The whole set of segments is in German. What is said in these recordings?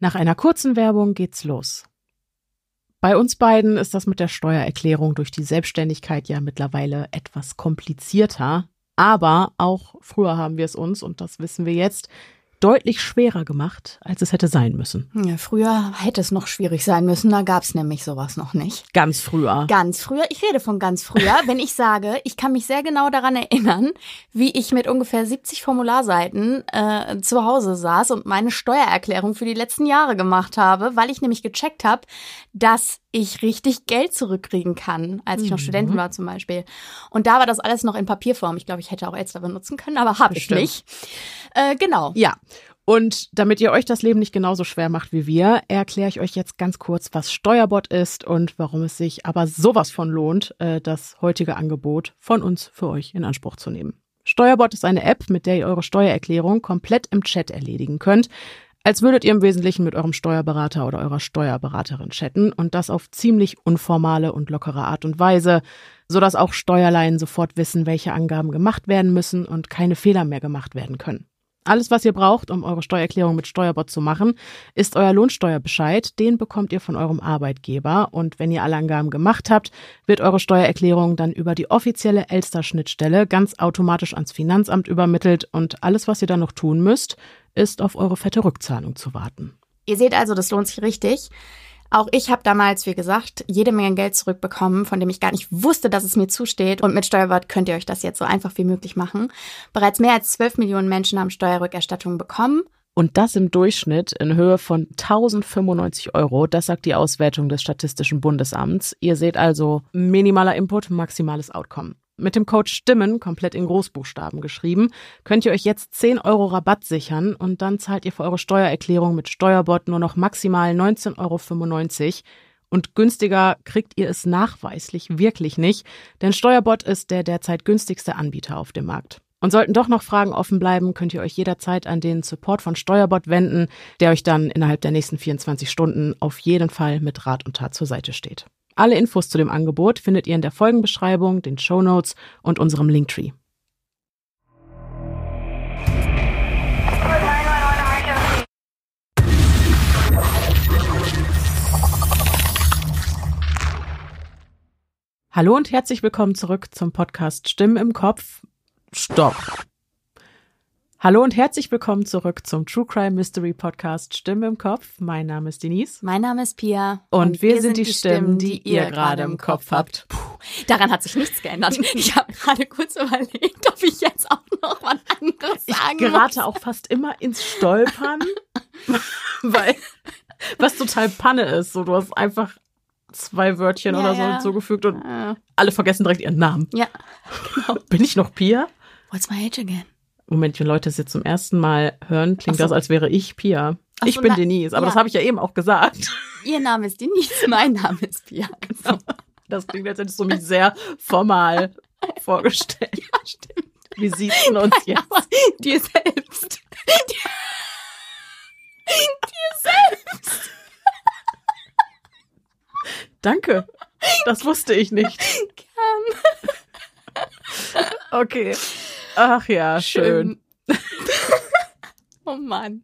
Nach einer kurzen Werbung geht's los. Bei uns beiden ist das mit der Steuererklärung durch die Selbstständigkeit ja mittlerweile etwas komplizierter. Aber auch früher haben wir es uns, und das wissen wir jetzt, deutlich schwerer gemacht, als es hätte sein müssen. Ja, früher hätte es noch schwierig sein müssen, da gab's nämlich sowas noch nicht. Ganz früher. Ganz früher, ich rede von ganz früher, wenn ich sage, ich kann mich sehr genau daran erinnern, wie ich mit ungefähr 70 Formularseiten äh, zu Hause saß und meine Steuererklärung für die letzten Jahre gemacht habe, weil ich nämlich gecheckt habe, dass ich richtig Geld zurückkriegen kann, als ich noch Mhm. Studentin war zum Beispiel. Und da war das alles noch in Papierform. Ich glaube, ich hätte auch Elster benutzen können, aber habe ich nicht. Äh, genau. Ja. Und damit ihr euch das Leben nicht genauso schwer macht wie wir, erkläre ich euch jetzt ganz kurz, was Steuerbot ist und warum es sich aber sowas von lohnt, äh, das heutige Angebot von uns für euch in Anspruch zu nehmen. Steuerbot ist eine App, mit der ihr eure Steuererklärung komplett im Chat erledigen könnt, als würdet ihr im Wesentlichen mit eurem Steuerberater oder eurer Steuerberaterin chatten und das auf ziemlich unformale und lockere Art und Weise, sodass auch Steuerleien sofort wissen, welche Angaben gemacht werden müssen und keine Fehler mehr gemacht werden können. Alles, was ihr braucht, um eure Steuererklärung mit Steuerbot zu machen, ist euer Lohnsteuerbescheid. Den bekommt ihr von eurem Arbeitgeber. Und wenn ihr alle Angaben gemacht habt, wird eure Steuererklärung dann über die offizielle Elster-Schnittstelle ganz automatisch ans Finanzamt übermittelt. Und alles, was ihr dann noch tun müsst, ist auf eure fette Rückzahlung zu warten. Ihr seht also, das lohnt sich richtig. Auch ich habe damals, wie gesagt, jede Menge Geld zurückbekommen, von dem ich gar nicht wusste, dass es mir zusteht. Und mit Steuerbord könnt ihr euch das jetzt so einfach wie möglich machen. Bereits mehr als 12 Millionen Menschen haben Steuerrückerstattung bekommen. Und das im Durchschnitt in Höhe von 1095 Euro. Das sagt die Auswertung des Statistischen Bundesamts. Ihr seht also minimaler Input, maximales Outcome. Mit dem Code Stimmen, komplett in Großbuchstaben geschrieben, könnt ihr euch jetzt 10 Euro Rabatt sichern und dann zahlt ihr für eure Steuererklärung mit Steuerbot nur noch maximal 19,95 Euro. Und günstiger kriegt ihr es nachweislich wirklich nicht, denn Steuerbot ist der derzeit günstigste Anbieter auf dem Markt. Und sollten doch noch Fragen offen bleiben, könnt ihr euch jederzeit an den Support von Steuerbot wenden, der euch dann innerhalb der nächsten 24 Stunden auf jeden Fall mit Rat und Tat zur Seite steht. Alle Infos zu dem Angebot findet ihr in der Folgenbeschreibung, den Show Notes und unserem Linktree. Hallo und herzlich willkommen zurück zum Podcast Stimmen im Kopf. Stopp. Hallo und herzlich willkommen zurück zum True Crime Mystery Podcast Stimmen im Kopf. Mein Name ist Denise. Mein Name ist Pia. Und, wir, sind die Stimmen, die ihr gerade im Kopf habt. Puh, daran hat sich nichts geändert. Ich habe gerade kurz überlegt, ob ich jetzt auch noch was anderes Ich sagen gerate auch fast immer ins Stolpern, weil was total Panne ist. So, du hast einfach zwei Wörtchen Ja, oder so ja. hinzugefügt und muss. Äh, alle vergessen direkt ihren Namen. ja, genau. Bin ich noch Pia? What's my age again? Moment, wenn Leute es jetzt zum ersten Mal hören, klingt so. das, als wäre ich Pia. Ach ich so, bin Denise, aber ja. das habe ich ja eben auch gesagt. Ihr Name ist Denise, mein Name ist Pia. So. Das klingt, als hättest du mich sehr formal vorgestellt. Ja, stimmt. Wir sitzen uns jetzt. Aber dir selbst. Dir, dir selbst. Danke. Das wusste ich nicht. Kam. Okay. Ach ja, schön. oh Mann.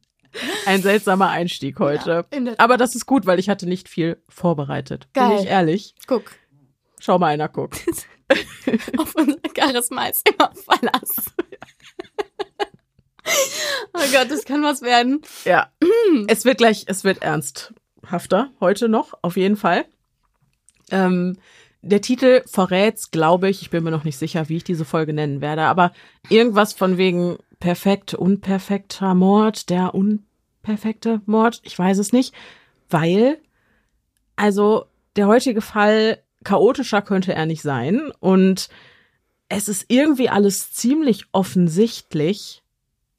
Ein seltsamer Einstieg heute. der Aber das ist gut, weil ich hatte nicht viel vorbereitet. Bin Geil. ich ehrlich? Guck, Schau mal einer guckt. auf unser Charisma ist immer Verlass. oh Gott, das kann was werden. Ja. Es wird gleich, es wird ernsthafter heute noch, auf jeden Fall. Ähm, der Titel verrät's, glaube ich, ich bin mir noch nicht sicher, wie ich diese Folge nennen werde, aber irgendwas von wegen perfekt, unperfekter Mord, der unperfekte Mord, ich weiß es nicht, weil, also der heutige Fall chaotischer könnte er nicht sein. Und es ist irgendwie alles ziemlich offensichtlich,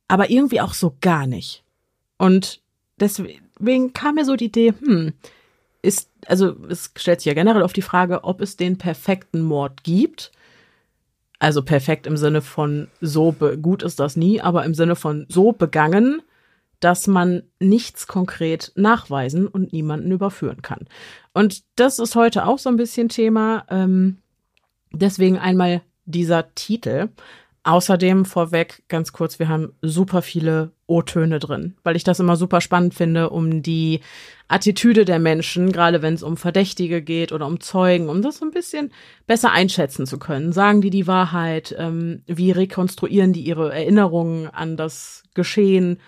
aber irgendwie auch so gar nicht. Und deswegen, kam mir so die Idee, hm, ist, also es stellt sich ja generell auf die Frage, ob es den perfekten Mord gibt. Also perfekt im Sinne von so gut ist das nie, aber im Sinne von so begangen, dass man nichts konkret nachweisen und niemanden überführen kann. Und das ist heute auch so ein bisschen Thema. Ähm, deswegen einmal dieser Titel. Außerdem vorweg ganz kurz, wir haben super viele O-Töne drin, weil ich das immer super spannend finde, um die Attitüde der Menschen, gerade wenn es um Verdächtige geht oder um Zeugen, um das so ein bisschen besser einschätzen zu können. Sagen die die Wahrheit? Ähm, wie rekonstruieren die ihre Erinnerungen an das Geschehen?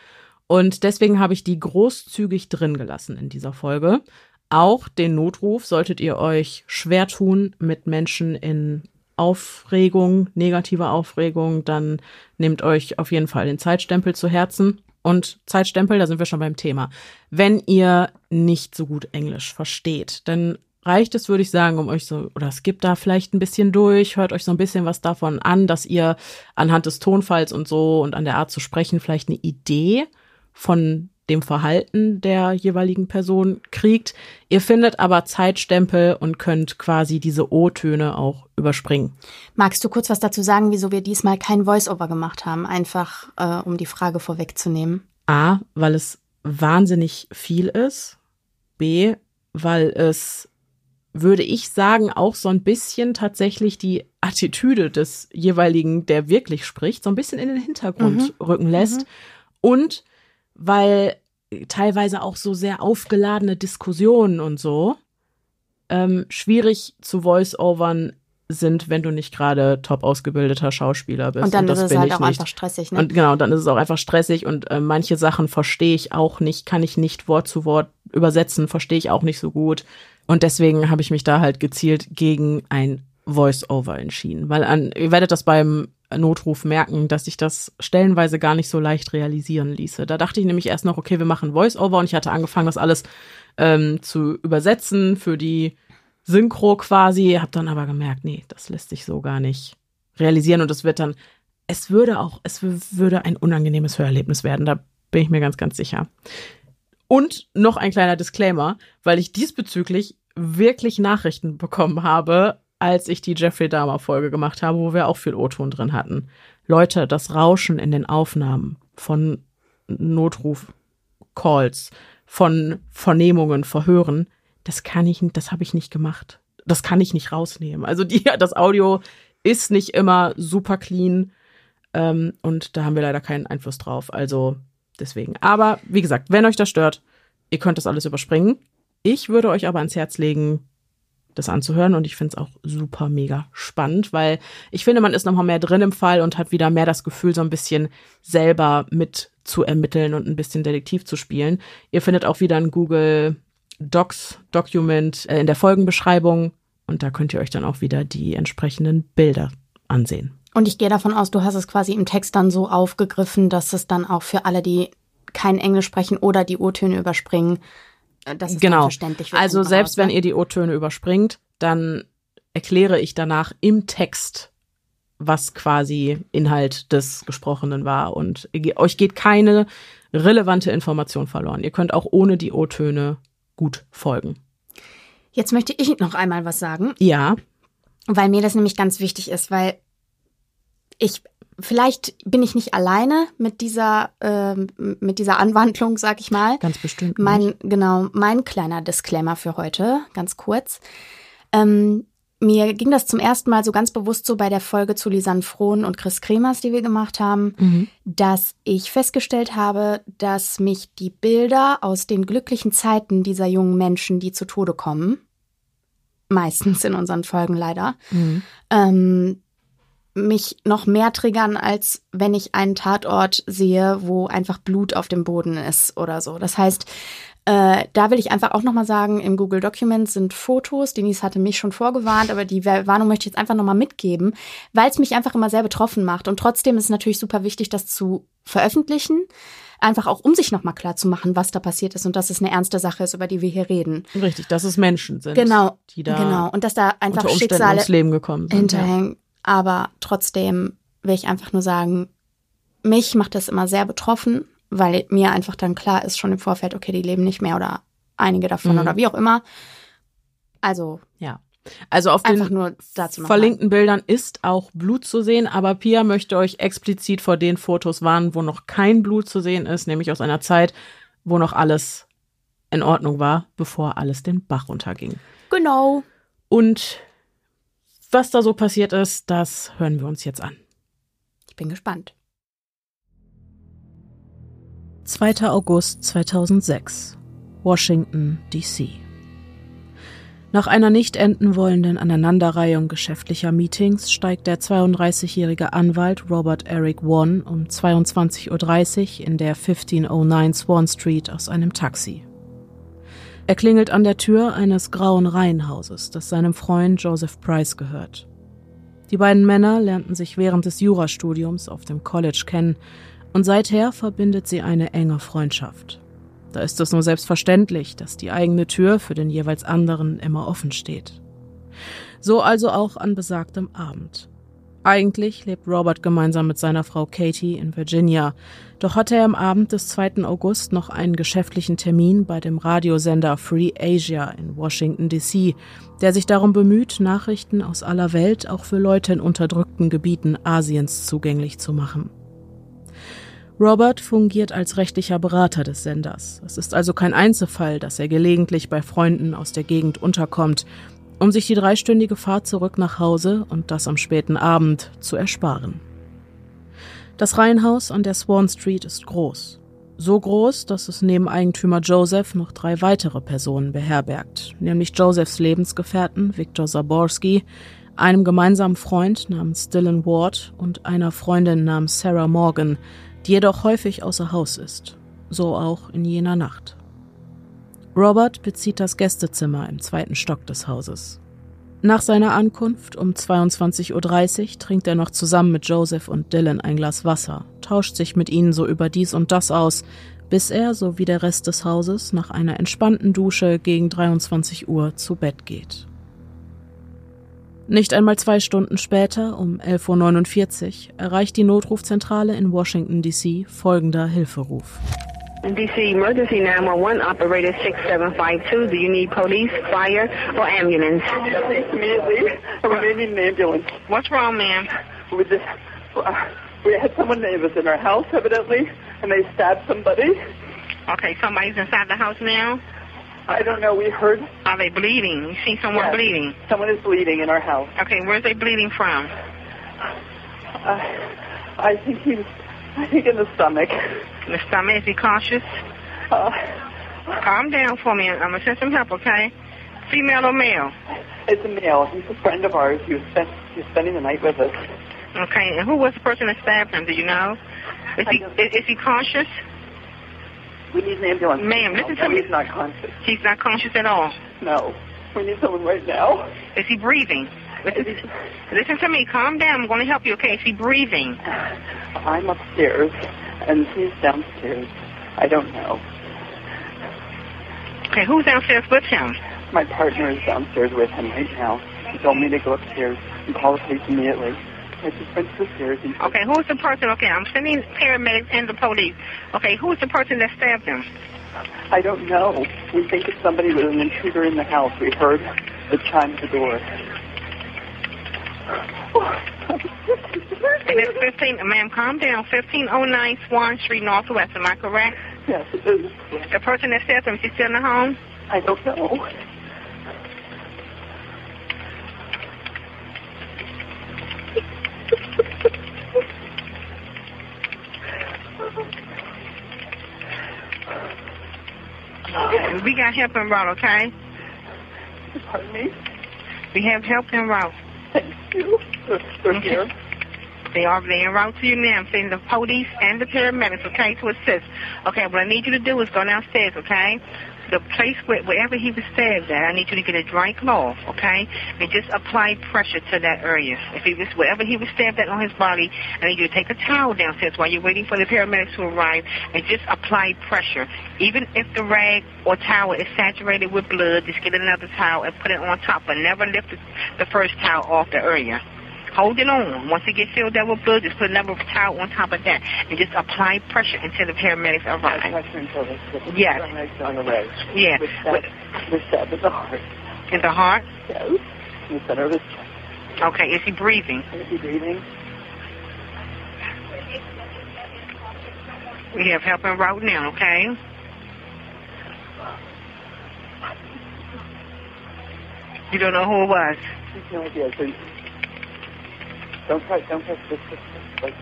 Und deswegen habe ich die großzügig drin gelassen in dieser Folge. Auch den Notruf solltet ihr euch schwer tun mit Menschen in Aufregung, negative Aufregung, dann nehmt euch auf jeden Fall den Zeitstempel zu Herzen. Und Zeitstempel, da sind wir schon beim Thema. Wenn ihr nicht so gut Englisch versteht, dann reicht es, würde ich sagen, um euch so, oder skippt da vielleicht ein bisschen durch, hört euch so ein bisschen was davon an, dass ihr anhand des Tonfalls und so und an der Art zu sprechen vielleicht eine Idee von dem Verhalten der jeweiligen Person kriegt. Ihr findet aber Zeitstempel und könnt quasi diese O-Töne auch überspringen. Magst du kurz was dazu sagen, wieso wir diesmal kein Voice-Over gemacht haben? Einfach, äh, um die Frage vorwegzunehmen. A, weil es wahnsinnig viel ist. B, weil es, würde ich sagen, auch so ein bisschen tatsächlich die Attitüde des jeweiligen, der wirklich spricht, so ein bisschen in den Hintergrund mhm. rücken lässt. Mhm. Und weil teilweise auch so sehr aufgeladene Diskussionen und so ähm, schwierig zu Voice-Overn sind, wenn du nicht gerade top ausgebildeter Schauspieler bist. Und dann und ist es halt auch nicht. einfach stressig. Ne? Und genau, dann ist es auch einfach stressig und äh, manche Sachen verstehe ich auch nicht, kann ich nicht Wort zu Wort übersetzen, verstehe ich auch nicht so gut. Und deswegen habe ich mich da halt gezielt gegen ein Voice-Over entschieden. Weil an, ihr werdet das beim Notruf merken, dass ich das stellenweise gar nicht so leicht realisieren ließe. Da dachte ich nämlich erst noch, okay, wir machen Voice-Over und ich hatte angefangen, das alles ähm, zu übersetzen für die Synchro quasi, hab dann aber gemerkt, nee, das lässt sich so gar nicht realisieren und es wird dann, es würde auch, es würde ein unangenehmes Hörerlebnis werden, da bin ich mir ganz, ganz sicher. Und noch ein kleiner Disclaimer, weil ich diesbezüglich wirklich Nachrichten bekommen habe als ich die Jeffrey Dahmer Folge gemacht habe, wo wir auch viel O-Ton drin hatten. Leute, das Rauschen in den Aufnahmen von Notruf-Calls, von Vernehmungen, Verhören, das kann ich, das habe ich nicht gemacht. Das kann ich nicht rausnehmen. Also die, das Audio ist nicht immer super clean ähm, und da haben wir leider keinen Einfluss drauf. Also deswegen. Aber wie gesagt, wenn euch das stört, ihr könnt das alles überspringen. Ich würde euch aber ans Herz legen, das anzuhören und ich finde es auch super mega spannend, weil ich finde, man ist nochmal mehr drin im Fall und hat wieder mehr das Gefühl, so ein bisschen selber mit zu ermitteln und ein bisschen Detektiv zu spielen. Ihr findet auch wieder ein Google Docs Document äh, in der Folgenbeschreibung und da könnt ihr euch dann auch wieder die entsprechenden Bilder ansehen. Und ich gehe davon aus, du hast es quasi im Text dann so aufgegriffen, dass es dann auch für alle, die kein Englisch sprechen oder die O-Töne überspringen, das ist genau. verständlich. Also selbst wenn ihr die O-Töne überspringt, dann erkläre ich danach im Text, was quasi Inhalt des Gesprochenen war. Und euch geht keine relevante Information verloren. Ihr könnt auch ohne die O-Töne gut folgen. Jetzt möchte ich noch einmal was sagen. Ja. Weil mir das nämlich ganz wichtig ist, weil ich vielleicht bin ich nicht alleine mit dieser äh, mit dieser Anwandlung, sag ich mal. Ganz bestimmt. Mein nicht. genau mein kleiner Disclaimer für heute, ganz kurz. Ähm, mir ging das zum ersten Mal so ganz bewusst so bei der Folge zu Lisanne Frohn und Chris Kremers, die wir gemacht haben, mhm. dass ich festgestellt habe, dass mich die Bilder aus den glücklichen Zeiten dieser jungen Menschen, die zu Tode kommen, meistens in unseren Folgen leider, mhm. ähm, mich noch mehr triggern, als wenn ich einen Tatort sehe, wo einfach Blut auf dem Boden ist oder so. Das heißt, äh, da will ich einfach auch nochmal sagen, im Google Documents sind Fotos. Denise hatte mich schon vorgewarnt, aber die Warnung möchte ich jetzt einfach nochmal mitgeben, weil es mich einfach immer sehr betroffen macht. Und trotzdem ist es natürlich super wichtig, das zu veröffentlichen. Einfach auch, um sich nochmal klar zu machen, was da passiert ist und dass es eine ernste Sache ist, über die wir hier reden. Richtig, dass es Menschen sind. Genau. Die da genau. Und dass da einfach Schicksale ins Leben gekommen sind. Hinterhängen. Ja. Aber trotzdem will ich einfach nur sagen, mich macht das immer sehr betroffen weil mir einfach dann klar ist schon im Vorfeld, okay, die leben nicht mehr oder einige davon Mhm. oder wie auch immer. Also Ja. Also auf den nur dazu noch verlinkten Bildern ist auch Blut zu sehen, aber Pia möchte euch explizit vor den Fotos warnen, wo noch kein Blut zu sehen ist, nämlich aus einer Zeit, wo noch alles in Ordnung war, bevor alles den Bach runterging. Genau. Und was da so passiert ist, das hören wir uns jetzt an. Ich bin gespannt. 2. August 2006, Washington, D.C. Nach einer nicht enden wollenden Aneinanderreihung geschäftlicher Meetings steigt der 32-jährige Anwalt Robert Eric Won um 22.30 Uhr in der 1509 Swan Street aus einem Taxi. Er klingelt an der Tür eines grauen Reihenhauses, das seinem Freund Joseph Price gehört. Die beiden Männer lernten sich während des Jurastudiums auf dem College kennen und seither verbindet sie eine enge Freundschaft. Da ist es nur selbstverständlich, dass die eigene Tür für den jeweils anderen immer offen steht. So also auch an besagtem Abend. Eigentlich lebt Robert gemeinsam mit seiner Frau Katie in Virginia, doch hatte er am Abend des 2. August noch einen geschäftlichen Termin bei dem Radiosender Free Asia in Washington, D.C., der sich darum bemüht, Nachrichten aus aller Welt auch für Leute in unterdrückten Gebieten Asiens zugänglich zu machen. Robert fungiert als rechtlicher Berater des Senders. Es ist also kein Einzelfall, dass er gelegentlich bei Freunden aus der Gegend unterkommt, um sich die dreistündige Fahrt zurück nach Hause und das am späten Abend zu ersparen. Das Reihenhaus an der Swan Street ist groß. So groß, dass es neben Eigentümer Joseph noch drei weitere Personen beherbergt, nämlich Josephs Lebensgefährten Viktor Zaborski, einem gemeinsamen Freund namens Dylan Ward und einer Freundin namens Sarah Morgan, die jedoch häufig außer Haus ist. So auch in jener Nacht. Robert bezieht das Gästezimmer im zweiten Stock des Hauses. Nach seiner Ankunft um 22.30 Uhr trinkt er noch zusammen mit Joseph und Dylan ein Glas Wasser, tauscht sich mit ihnen so über dies und das aus, bis er, so wie der Rest des Hauses, nach einer entspannten Dusche gegen 23 Uhr zu Bett geht. Nicht einmal zwei Stunden später, um 11.49 Uhr, erreicht die Notrufzentrale in Washington, D.C. folgender Hilferuf. DC Emergency 911 operator 6752. Do you need police, fire, or ambulance? Immediately, we need an ambulance. What's wrong, ma'am? We just, uh, we had someone that was in our house evidently, and they stabbed somebody. Okay, somebody's inside the house now. I don't know. We heard Are they bleeding? You see someone Yes. bleeding? someone is bleeding in our house. Okay, where's they bleeding from? Uh, I think he's, I think in the stomach. In The stomach. Is he cautious? Uh, Calm down for me. I'm gonna send some help. Okay. Female or male? it's a male. He's a friend of ours. He was spent, he was spending the night with us. Okay. And who was the person that stabbed him? Do you know? Is he is, is he conscious? We need an ambulance. Ma'am, listen to No, me. He's not conscious. He's not conscious at all. No. We need someone right now. Is he breathing? Listen, Is he- listen to me. Calm down. I'm going to help you. Okay. Is he breathing? I'm upstairs, and he's downstairs. I don't know. Okay. Who's downstairs with him? My partner is downstairs with him right now. He told me to go upstairs and call the police immediately. I just went to the stairs and Okay, who's the person? Okay, I'm sending paramedics and the police. Okay, who's the person that stabbed him? I don't know. We think it's somebody with an intruder in the house. We heard the chime at the door. And it's 15, ma'am, calm down. 1509 Swan Street Northwest, am I correct? yes, it is. The person that him, is he still in the home? I don't know. We got help en route, okay? Pardon me? We have help en route. Thank you. They're here. They are they en route to you now. I'm sending the police and the paramedics, okay, to assist. Okay, what I need you to do is go downstairs, okay? The place where, wherever he was stabbed at, I need you to get a dry cloth, okay? And just apply pressure to that area. If he was wherever he was stabbed at on his body, I need you to take a towel downstairs while you're waiting for the paramedics to arrive and just apply pressure. Even if the rag or towel is saturated with blood, just get another towel and put it on top, but never lift the, the first towel off the area. Hold it on. Once it gets filled up with blood, just put another towel on top of that and just apply pressure until the paramedics arrive. Pressure until the, the Yes. on the way. Yeah. With that, with that, with the heart. In the heart? Yes. In the center of his chest. Okay, is he breathing? Is he breathing? We have help en route now, okay? You don't know who it was? No idea. So don't try, don't touch this. this, this like,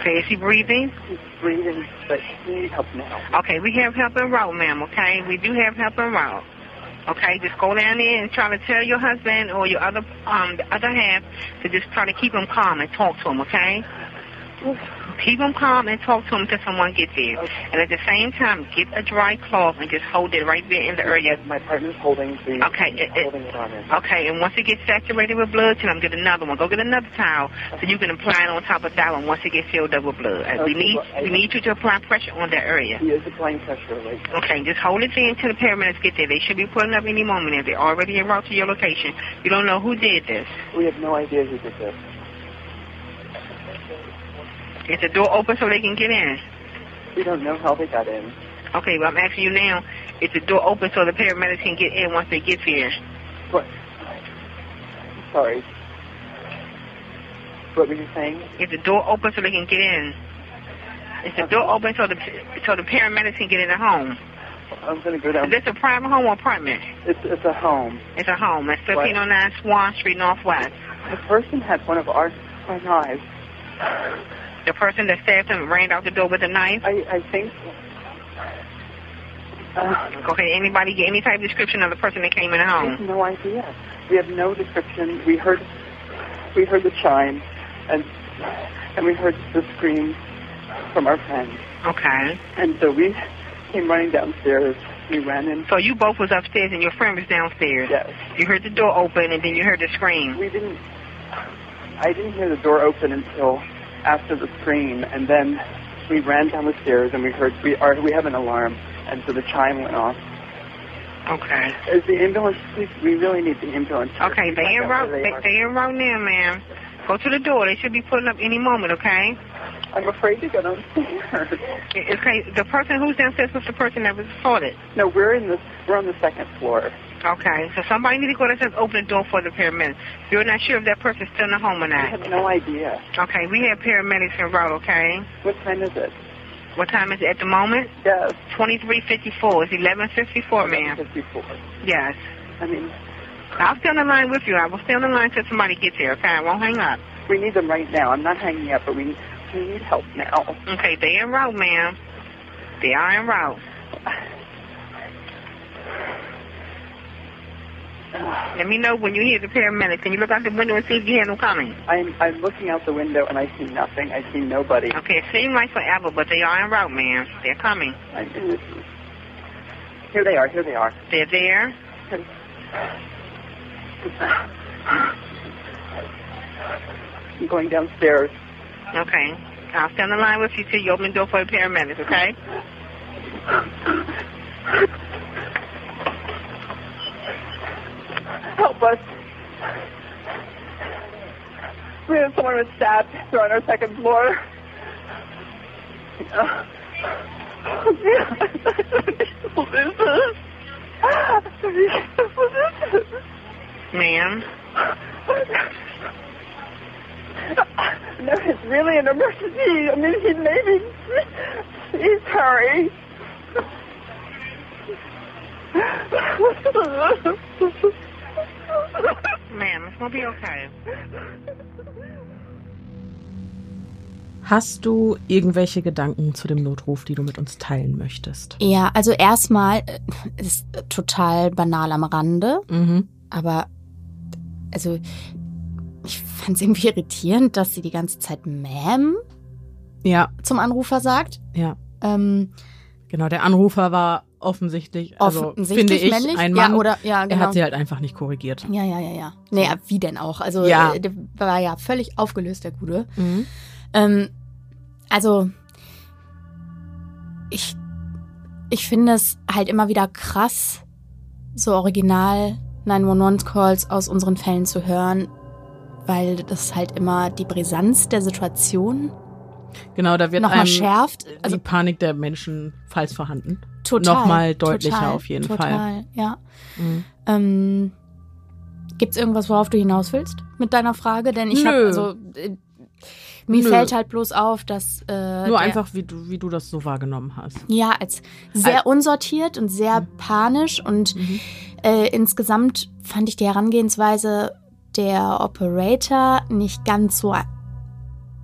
Okay, is he breathing? he's breathing, but he needs help now. Okay, we have help en route, ma'am, okay? We do have help en route. Okay, just go down there and try to tell your husband or your other um the other half to just try to keep him calm and talk to him, okay? Keep him calm and talk to him until someone gets there. And at the same time, get a dry cloth and just hold it right there in the area. My partner's holding the Okay, it- it- holding it on him. Okay, and once it gets saturated with blood, tell him get another one. Go get another towel so you can apply it on top of that one once it gets filled up with blood. Uh, we need well, I- we need you to apply pressure on that area. He is applying pressure right now. Okay, just hold it there until the paramedics get there. They should be pulling up any moment if they're already en route to your location. You don't know who did this. We have no idea who did this. Is the door open so they can get in? We don't know how they got in. Okay, well I'm asking you now, is the door open so the paramedics can get in once they get here? What? Sorry. What were you saying? Is the door open so they can get in? Is the door open so the so the paramedics can get in the home? I'm gonna go down. Is this a private home or apartment? It's it's a home. It's a home. It's 1509 Swan Street Northwest. The person had one of our knives. The person that stabbed him ran out the door with a knife. I I think. Uh, Okay, anybody get any type of description of the person that came in the we have home? no idea. We have no description. We heard we heard the chime, and and we heard the scream from our friend. Okay. And so we came running downstairs. We ran in. So you both was upstairs and your friend was downstairs. Yes. You heard the door open and then you heard the scream. We didn't. I didn't hear the door open until after the scream, and then we ran down the stairs and we heard we are we have an alarm, and so the chime went off. Okay. Is the ambulance? Please, we really need the ambulance. Okay, they in out They, they in route now, ma'am. Go to the door. They should be pulling up any moment. Okay. I'm afraid to go downstairs. Okay. The person who's downstairs was the person that was assaulted. No, we're in the we're on the second floor. Okay. So somebody needs to go downstairs, open the door for the paramedics. You're not sure if that person's still in the home or not. I have no idea. Okay. We have paramedics en route. Okay. What time is it? What time is it at the moment? Yes. 2354. It's 1154, ma'am. 54. Yes. I mean, I'll stay on the line with you. I will stay on the line until somebody gets here. Okay. I won't hang up. we need them right now. I'm not hanging up, but we we need help now. Okay. They en route, ma'am. They are en route. Let me know when you hear the paramedics. Can you look out the window and see if you hear them coming? I'm I'm looking out the window and I see nothing. I see nobody. Okay, it seems like forever, but they are en route, ma'am. They're coming. I, here they are. Here they are. They're there. I'm going downstairs. Okay. I'll stand the line with you till you open the door for the paramedics, okay? Help us. We have someone was stabbed. They're on our second floor. Uh, what is this? What is this? Ma'am. No, it's really an emergency. I mean, he maybe. Please hurry. Ma'am, it's gonna be okay. Hast du irgendwelche Gedanken zu dem Notruf, die du mit uns teilen möchtest? Ja, also erstmal äh, ist total banal am Rande, Mhm. aber also ich fand es irgendwie irritierend, dass sie die ganze Zeit Ma'am Ja, zum Anrufer sagt. ja. Ähm, Genau, der Anrufer war offensichtlich, also offensichtlich finde ich, männlich. ein Mann. Ja, oder, ja, Er genau. hat sie halt einfach nicht korrigiert. ja, ja, ja, ja. Nee, wie denn auch? Also Ja. äh, der war ja völlig aufgelöst, der Gute. Mhm. Ähm, also, ich, ich finde es halt immer wieder krass, so original 911-Calls aus unseren Fällen zu hören, weil das halt immer die Brisanz der Situation Genau, da wird nochmal schärft. Also die Panik der Menschen, falls vorhanden, total. nochmal deutlicher total, auf jeden total, Fall. ja. Mhm. Ähm, Gibt es irgendwas, worauf du hinaus willst mit deiner Frage? Denn ich habe, also, äh, mir Nö. fällt halt bloß auf, dass äh, Nur einfach, wie du, wie du das so wahrgenommen hast. ja als sehr unsortiert und sehr panisch und Mhm. äh, insgesamt fand ich die Herangehensweise der Operator nicht ganz so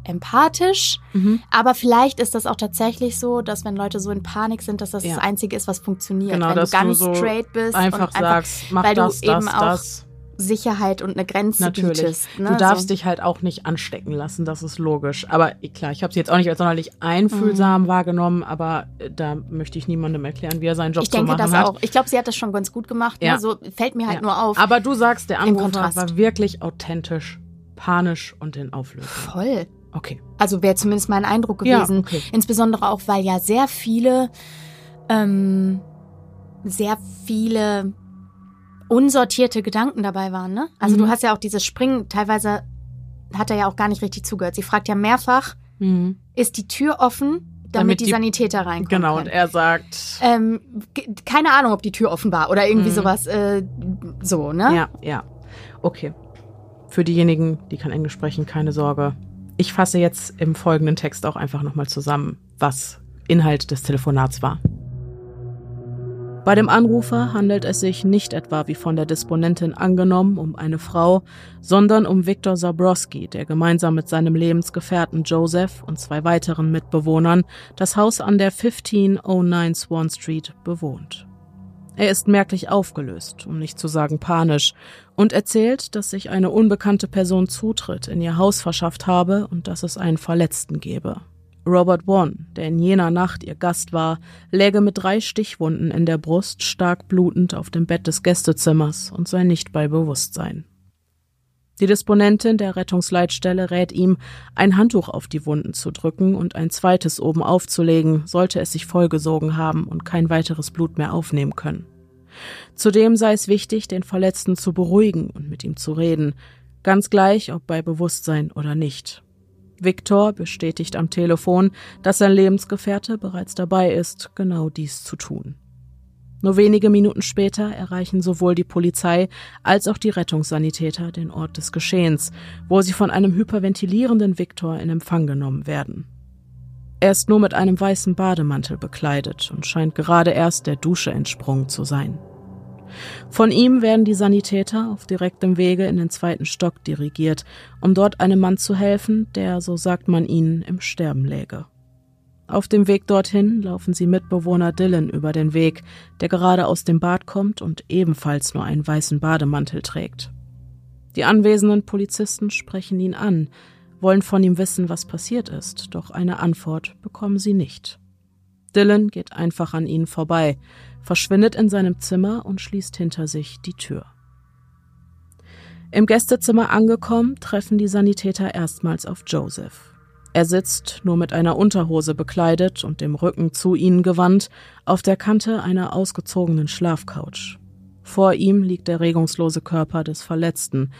empathisch. Mhm. Aber vielleicht ist das auch tatsächlich so, dass wenn Leute so in Panik sind, dass das Ja. das Einzige ist, was funktioniert. Genau, wenn dass du ganz du so straight bist Einfach und sagst, mach weil du das, eben das, auch das. Sicherheit und eine Grenze Natürlich. bietest. Ne? Du darfst so. dich halt auch nicht anstecken lassen, das ist logisch. Aber eh, klar, ich habe sie jetzt auch nicht als sonderlich einfühlsam wahrgenommen, aber äh, da möchte ich niemandem erklären, wie er seinen Job Mhm. Ich denke zu machen das hat. auch. Ich glaube, sie hat das schon ganz gut gemacht. Ja. Ne? So fällt mir halt Ja. nur auf. Aber du sagst, der Anrufer war wirklich authentisch, panisch und in Auflösung. Voll. Okay. Also wäre zumindest mein Eindruck Ja, gewesen. okay. Insbesondere auch, weil ja sehr viele, ähm, sehr viele unsortierte Gedanken dabei waren. Ne? Also Mhm. du hast ja auch dieses Springen, teilweise hat er ja auch gar nicht richtig zugehört. Sie fragt ja mehrfach, Mhm. ist die Tür offen, damit, Damit die, die- Sanitäter reinkommen Genau, und können. er sagt, Ähm, keine Ahnung, ob die Tür offen war oder irgendwie Mhm. sowas. Äh, so, ne? ja, ja. Okay. Für diejenigen, die kein Englisch sprechen, keine Sorge. Ich fasse jetzt im folgenden Text auch einfach nochmal zusammen, was Inhalt des Telefonats war. Bei dem Anrufer handelt es sich nicht etwa wie von der Disponentin angenommen um eine Frau, sondern um Viktor Zabrowski, der gemeinsam mit seinem Lebensgefährten Joseph und zwei weiteren Mitbewohnern das Haus an der 1509 Swan Street bewohnt. Er ist merklich aufgelöst, um nicht zu sagen panisch, und erzählt, dass sich eine unbekannte Person Zutritt in ihr Haus verschafft habe und dass es einen Verletzten gebe. Robert One, der in jener Nacht ihr Gast war, läge mit drei Stichwunden in der Brust stark blutend auf dem Bett des Gästezimmers und sei nicht bei Bewusstsein. Die Disponentin der Rettungsleitstelle rät ihm, ein Handtuch auf die Wunden zu drücken und ein zweites oben aufzulegen, sollte es sich vollgesogen haben und kein weiteres Blut mehr aufnehmen können. Zudem sei es wichtig, den Verletzten zu beruhigen und mit ihm zu reden, ganz gleich, ob bei Bewusstsein oder nicht. Viktor bestätigt am Telefon, dass sein Lebensgefährte bereits dabei ist, genau dies zu tun. Nur wenige Minuten später erreichen sowohl die Polizei als auch die Rettungssanitäter den Ort des Geschehens, wo sie von einem hyperventilierenden Viktor in Empfang genommen werden. Er ist nur mit einem weißen Bademantel bekleidet und scheint gerade erst der Dusche entsprungen zu sein. Von ihm werden die Sanitäter auf direktem Wege in den zweiten Stock dirigiert, um dort einem Mann zu helfen, der, so sagt man ihnen, im Sterben läge. Auf dem Weg dorthin laufen sie Mitbewohner Dylan über den Weg, der gerade aus dem Bad kommt und ebenfalls nur einen weißen Bademantel trägt. Die anwesenden Polizisten sprechen ihn an, wollen von ihm wissen, was passiert ist, doch eine Antwort bekommen sie nicht. Dylan geht einfach an ihnen vorbei, verschwindet in seinem Zimmer und schließt hinter sich die Tür. Im Gästezimmer angekommen, treffen die Sanitäter erstmals auf Joseph. Er sitzt, nur mit einer Unterhose bekleidet und dem Rücken zu ihnen gewandt, auf der Kante einer ausgezogenen Schlafcouch. Vor ihm liegt der regungslose Körper des Verletzten,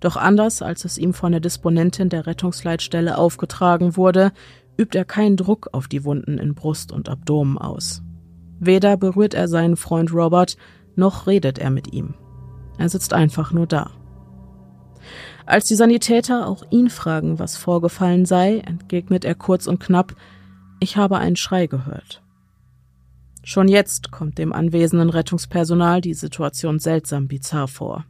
doch anders als es ihm von der Disponentin der Rettungsleitstelle aufgetragen wurde, übt er keinen Druck auf die Wunden in Brust und Abdomen aus. Weder berührt er seinen Freund Robert, noch redet er mit ihm. Er sitzt einfach nur da. Als die Sanitäter auch ihn fragen, was vorgefallen sei, entgegnet er kurz und knapp, ich habe einen Schrei gehört. Schon jetzt kommt dem anwesenden Rettungspersonal die Situation seltsam bizarr vor.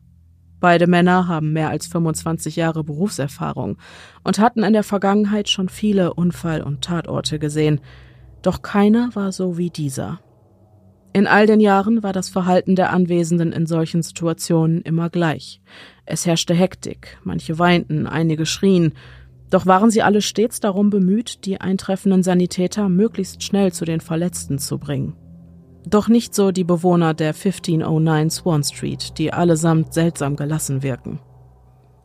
Beide Männer haben mehr als 25 Jahre Berufserfahrung und hatten in der Vergangenheit schon viele Unfall- und Tatorte gesehen, doch keiner war so wie dieser. In all den Jahren war das Verhalten der Anwesenden in solchen Situationen immer gleich. Es herrschte Hektik, manche weinten, einige schrien, doch waren sie alle stets darum bemüht, die eintreffenden Sanitäter möglichst schnell zu den Verletzten zu bringen. Doch nicht so die Bewohner der 1509 Swan Street, die allesamt seltsam gelassen wirken.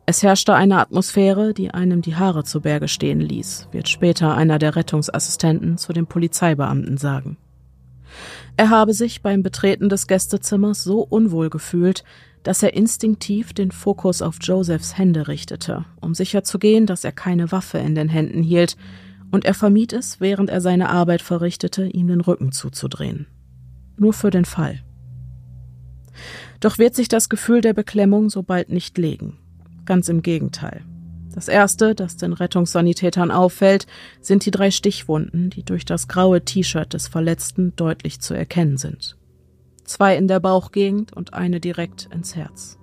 Es herrschte eine Atmosphäre, die einem die Haare zu Berge stehen ließ, wird später einer der Rettungsassistenten zu dem Polizeibeamten sagen. Er habe sich beim Betreten des Gästezimmers so unwohl gefühlt, dass er instinktiv den Fokus auf Josephs Hände richtete, um sicherzugehen, dass er keine Waffe in den Händen hielt, und er vermied es, während er seine Arbeit verrichtete, ihm den Rücken zuzudrehen. Nur für den Fall. Doch wird sich das Gefühl der Beklemmung so bald nicht legen. Ganz im Gegenteil. Das erste, das den Rettungssanitätern auffällt, sind die drei Stichwunden, die durch das graue T-Shirt des Verletzten deutlich zu erkennen sind. Zwei in der Bauchgegend und eine direkt ins Herz.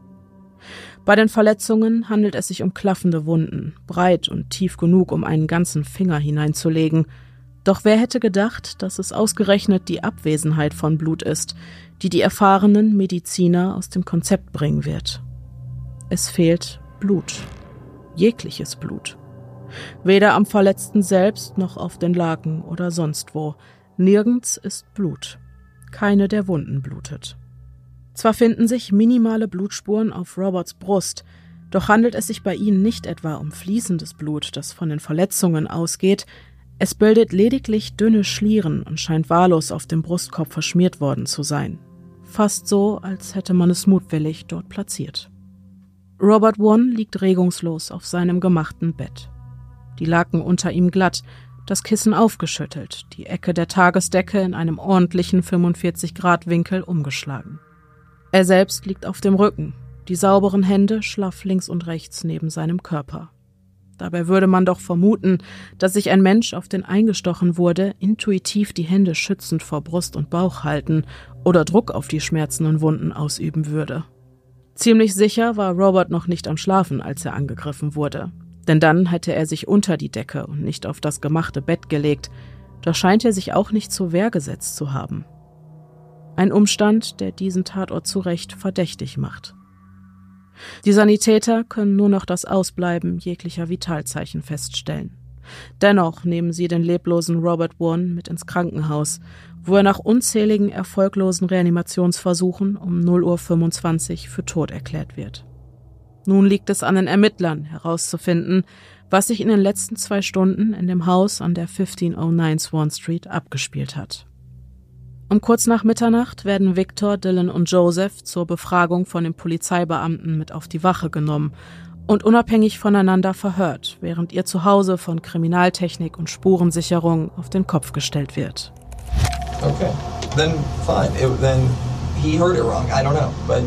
Bei den Verletzungen handelt es sich um klaffende Wunden, breit und tief genug, um einen ganzen Finger hineinzulegen. Doch wer hätte gedacht, dass es ausgerechnet die Abwesenheit von Blut ist, die die erfahrenen Mediziner aus dem Konzept bringen wird. Es fehlt Blut jegliches Blut. Weder am Verletzten selbst noch auf den Laken oder sonst wo. Nirgends ist Blut. Keine der Wunden blutet. Zwar finden sich minimale Blutspuren auf Roberts Brust, doch handelt es sich bei ihnen nicht etwa um fließendes Blut, das von den Verletzungen ausgeht, es bildet lediglich dünne Schlieren und scheint wahllos auf dem Brustkorb verschmiert worden zu sein. Fast so, als hätte man es mutwillig dort platziert. Robert One liegt regungslos auf seinem gemachten Bett. Die Laken unter ihm glatt, das Kissen aufgeschüttelt, die Ecke der Tagesdecke in einem ordentlichen 45-Grad-Winkel umgeschlagen. Er selbst liegt auf dem Rücken, die sauberen Hände schlaff links und rechts neben seinem Körper. Dabei würde man doch vermuten, dass sich ein Mensch, auf den eingestochen wurde, intuitiv die Hände schützend vor Brust und Bauch halten oder Druck auf die schmerzenden Wunden ausüben würde. Ziemlich sicher war Robert noch nicht am Schlafen, als er angegriffen wurde. Denn dann hätte er sich unter die Decke und nicht auf das gemachte Bett gelegt, doch scheint er sich auch nicht zur Wehr gesetzt zu haben. Ein Umstand, der diesen Tatort zu Recht verdächtig macht. Die Sanitäter können nur noch das Ausbleiben jeglicher Vitalzeichen feststellen. Dennoch nehmen sie den leblosen Robert One mit ins Krankenhaus, wo er nach unzähligen erfolglosen Reanimationsversuchen um 0.25 Uhr für tot erklärt wird. Nun liegt es an den Ermittlern herauszufinden, was sich in den letzten zwei Stunden in dem Haus an der 1509 Swan Street abgespielt hat. Um kurz nach Mitternacht werden Victor, Dylan und Joseph zur Befragung von den Polizeibeamten mit auf die Wache genommen und unabhängig voneinander verhört, während ihr Zuhause von Kriminaltechnik und Spurensicherung auf den Kopf gestellt wird. Okay, then fine. It, then he heard it wrong. I don't know, but.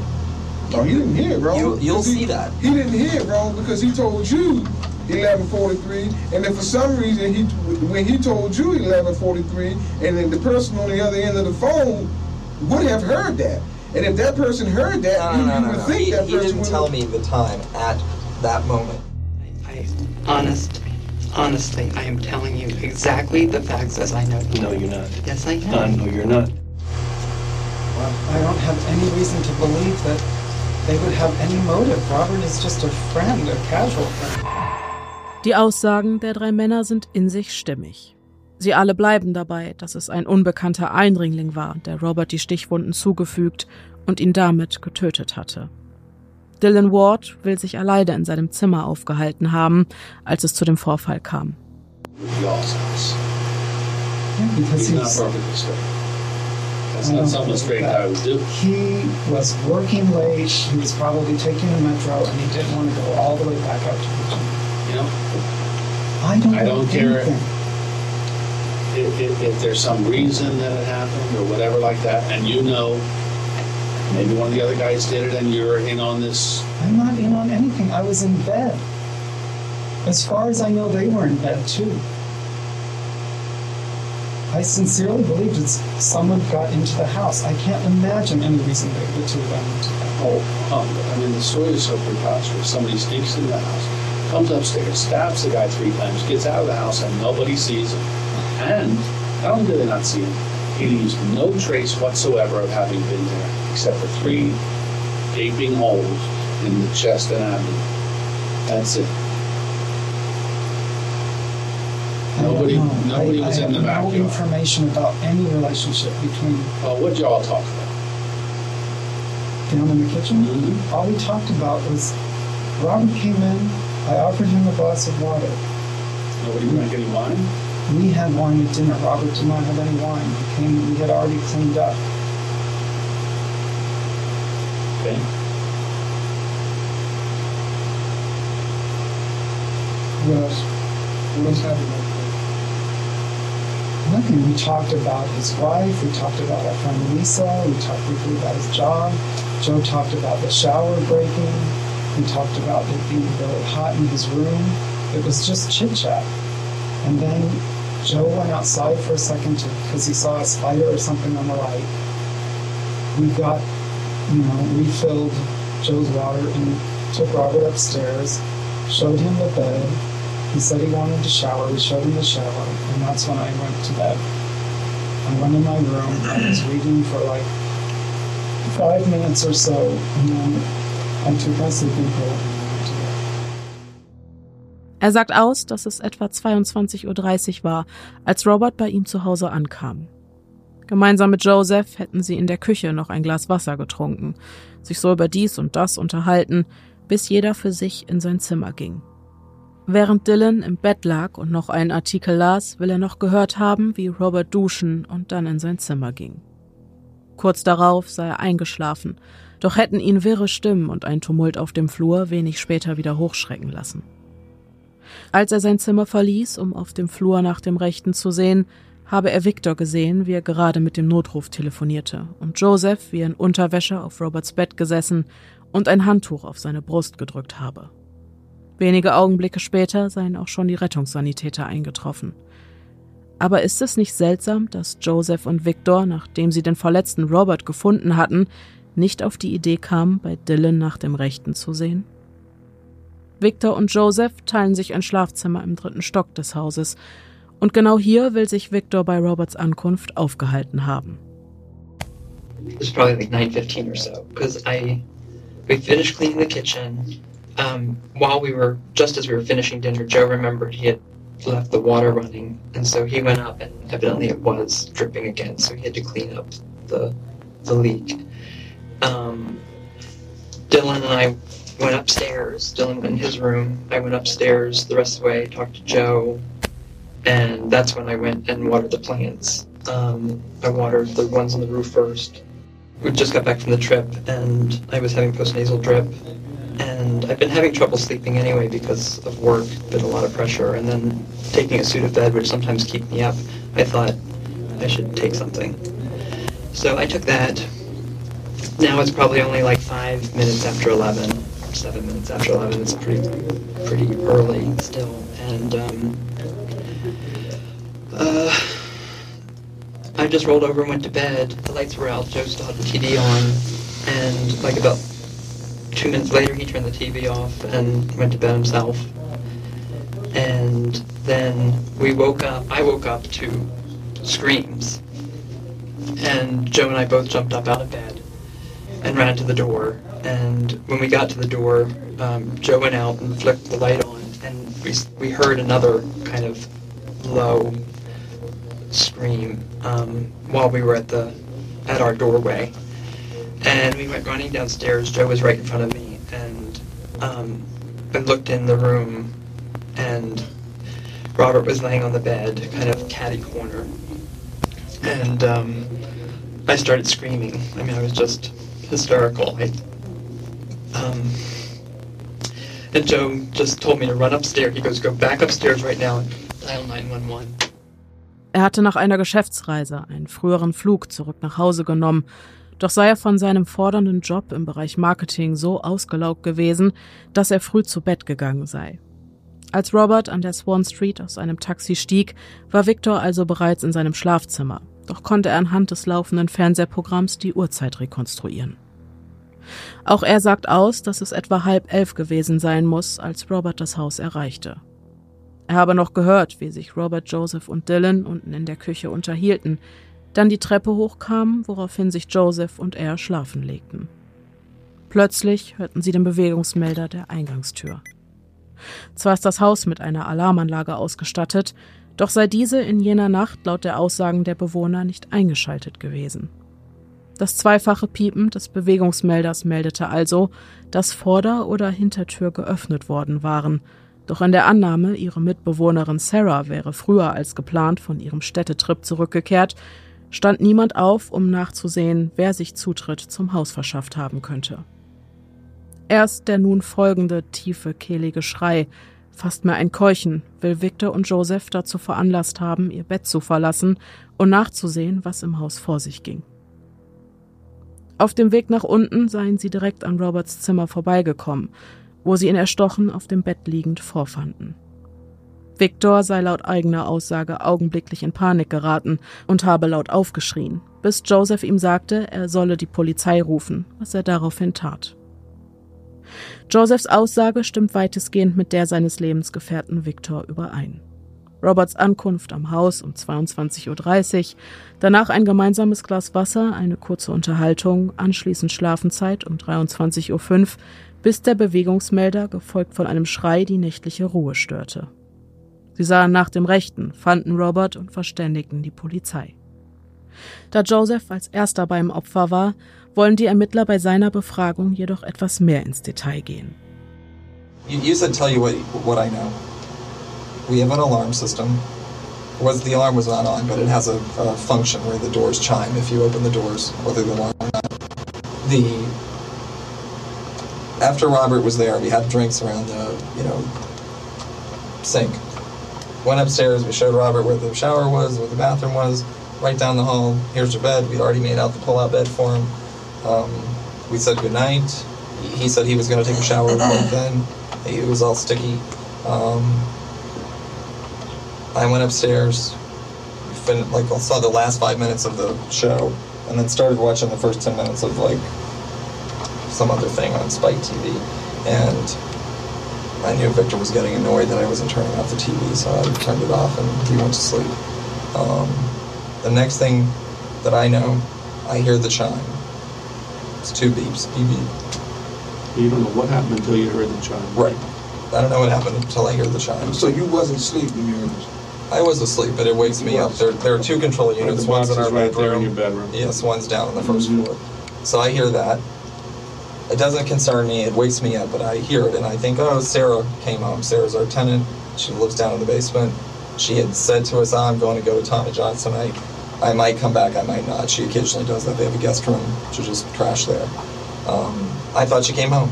Oh, he didn't hear it wrong. You, you'll he, see that. He didn't hear it wrong because he told you 1143, and then for some reason he, when he told you 1143, and then the person on the other end of the phone would have heard that. And if that person heard that, No, no, you, no, you no, would no. think He, that he person didn't would tell me the time at that moment. I, honest, honestly, I am telling you exactly the facts as I know them. No, you're not. Yes, I am. Uh, no, you're not. Well, I don't have any reason to believe that they would have any motive. Robert is just a friend, a casual friend. Die Aussagen der drei Männer sind in sich stimmig. Sie alle bleiben dabei, dass es ein unbekannter Eindringling war, der Robert die Stichwunden zugefügt und ihn damit getötet hatte. Dylan Ward will sich alleine in seinem Zimmer aufgehalten haben, als es zu dem Vorfall kam. Straight. That's not straight that. guy would do. he was working late. He was probably taking a metro, and he didn't want to go all the way back out to Virginia. You know, I don't. I don't care. if, if, if there's some reason that it happened or whatever like that, and you know, maybe one of the other guys did it, and you're in on this. I'm not in on anything. I was in bed. As far as I know, they were in bed too. I sincerely believe that someone got into the house. I can't imagine any reason they the two of them went to that. Oh, um, I mean, the story is so preposterous. Somebody sneaks into the house, comes upstairs, stabs the guy three times, gets out of the house, and nobody sees him. And not only do they not see him, he leaves no trace whatsoever of having been there, except for three gaping holes in the chest and abdomen. That's it. Nobody, nobody I, was I in the have no information about any relationship between Well, what'd y'all talk about? down in the kitchen. Mhm. All we talked about was Robert came in. I offered him a glass of water. Nobody drank any wine? We had wine at dinner. Robert did not have any wine. He came, we had already cleaned up. Okay. What else? What else happened? Nothing. We talked about his wife. We talked about our friend Lisa. We talked briefly about his job. Joe talked about the shower breaking. We talked about it being really hot in his room. It was just chit chat. And then Joe went outside for a second because he saw a spider or something on the light. We got, you know, refilled Joe's water and took Robert upstairs, showed him the bed. He said he wanted to shower. We showed him the shower, and that's when I went to bed. I went in my room. I was reading for like five minutes or so, and then Er sagt aus, dass es etwa 22.30 Uhr war, als Robert bei ihm zu Hause ankam. Gemeinsam mit Joseph hätten sie in der Küche noch ein Glas Wasser getrunken, sich so über dies und das unterhalten, bis jeder für sich in sein Zimmer ging. Während Dylan im Bett lag und noch einen Artikel las, will er noch gehört haben, wie Robert duschen und dann in sein Zimmer ging. Kurz darauf sei er eingeschlafen, doch hätten ihn wirre Stimmen und ein Tumult auf dem Flur wenig später wieder hochschrecken lassen. Als er sein Zimmer verließ, um auf dem Flur nach dem Rechten zu sehen, habe er Victor gesehen, wie er gerade mit dem Notruf telefonierte, und Joseph, wie er in Unterwäsche auf Roberts Bett gesessen und ein Handtuch auf seine Brust gedrückt habe. Wenige Augenblicke später seien auch schon die Rettungssanitäter eingetroffen. Aber ist es nicht seltsam, dass Joseph und Victor, nachdem sie den verletzten Robert gefunden hatten, nicht auf die Idee kamen, bei Dylan nach dem Rechten zu sehen? Victor und Joseph teilen sich ein Schlafzimmer im dritten Stock des Hauses, und genau hier will sich Victor bei Roberts Ankunft aufgehalten haben. It was probably like 9.15 or so, because I, we finished cleaning the kitchen. Um, while we were, just as we were finishing dinner, Joe remembered he had left the water running, and so he went up, and evidently it was dripping again, so he had to clean up the, the leak. Um, Dylan and I went upstairs. Dylan went in his room. I went upstairs the rest of the way, talked to Joe, and that's when I went and watered the plants. Um, I watered the ones on the roof first. We just got back from the trip, and I was having postnasal drip, and I've been having trouble sleeping anyway because of work, been a lot of pressure, and then taking a Sudafed, which sometimes keep me up. I thought I should take something, so I took that. Now it's probably only like five minutes after eleven, seven minutes after eleven. It's pretty, pretty early still, and um, uh, I just rolled over and went to bed. The lights were out. Joe still had the TV on, and like about two minutes later, he turned the TV off and went to bed himself. And then we woke up. I woke up to screams, and Joe and I both jumped up out of bed and ran to the door. And when we got to the door, um, Joe went out and flicked the light on, and we we heard another kind of low scream um, while we were at the at our doorway. And we went running downstairs. Joe was right in front of me, and um, I looked in the room, and Robert was laying on the bed, kind of catty corner. And um, I started screaming. I mean, I was just hysterical. I, um, and Joe just told me to run upstairs. He goes, go back upstairs right now and dial 911. Er hatte nach einer Geschäftsreise einen früheren Flug zurück nach Hause genommen, doch sei er von seinem fordernden Job im Bereich Marketing so ausgelaugt gewesen, dass er früh zu Bett gegangen sei. Als Robert an der Swan Street aus einem Taxi stieg, war Victor also bereits in seinem Schlafzimmer, doch konnte er anhand des laufenden Fernsehprogramms die Uhrzeit rekonstruieren. Auch er sagt aus, dass es etwa halb elf gewesen sein muss, als Robert das Haus erreichte. Er habe noch gehört, wie sich Robert, Joseph und Dylan unten in der Küche unterhielten, dann die Treppe hochkamen, woraufhin sich Joseph und er schlafen legten. Plötzlich hörten sie den Bewegungsmelder der Eingangstür. Zwar ist das Haus mit einer Alarmanlage ausgestattet, doch sei diese in jener Nacht laut der Aussagen der Bewohner nicht eingeschaltet gewesen. Das zweifache Piepen des Bewegungsmelders meldete also, dass Vorder- oder Hintertür geöffnet worden waren, Doch in der Annahme, ihre Mitbewohnerin Sarah wäre früher als geplant von ihrem Städtetrip zurückgekehrt, stand niemand auf, um nachzusehen, wer sich Zutritt zum Haus verschafft haben könnte. Erst der nun folgende tiefe, kehlige Schrei, fast mehr ein Keuchen, will Victor und Joseph dazu veranlasst haben, ihr Bett zu verlassen und nachzusehen, was im Haus vor sich ging. Auf dem Weg nach unten seien sie direkt an Roberts Zimmer vorbeigekommen, wo sie ihn erstochen auf dem Bett liegend vorfanden. Victor sei laut eigener Aussage augenblicklich in Panik geraten und habe laut aufgeschrien, bis Joseph ihm sagte, er solle die Polizei rufen, was er daraufhin tat. Josephs Aussage stimmt weitestgehend mit der seines Lebensgefährten Victor überein. Roberts Ankunft am Haus um 22.30 Uhr, danach ein gemeinsames Glas Wasser, eine kurze Unterhaltung, anschließend Schlafenzeit um 23.05 Uhr, bis der Bewegungsmelder, gefolgt von einem Schrei, die nächtliche Ruhe störte. Sie sahen nach dem Rechten, fanden Robert und verständigten die Polizei. Da Joseph als erster beim Opfer war, wollen die Ermittler bei seiner Befragung jedoch etwas mehr ins Detail gehen. You, you said tell you what, what I know. We have an alarm system. Was the alarm was not on, but it has a, a function where the doors chime if you open the doors, whether the alarm or not. The after Robert was there, we had drinks around the you know sink. Went upstairs. We showed Robert where the shower was, where the bathroom was, right down the hall. Here's your bed. We'd already made out the pull-out bed for him. Um, we said goodnight. He said he was going to take a shower right then. It was all sticky. Um, I went upstairs, fin- like saw the last five minutes of the show, and then started watching the first ten minutes of like some other thing on Spike TV, and I knew Victor was getting annoyed that I wasn't turning off the TV, so I turned it off and he went to sleep. Um, the next thing that I know, I hear the chime. It's two beeps, beep beep. You don't know what happened until you heard the chime. Right. I don't know what happened until I hear the chime. So you wasn't asleep when you heard this? I was asleep, but it wakes me up. There, there are two control units. the One's in our is right there in your bedroom. Yes, one's down on the 1st Mhm. floor. So I hear that. It doesn't concern me. It wakes me up, but I hear it and I think, oh, Sarah came home. Sarah's our tenant. She lives down in the basement. She had said to us, oh, I'm going to go to Tommy John's tonight. I might come back. I might not. She occasionally does that. They have a guest room. She just crash there. Um, I thought she came home.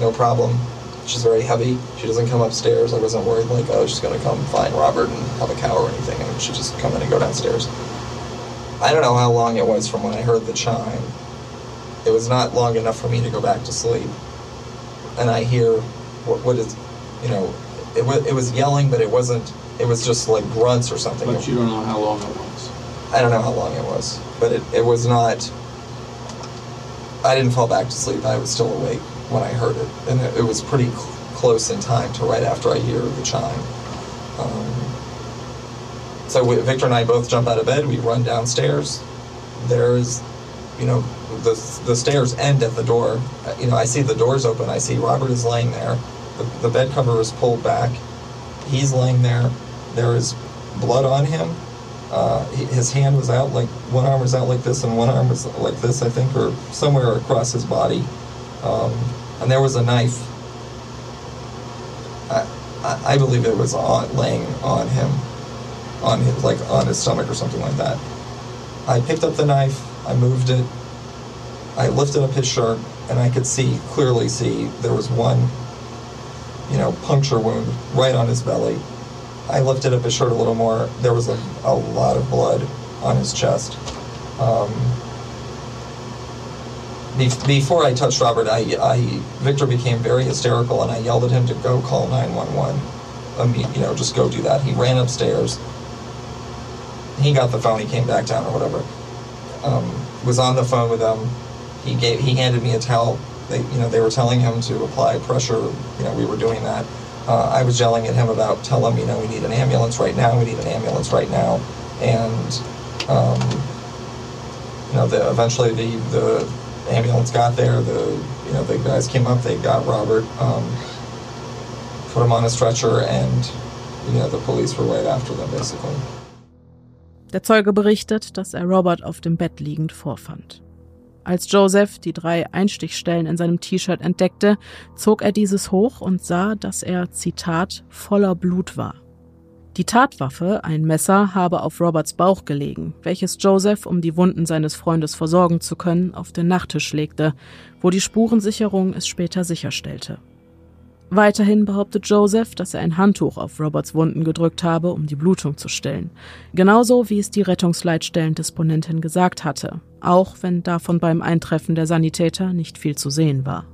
No problem. She's very heavy. She doesn't come upstairs. I wasn't worried like, oh, she's going to come find Robert and have a cow or anything. I mean, she just come in and go downstairs. I don't know how long it was from when I heard the chime. It was not long enough for me to go back to sleep. And I hear what, what is, you know, it, it was yelling, but it wasn't, it was just like grunts or something. But you don't know how long it was. I don't know how long it was, but it, it was not. I didn't fall back to sleep. I was still awake when I heard it, and it, it was pretty cl- close in time to right after I hear the chime. Um, so we, Victor and I both jump out of bed. We run downstairs. There's, you know, the the stairs end at the door. Uh, You know, I see the doors open. I see Robert is laying there. The, the bed cover is pulled back. He's laying there. There is blood on him. Uh, his hand was out like one arm was out like this and one arm was like this, I think, or somewhere across his body. Um, and there was a knife. I, I, I believe it was on laying on him, on his like on his stomach or something like that. I picked up the knife. I moved it. I lifted up his shirt, and I could see clearly see there was one, you know, puncture wound right on his belly. I lifted up his shirt a little more. There was a, a lot of blood on his chest. Um, be- before I touched Robert, I, I Victor became very hysterical, and I yelled at him to go call 911. I mean, you know, just go do that. He ran upstairs. He got the phone. He came back down or whatever. Um, was on the phone with them. He gave. He handed me a towel. They, you know, they were telling him to apply pressure. You know, we were doing that. Uh, I was yelling at him about, tell him, you know, we need an ambulance right now. We need an ambulance right now. And, um, you know, the, eventually the, the ambulance got there. The, you know, the guys came up. They got Robert, um, put him on a stretcher, and, you know, the police were right after them, basically. Der Zeuge berichtet, dass er Robert auf dem Bett liegend vorfand. Als Joseph die drei Einstichstellen in seinem T-Shirt entdeckte, zog er dieses hoch und sah, dass er, Zitat, voller Blut war. Die Tatwaffe, ein Messer, habe auf Roberts Bauch gelegen, welches Joseph, um die Wunden seines Freundes versorgen zu können, auf den Nachttisch legte, wo die Spurensicherung es später sicherstellte. Weiterhin behauptet Joseph, dass er ein Handtuch auf Roberts Wunden gedrückt habe, um die Blutung zu stillen. Genauso wie es die Rettungsleitstellendisponentin gesagt hatte, auch wenn davon beim Eintreffen der Sanitäter nicht viel zu sehen war.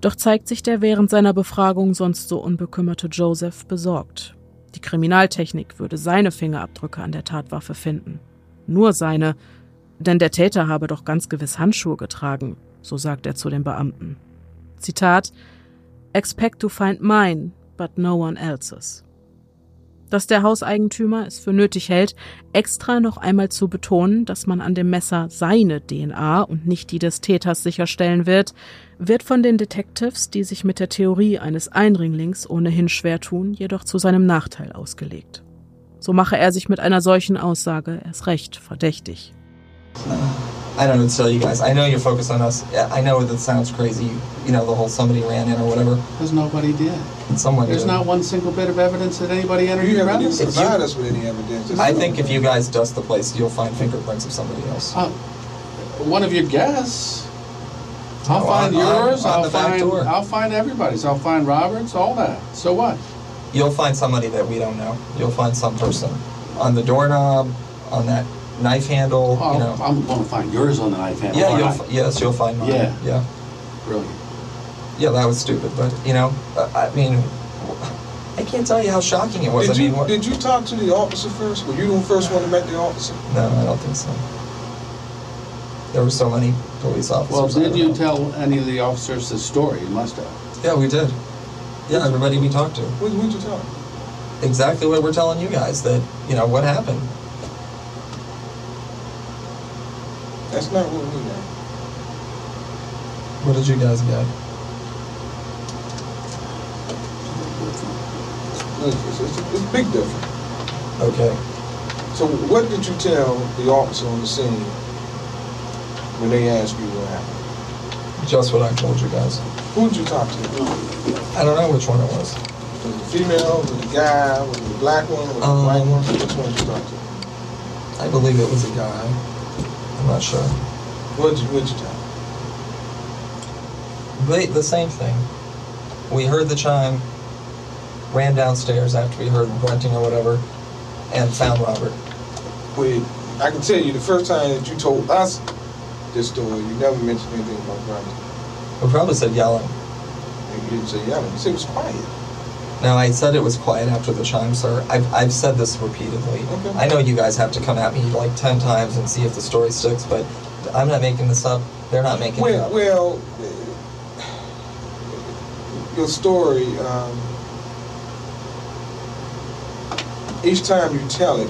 Doch zeigt sich der während seiner Befragung sonst so unbekümmerte Joseph besorgt. Die Kriminaltechnik würde seine Fingerabdrücke an der Tatwaffe finden. Nur seine, denn der Täter habe doch ganz gewiss Handschuhe getragen, so sagt er zu den Beamten. Zitat Expect to find mine, but no one else's. Dass der Hauseigentümer es für nötig hält, extra noch einmal zu betonen, dass man an dem Messer seine DNA und nicht die des Täters sicherstellen wird, wird von den Detectives, die sich mit der Theorie eines Einringlings ohnehin schwer tun, jedoch zu seinem Nachteil ausgelegt. So mache er sich mit einer solchen Aussage erst recht verdächtig. I don't know what to tell you guys. I know you're focused on us. I know that sounds crazy. You know, the whole somebody ran in or whatever. Because nobody did. Someone There's did. not one single bit of evidence that anybody entered You the haven't even premises. supplied us with any evidence. This I think if you guys dust the place, you'll find fingerprints of somebody else. Uh, one of your guests. I'll No, find on- on- yours. on I'll the back find. door. I'll find everybody's. I'll find Roberts. All that. So what? You'll find somebody that we don't know. You'll find some person on the doorknob, on that knife handle. Oh, you know. I'm going to find yours on the knife handle. Yeah, aren't you'll I? f- yes, you'll find mine. Yeah. yeah, Brilliant. yeah. That was stupid, but you know, uh, I mean, I can't tell you how shocking it was. Did I you what, did you talk to the officer first? Were you the first one to meet the officer? no, I don't think so. There were so many police officers. Well, I did don't you know. tell any of the officers the story? You must have. Yeah, we did. Yeah, everybody we talked to. What would you tell? Exactly what we're telling you guys. That you know what happened. That's not what we got. What did you guys get? It's, it's, it's, it's big difference. Okay. So what did you tell the officer on the scene when they asked you what happened? Just what I told you guys. Who did you talk to? I don't know which one it was. Was it the female? Was it the guy? Was it the black one? Was it the Um, white one? Which one did you talk to? I believe it was a guy. I'm not sure. What did you, what did you tell? They, the same thing. We heard the chime, ran downstairs after we heard grunting or whatever, and found Robert. Wait, I can tell you the first time that you told us this story, you never mentioned anything about Grunting. We probably said yelling. You didn't say yelling. You said it was quiet. Now, I said it was quiet after the chime, sir. I've, I've said this repeatedly. Okay. I know you guys have to come at me like 10 times and see if the story sticks, but I'm not making this up. They're not making it Well, up. well, your story. Um, each time you tell it,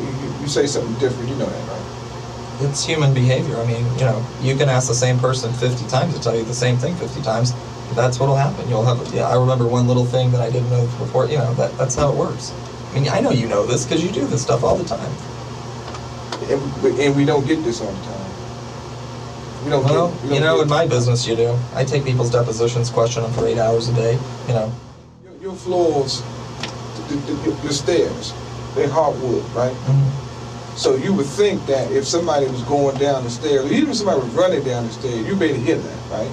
you, you- you say something different. You know that, right? It's human behavior. I mean, you know, you can ask the same person 50 times to tell you the same thing 50 times. That's what'll happen. You'll have, yeah, I remember one little thing that I didn't know before, you know, that, that's how it works. I mean, I know you know this because you do this stuff all the time. And, we- and we don't get this all the time. We don't. Well, get, we don't you know, get- in my business, you do. I take people's depositions, question them for eight hours a day, you know. your, your floors, the, the, the, the stairs, they're hardwood, right? Mm-hmm. So you would think that if somebody was going down the stairs, even if somebody was running down the stairs, you'd better hear that, right?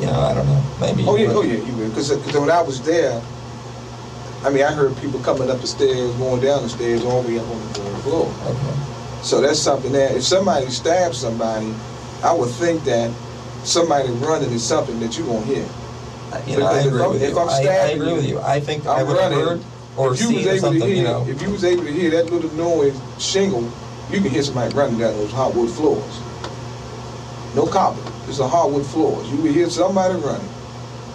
You know, I don't know. Maybe. Oh you yeah, oh yeah, you would. Because when I was there, I mean, I heard people coming up the stairs, going down the stairs, all the way up on the third floor. Okay. So that's something that if somebody stabs somebody, I would think that somebody running is something that you're gonna hear. Uh, you know, I Because if agree I'm- with if you. I'm I, I agree with you, you. I think I I'm would have heard or if you seen was able something, to hear, you know. if you was able to hear that little noise shingle, you can hear somebody running down those hardwood floors. No carpet, it's a hardwood floors. You can hear somebody running.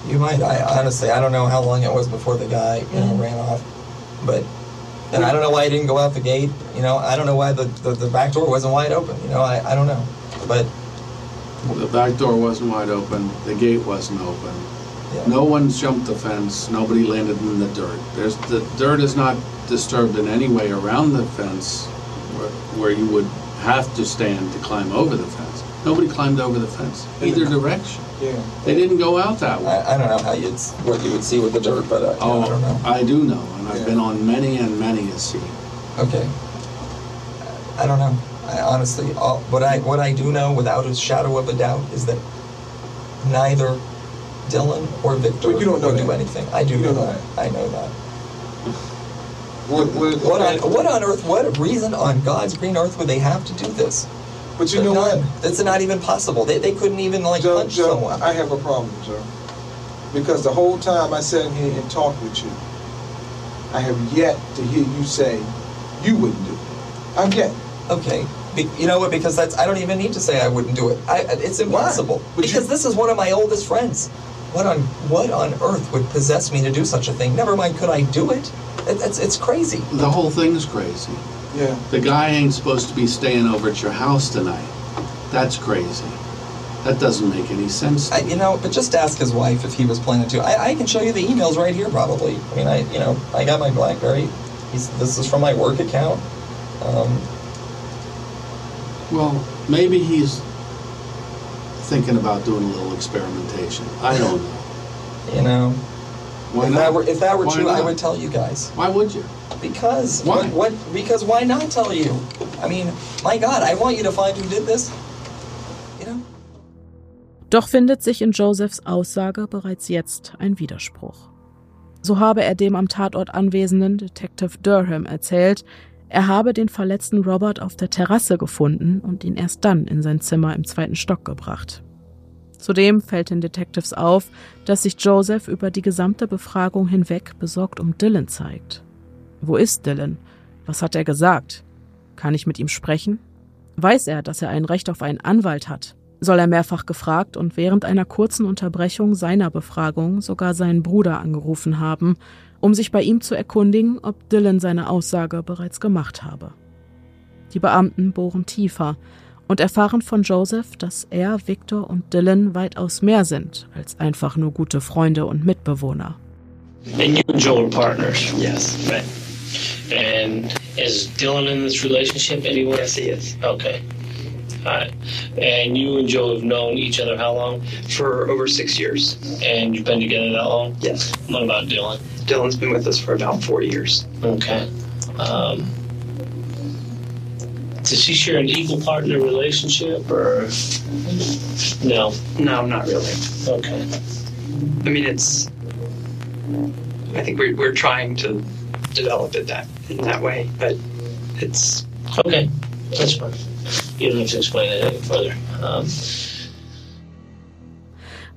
You might. I honestly, I don't know how long it was before the guy, you Mm-hmm. know, ran off. But, and I don't know why he didn't go out the gate. You know, I don't know why the, the, the back door wasn't wide open. You know, I, I don't know. But The back door wasn't wide open. The gate wasn't open. yeah. No one jumped the fence. Nobody landed in the dirt. There's the dirt is not disturbed in any way around the fence, where, where you would have to stand to climb over the fence. Nobody climbed over the fence, either direction. Yeah. They didn't go out that way. I, I don't know how you'd what you would see with the dirt, but uh, Oh, I don't know. I do know, and I've Yeah. been on many and many a scene. Okay. I don't know. I honestly, all, what I what I do know without a shadow of a doubt is that neither Dylan or Victor But you don't know would do that. anything. I do You know don't know that. I know that. What, what, What on what on earth? What reason on God's green earth would they have to do this? But you know None. what? That's not even possible. They, they couldn't even like Joe, punch Joe, someone. I have a problem, Joe. Because the whole time I sat here and talked with you, I have yet to hear you say you wouldn't do it. I've yet. Okay. Be, you know what? Because that's I don't even need to say I wouldn't do it. I, it's impossible. But because you- this is one of my oldest friends. What on what on earth would possess me to do such a thing? Never mind, could I do it? it it's it's crazy. The whole thing's crazy. Yeah. The guy ain't supposed to be staying over at your house tonight. That's crazy. That doesn't make any sense. To I, you know, but just ask his wife if he was planning to. I, I can show you the emails right here, probably. I mean, I you know I got my BlackBerry. He's, this is from my work account. Um, Well, maybe he's thinking about doing a little experimentation. I don't know. you know, Why if not? that were if that were Why true, I not? would tell you guys. Why would you? Because Why? What, what? Because why not tell you? I mean, my God, I want you to find who did this. You know. Doch findet sich in Josephs Aussage bereits jetzt ein Widerspruch. So habe er dem am Tatort anwesenden Detective Durham erzählt, er habe den verletzten Robert auf der Terrasse gefunden und ihn erst dann in sein Zimmer im zweiten Stock gebracht. Zudem fällt den Detectives auf, dass sich Joseph über die gesamte Befragung hinweg besorgt um Dylan zeigt. Wo ist Dylan? Was hat er gesagt? Kann ich mit ihm sprechen? Weiß er, dass er ein Recht auf einen Anwalt hat? Soll er mehrfach gefragt und während einer kurzen Unterbrechung seiner Befragung sogar seinen Bruder angerufen haben, um sich bei ihm zu erkundigen, ob Dylan seine Aussage bereits gemacht habe. Die Beamten bohren tiefer und erfahren von Joseph, dass er, Victor und Dylan weitaus mehr sind als einfach nur gute Freunde und Mitbewohner. And you and Joel are partners. Yes. Right. And is Dylan in this relationship anywhere? Yes, he is. Okay. All right. And you and Joel have known each other how long? For over six years. And you've been together that long? Yes. What about Dylan? Dylan's been with us for about four years. Okay. Um, does she share an equal partner relationship or no? No, not really. Okay. I mean, it's. I think we're, we're trying to develop it that in that way, but it's Okay. That's fine. You don't have to explain it any further. Um,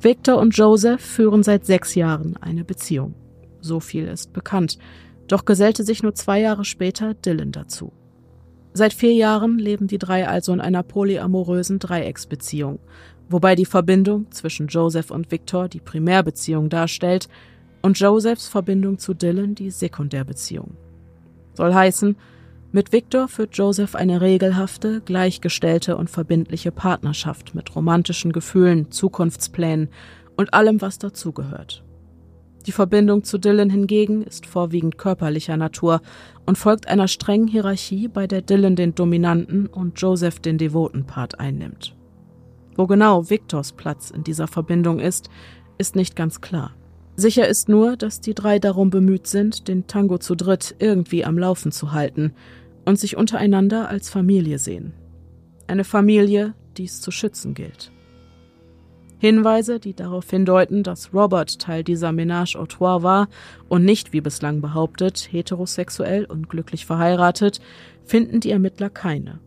Victor und Joseph führen seit sechs Jahren eine Beziehung. So viel ist bekannt. Doch gesellte sich nur zwei Jahre später Dylan dazu. Seit vier Jahren leben die drei also in einer polyamorösen Dreiecksbeziehung, wobei die Verbindung zwischen Joseph und Victor die Primärbeziehung darstellt und Josephs Verbindung zu Dylan die Sekundärbeziehung. Soll heißen, mit Victor führt Joseph eine regelhafte, gleichgestellte und verbindliche Partnerschaft mit romantischen Gefühlen, Zukunftsplänen und allem, was dazugehört. Die Verbindung zu Dylan hingegen ist vorwiegend körperlicher Natur und folgt einer strengen Hierarchie, bei der Dylan den dominanten und Joseph den devoten Part einnimmt. Wo genau Victors Platz in dieser Verbindung ist, ist nicht ganz klar. Sicher ist nur, dass die drei darum bemüht sind, den Tango zu dritt irgendwie am Laufen zu halten und sich untereinander als Familie sehen. Eine Familie, die es zu schützen gilt. Hinweise, die darauf hindeuten, dass Robert Teil dieser Ménage au Trois war und nicht, wie bislang behauptet, heterosexuell und glücklich verheiratet, finden die Ermittler keine.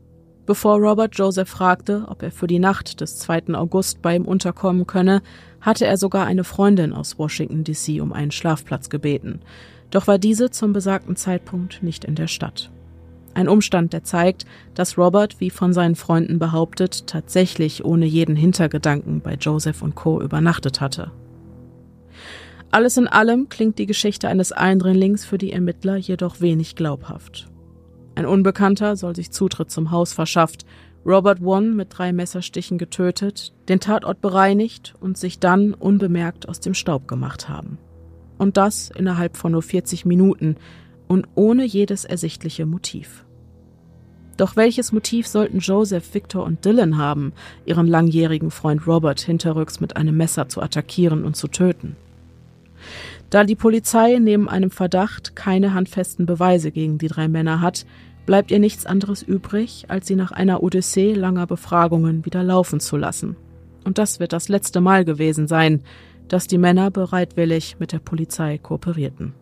Bevor Robert Joseph fragte, ob er für die Nacht des 2. August bei ihm unterkommen könne, hatte er sogar eine Freundin aus Washington DC um einen Schlafplatz gebeten, doch war diese zum besagten Zeitpunkt nicht in der Stadt. Ein Umstand, der zeigt, dass Robert, wie von seinen Freunden behauptet, tatsächlich ohne jeden Hintergedanken bei Joseph und Co. übernachtet hatte. Alles in allem klingt die Geschichte eines Eindringlings für die Ermittler jedoch wenig glaubhaft. Ein Unbekannter soll sich Zutritt zum Haus verschafft, Robert One mit drei Messerstichen getötet, den Tatort bereinigt und sich dann unbemerkt aus dem Staub gemacht haben. Und das innerhalb von nur 40 Minuten und ohne jedes ersichtliche Motiv. Doch welches Motiv sollten Joseph, Victor und Dylan haben, ihren langjährigen Freund Robert hinterrücks mit einem Messer zu attackieren und zu töten? Da die Polizei neben einem Verdacht keine handfesten Beweise gegen die drei Männer hat, bleibt ihr nichts anderes übrig, als sie nach einer Odyssee langer Befragungen wieder laufen zu lassen. Und das wird das letzte Mal gewesen sein, dass die Männer bereitwillig mit der Polizei kooperierten.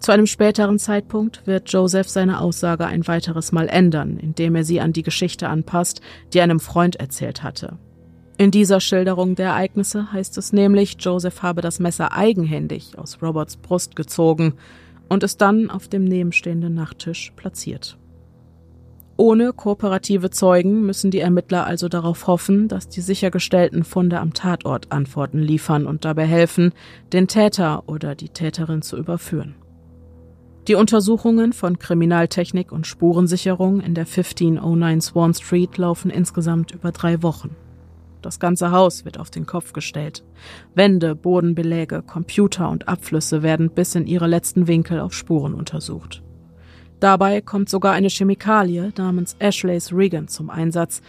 Zu einem späteren Zeitpunkt wird Joseph seine Aussage ein weiteres Mal ändern, indem er sie an die Geschichte anpasst, die einem Freund erzählt hatte. In dieser Schilderung der Ereignisse heißt es nämlich, Joseph habe das Messer eigenhändig aus Roberts Brust gezogen und es dann auf dem nebenstehenden Nachttisch platziert. Ohne kooperative Zeugen müssen die Ermittler also darauf hoffen, dass die sichergestellten Funde am Tatort Antworten liefern und dabei helfen, den Täter oder die Täterin zu überführen. Die Untersuchungen von Kriminaltechnik und Spurensicherung in der 1509 Swan Street laufen insgesamt über drei Wochen. Das ganze Haus wird auf den Kopf gestellt. Wände, Bodenbeläge, Computer und Abflüsse werden bis in ihre letzten Winkel auf Spuren untersucht. Dabei kommt sogar eine Chemikalie namens Ashleys Regan zum Einsatz,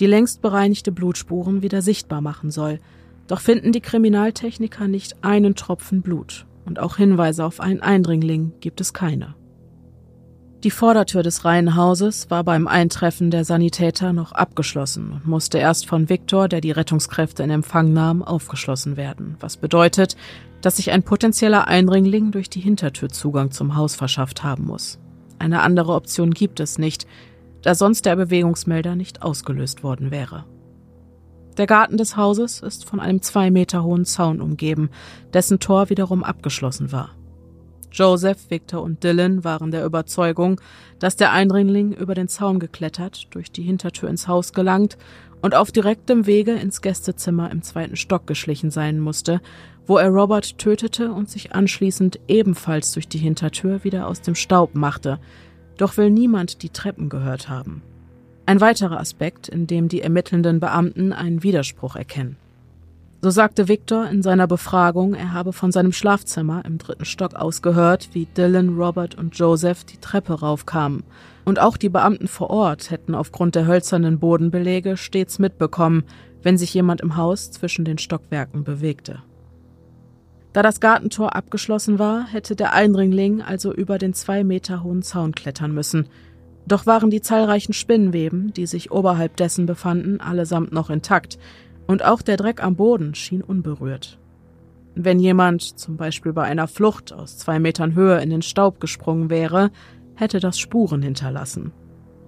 die längst bereinigte Blutspuren wieder sichtbar machen soll. Doch finden die Kriminaltechniker nicht einen Tropfen Blut und auch Hinweise auf einen Eindringling gibt es keine. Die Vordertür des Reihenhauses war beim Eintreffen der Sanitäter noch abgeschlossen und musste erst von Viktor, der die Rettungskräfte in Empfang nahm, aufgeschlossen werden, was bedeutet, dass sich ein potenzieller Eindringling durch die Hintertür Zugang zum Haus verschafft haben muss. Eine andere Option gibt es nicht, da sonst der Bewegungsmelder nicht ausgelöst worden wäre. Der Garten des Hauses ist von einem zwei Meter hohen Zaun umgeben, dessen Tor wiederum abgeschlossen war. Joseph, Victor und Dylan waren der Überzeugung, dass der Eindringling über den Zaun geklettert, durch die Hintertür ins Haus gelangt und auf direktem Wege ins Gästezimmer im zweiten Stock geschlichen sein musste, wo er Robert tötete und sich anschließend ebenfalls durch die Hintertür wieder aus dem Staub machte. Doch will niemand die Treppen gehört haben. Ein weiterer Aspekt, in dem die ermittelnden Beamten einen Widerspruch erkennen. So sagte Victor in seiner Befragung, er habe von seinem Schlafzimmer im dritten Stock aus gehört, wie Dylan, Robert und Joseph die Treppe raufkamen. Und auch die Beamten vor Ort hätten aufgrund der hölzernen Bodenbelege stets mitbekommen, wenn sich jemand im Haus zwischen den Stockwerken bewegte. Da das Gartentor abgeschlossen war, hätte der Eindringling also über den zwei Meter hohen Zaun klettern müssen. Doch waren die zahlreichen Spinnenweben, die sich oberhalb dessen befanden, allesamt noch intakt, und auch der Dreck am Boden schien unberührt. Wenn jemand zum Beispiel bei einer Flucht aus zwei Metern Höhe in den Staub gesprungen wäre, hätte das Spuren hinterlassen.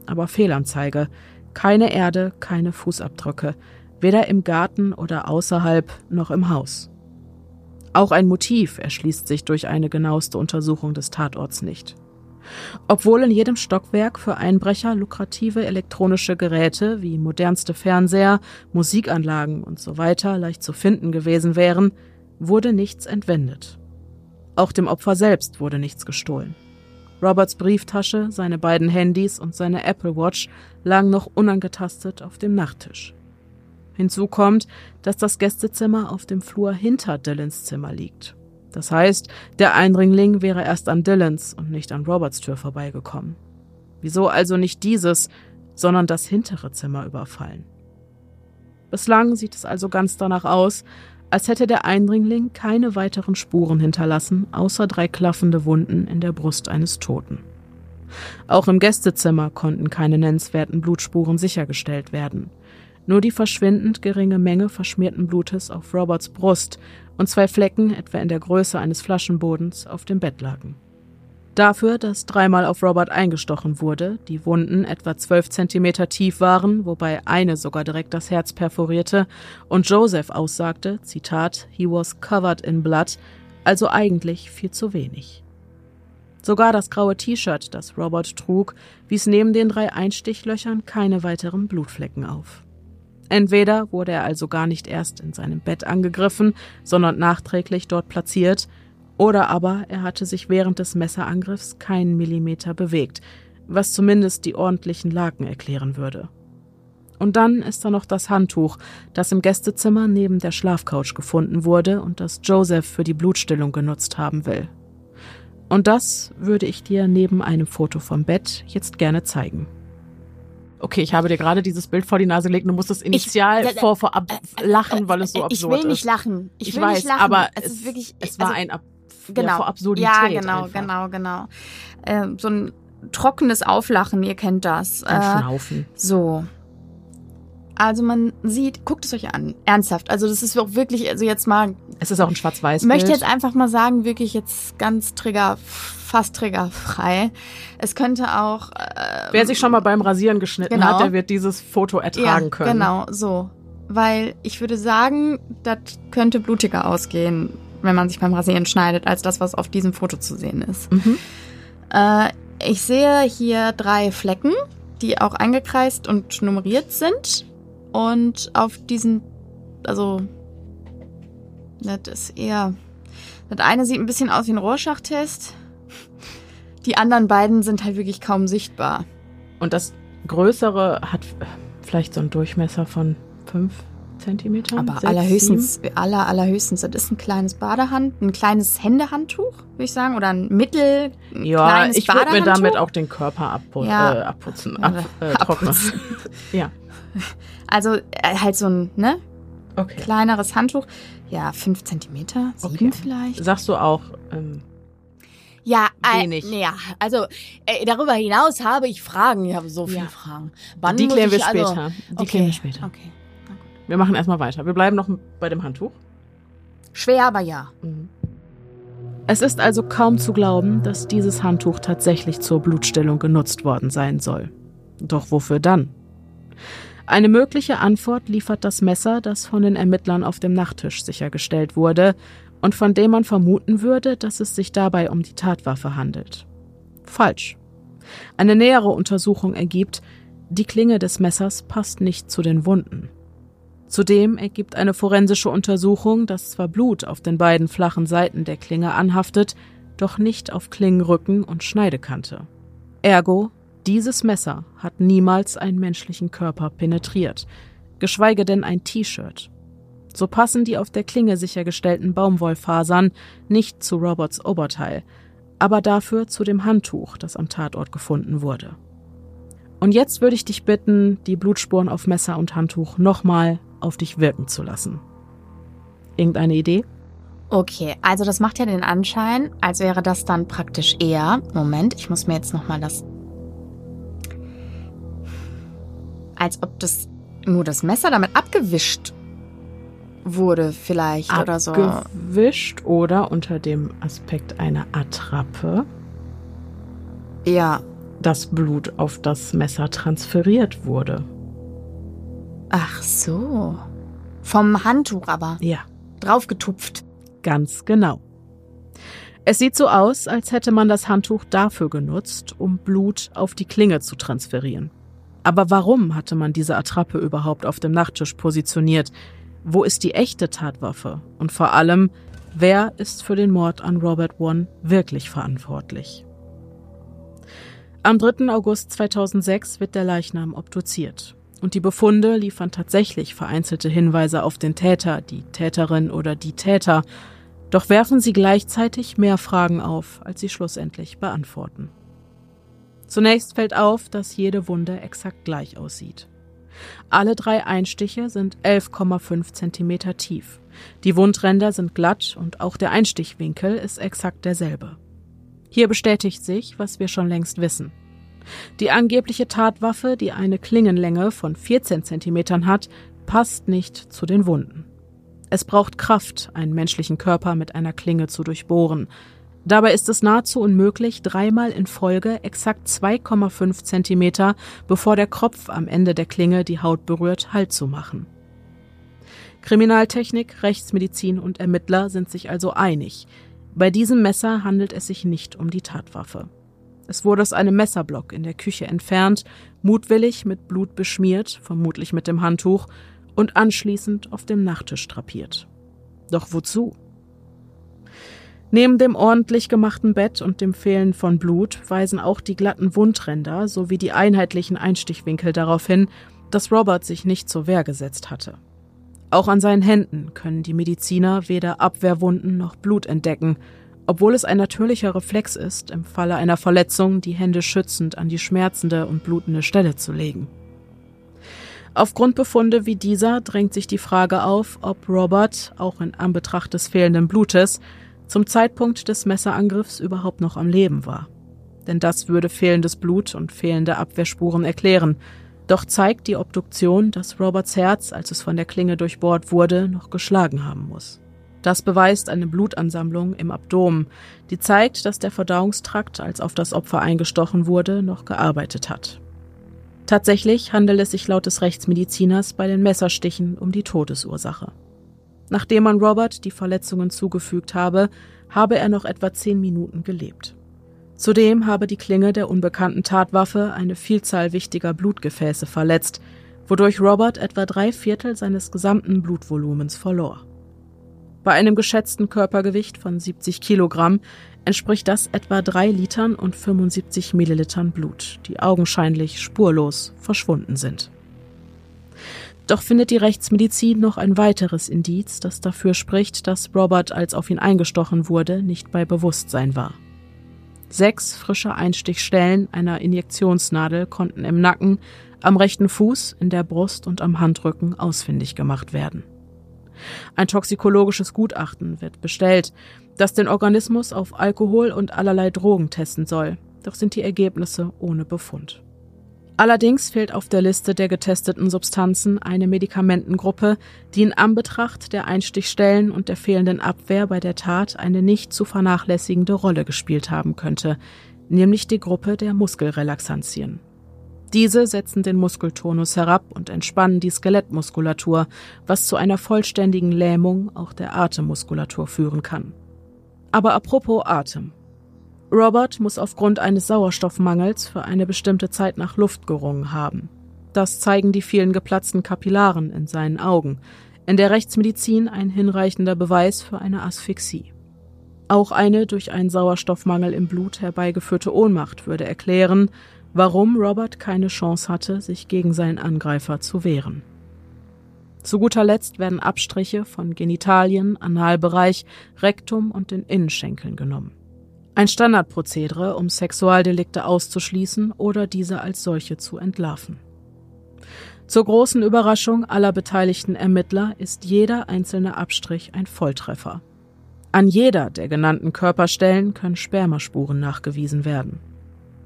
Aber Fehlanzeige, keine Erde, keine Fußabdrücke, weder im Garten oder außerhalb noch im Haus. Auch ein Motiv erschließt sich durch eine genaueste Untersuchung des Tatorts nicht. Obwohl in jedem Stockwerk für Einbrecher lukrative elektronische Geräte wie modernste Fernseher, Musikanlagen usw. So leicht zu finden gewesen wären, wurde nichts entwendet. Auch dem Opfer selbst wurde nichts gestohlen. Roberts Brieftasche, seine beiden Handys und seine Apple Watch lagen noch unangetastet auf dem Nachttisch. Hinzu kommt, dass das Gästezimmer auf dem Flur hinter Dylans Zimmer liegt. Das heißt, der Eindringling wäre erst an Dylans und nicht an Roberts Tür vorbeigekommen. Wieso also nicht dieses, sondern das hintere Zimmer überfallen? Bislang sieht es also ganz danach aus, als hätte der Eindringling keine weiteren Spuren hinterlassen, außer drei klaffende Wunden in der Brust eines Toten. Auch im Gästezimmer konnten keine nennenswerten Blutspuren sichergestellt werden. Nur die verschwindend geringe Menge verschmierten Blutes auf Roberts Brust und zwei Flecken, etwa in der Größe eines Flaschenbodens, auf dem Bett lagen. Dafür, dass dreimal auf Robert eingestochen wurde, die Wunden etwa zwölf Zentimeter tief waren, wobei eine sogar direkt das Herz perforierte, und Joseph aussagte, Zitat, he was covered in blood, also eigentlich viel zu wenig. Sogar das graue T-Shirt, das Robert trug, wies neben den drei Einstichlöchern keine weiteren Blutflecken auf. Entweder wurde er also gar nicht erst in seinem Bett angegriffen, sondern nachträglich dort platziert, oder aber er hatte sich während des Messerangriffs keinen Millimeter bewegt, was zumindest die ordentlichen Laken erklären würde. Und dann ist da noch das Handtuch, das im Gästezimmer neben der Schlafcouch gefunden wurde und das Joseph für die Blutstillung genutzt haben will. Und das würde ich dir neben einem Foto vom Bett jetzt gerne zeigen. Okay, ich habe dir gerade dieses Bild vor die Nase gelegt. Du musstest initial Ich- vor, vor ab, lachen, weil es so ich absurd will nicht ist. lachen. Ich, Ich will weiß, nicht lachen. aber es, es- ist wirklich. Es war also, ein ab, genau. ja, vor Absurdität. Ja, genau, einfach. genau, genau. Ähm, so ein trockenes Auflachen, ihr kennt das. Ein Äh, Schnaufen. So. Also man sieht, guckt es euch an, ernsthaft. Also das ist auch wirklich, also jetzt mal, Es ist auch ein schwarz-weiß. ich möchte jetzt einfach mal sagen, wirklich jetzt ganz trigger, fast triggerfrei. Es könnte auch, äh, Wer sich schon mal beim Rasieren geschnitten Genau. hat, der wird dieses Foto ertragen ja, können. genau, so. Weil ich würde sagen, das könnte blutiger ausgehen, wenn man sich beim Rasieren schneidet, als das, was auf diesem Foto zu sehen ist. Mhm. Äh, ich sehe hier drei Flecken, die auch eingekreist und nummeriert sind. Und auf diesen, also, das ist eher, das eine sieht ein bisschen aus wie ein Rorschach-Test. Die anderen beiden sind halt wirklich kaum sichtbar. Und das Größere hat vielleicht so einen Durchmesser von fünf Zentimetern. Aber sechs, allerhöchstens, aller, allerhöchstens, das ist ein kleines Badehand, ein kleines Händehandtuch, würde ich sagen, oder ein mittel, ein. Ja, ich würde mir damit auch den Körper abpu Ja. äh, abputzen. Ab, äh, trocknen. abputzen. ja. Also äh, halt so ein, ne, Okay. kleineres Handtuch. Ja, fünf Zentimeter, sieben Okay. vielleicht. Sagst du auch, ähm, Ja, äh, Wenig. Ja, also äh, darüber hinaus habe ich Fragen. Ich habe so viele Ja. Fragen. Wann die klären wir also- später. Die okay. klären wir später. Okay. Wir machen erstmal weiter. Wir bleiben noch bei dem Handtuch. Schwer, aber ja. Es ist also kaum zu glauben, dass dieses Handtuch tatsächlich zur Blutstillung genutzt worden sein soll. Doch wofür dann? Eine mögliche Antwort liefert das Messer, das von den Ermittlern auf dem Nachttisch sichergestellt wurde und von dem man vermuten würde, dass es sich dabei um die Tatwaffe handelt. Falsch. Eine nähere Untersuchung ergibt, die Klinge des Messers passt nicht zu den Wunden. Zudem ergibt eine forensische Untersuchung, dass zwar Blut auf den beiden flachen Seiten der Klinge anhaftet, doch nicht auf Klingenrücken und Schneidekante. Ergo, dieses Messer hat niemals einen menschlichen Körper penetriert, geschweige denn ein T-Shirt. So passen die auf der Klinge sichergestellten Baumwollfasern nicht zu Roberts Oberteil, aber dafür zu dem Handtuch, das am Tatort gefunden wurde. Und jetzt würde ich dich bitten, die Blutspuren auf Messer und Handtuch nochmal auf dich wirken zu lassen. Irgendeine Idee? Okay, also das macht ja den Anschein, als wäre das dann praktisch eher. Moment, ich muss mir jetzt nochmal das. Als ob das nur das Messer damit abgewischt wurde, vielleicht oder so. Abgewischt oder unter dem Aspekt einer Attrappe Ja. das Blut auf das Messer transferiert wurde. Ach so. Vom Handtuch aber. Ja. Draufgetupft. Ganz genau. Es sieht so aus, als hätte man das Handtuch dafür genutzt, um Blut auf die Klinge zu transferieren. Aber warum hatte man diese Attrappe überhaupt auf dem Nachttisch positioniert? Wo ist die echte Tatwaffe? Und vor allem, wer ist für den Mord an Robert One wirklich verantwortlich? Am 3. August 2006 wird der Leichnam obduziert. Und die Befunde liefern tatsächlich vereinzelte Hinweise auf den Täter, die Täterin oder die Täter, doch werfen sie gleichzeitig mehr Fragen auf, als sie schlussendlich beantworten. Zunächst fällt auf, dass jede Wunde exakt gleich aussieht. Alle drei Einstiche sind 11,5 Zentimeter tief. Die Wundränder sind glatt und auch der Einstichwinkel ist exakt derselbe. Hier bestätigt sich, was wir schon längst wissen. Die angebliche Tatwaffe, die eine Klingenlänge von 14 Zentimetern hat, passt nicht zu den Wunden. Es braucht Kraft, einen menschlichen Körper mit einer Klinge zu durchbohren. Dabei ist es nahezu unmöglich, dreimal in Folge exakt 2,5 Zentimeter, bevor der Kropf am Ende der Klinge die Haut berührt, Halt zu machen. Kriminaltechnik, Rechtsmedizin und Ermittler sind sich also einig. Bei diesem Messer handelt es sich nicht um die Tatwaffe. Es wurde aus einem Messerblock in der Küche entfernt, mutwillig mit Blut beschmiert, vermutlich mit dem Handtuch, und anschließend auf dem Nachttisch drapiert. Doch wozu? Neben dem ordentlich gemachten Bett und dem Fehlen von Blut weisen auch die glatten Wundränder sowie die einheitlichen Einstichwinkel darauf hin, dass Robert sich nicht zur Wehr gesetzt hatte. Auch an seinen Händen können die Mediziner weder Abwehrwunden noch Blut entdecken, obwohl es ein natürlicher Reflex ist, im Falle einer Verletzung die Hände schützend an die schmerzende und blutende Stelle zu legen. Aufgrund Befunde wie dieser drängt sich die Frage auf, ob Robert, auch in Anbetracht des fehlenden Blutes, zum Zeitpunkt des Messerangriffs überhaupt noch am Leben war. Denn das würde fehlendes Blut und fehlende Abwehrspuren erklären. Doch zeigt die Obduktion, dass Roberts Herz, als es von der Klinge durchbohrt wurde, noch geschlagen haben muss. Das beweist eine Blutansammlung im Abdomen, die zeigt, dass der Verdauungstrakt, als auf das Opfer eingestochen wurde, noch gearbeitet hat. Tatsächlich handelt es sich laut des Rechtsmediziners bei den Messerstichen um die Todesursache. Nachdem man Robert die Verletzungen zugefügt habe, habe er noch etwa zehn Minuten gelebt. Zudem habe die Klinge der unbekannten Tatwaffe eine Vielzahl wichtiger Blutgefäße verletzt, wodurch Robert etwa drei Viertel seines gesamten Blutvolumens verlor. Bei einem geschätzten Körpergewicht von 70 Kilogramm entspricht das etwa drei Litern und 75 Millilitern Blut, die augenscheinlich spurlos verschwunden sind. Doch findet die Rechtsmedizin noch ein weiteres Indiz, das dafür spricht, dass Robert, als auf ihn eingestochen wurde, nicht bei Bewusstsein war. Sechs frische Einstichstellen einer Injektionsnadel konnten im Nacken, am rechten Fuß, in der Brust und am Handrücken ausfindig gemacht werden. Ein toxikologisches Gutachten wird bestellt, das den Organismus auf Alkohol und allerlei Drogen testen soll, doch sind die Ergebnisse ohne Befund. Allerdings fehlt auf der Liste der getesteten Substanzen eine Medikamentengruppe, die in Anbetracht der Einstichstellen und der fehlenden Abwehr bei der Tat eine nicht zu vernachlässigende Rolle gespielt haben könnte, nämlich die Gruppe der Muskelrelaxantien. Diese setzen den Muskeltonus herab und entspannen die Skelettmuskulatur, was zu einer vollständigen Lähmung auch der Atemmuskulatur führen kann. Aber apropos Atem. Robert muss aufgrund eines Sauerstoffmangels für eine bestimmte Zeit nach Luft gerungen haben. Das zeigen die vielen geplatzten Kapillaren in seinen Augen, in der Rechtsmedizin ein hinreichender Beweis für eine Asphyxie. Auch eine durch einen Sauerstoffmangel im Blut herbeigeführte Ohnmacht würde erklären, warum Robert keine Chance hatte, sich gegen seinen Angreifer zu wehren. Zu guter Letzt werden Abstriche von Genitalien, Analbereich, Rektum und den Innenschenkeln genommen. Ein Standardprozedere, um Sexualdelikte auszuschließen oder diese als solche zu entlarven. Zur großen Überraschung aller beteiligten Ermittler ist jeder einzelne Abstrich ein Volltreffer. An jeder der genannten Körperstellen können Spermaspuren nachgewiesen werden.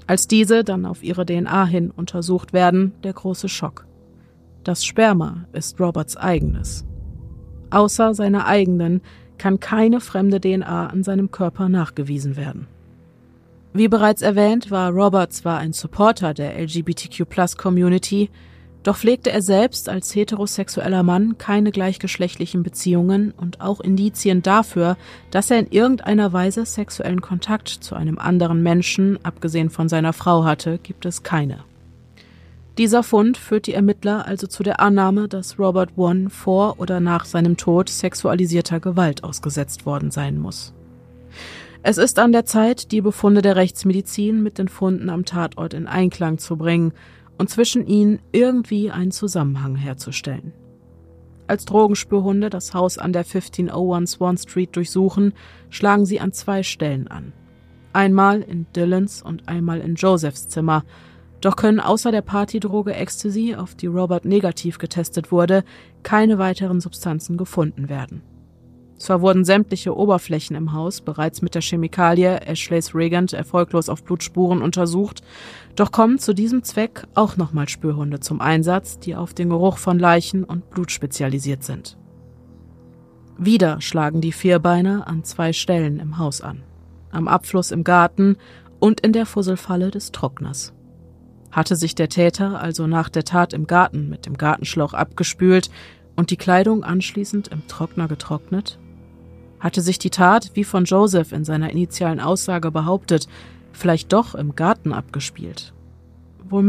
Als diese dann auf ihre DNA hin untersucht werden, der große Schock. Das Sperma ist Roberts eigenes. Außer seiner eigenen kann keine fremde DNA an seinem Körper nachgewiesen werden. Wie bereits erwähnt, war Robert zwar ein Supporter der LGBTQ-Plus-Community, doch pflegte er selbst als heterosexueller Mann keine gleichgeschlechtlichen Beziehungen und auch Indizien dafür, dass er in irgendeiner Weise sexuellen Kontakt zu einem anderen Menschen, abgesehen von seiner Frau, hatte, gibt es keine. Dieser Fund führt die Ermittler also zu der Annahme, dass Robert One vor oder nach seinem Tod sexualisierter Gewalt ausgesetzt worden sein muss. Es ist an der Zeit, die Befunde der Rechtsmedizin mit den Funden am Tatort in Einklang zu bringen und zwischen ihnen irgendwie einen Zusammenhang herzustellen. Als Drogenspürhunde das Haus an der 1501 Swan Street durchsuchen, schlagen sie an zwei Stellen an. Einmal in Dylans und einmal in Josephs Zimmer, doch können außer der Partydroge Ecstasy, auf die Robert negativ getestet wurde, keine weiteren Substanzen gefunden werden. Zwar wurden sämtliche Oberflächen im Haus bereits mit der Chemikalie Ashleys Regent erfolglos auf Blutspuren untersucht, doch kommen zu diesem Zweck auch nochmal Spürhunde zum Einsatz, die auf den Geruch von Leichen und Blut spezialisiert sind. Wieder schlagen die Vierbeiner an zwei Stellen im Haus an. Am Abfluss im Garten und in der Fusselfalle des Trockners. Hatte sich der Täter also nach der Tat im Garten mit dem Gartenschlauch abgespült und die Kleidung anschließend im Trockner getrocknet? Hatte sich die Tat, wie von Joseph in seiner initialen Aussage behauptet, vielleicht doch im Garten abgespielt? Wohl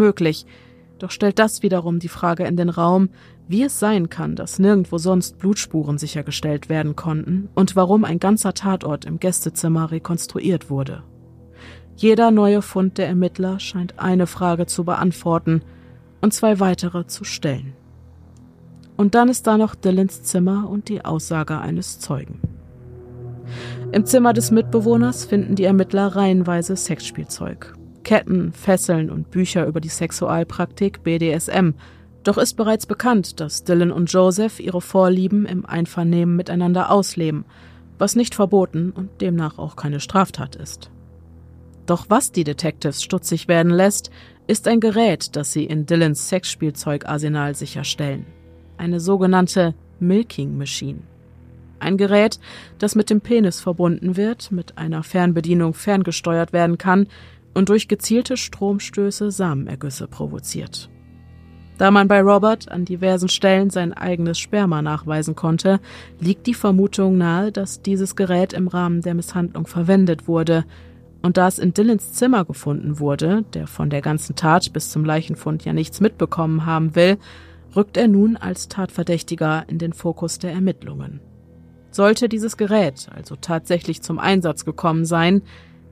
doch stellt das wiederum die Frage in den Raum, wie es sein kann, dass nirgendwo sonst Blutspuren sichergestellt werden konnten und warum ein ganzer Tatort im Gästezimmer rekonstruiert wurde. Jeder neue Fund der Ermittler scheint eine Frage zu beantworten und zwei weitere zu stellen. Und dann ist da noch Dylans Zimmer und die Aussage eines Zeugen. Im Zimmer des Mitbewohners finden die Ermittler reihenweise Sexspielzeug. Ketten, Fesseln und Bücher über die Sexualpraktik BDSM, Doch ist bereits bekannt, dass Dylan und Joseph ihre Vorlieben im Einvernehmen miteinander ausleben, was nicht verboten und demnach auch keine Straftat ist. Doch was die Detectives stutzig werden lässt, ist ein Gerät, das sie in Dylans Sexspielzeugarsenal sicherstellen. Eine sogenannte Milking Machine. Ein Gerät, das mit dem Penis verbunden wird, mit einer Fernbedienung ferngesteuert werden kann und durch gezielte Stromstöße Samenergüsse provoziert. Da man bei Robert an diversen Stellen sein eigenes Sperma nachweisen konnte, liegt die Vermutung nahe, dass dieses Gerät im Rahmen der Misshandlung verwendet wurde. Und da es in Dylans Zimmer gefunden wurde, der von der ganzen Tat bis zum Leichenfund ja nichts mitbekommen haben will, rückt er nun als Tatverdächtiger in den Fokus der Ermittlungen. Sollte dieses Gerät also tatsächlich zum Einsatz gekommen sein,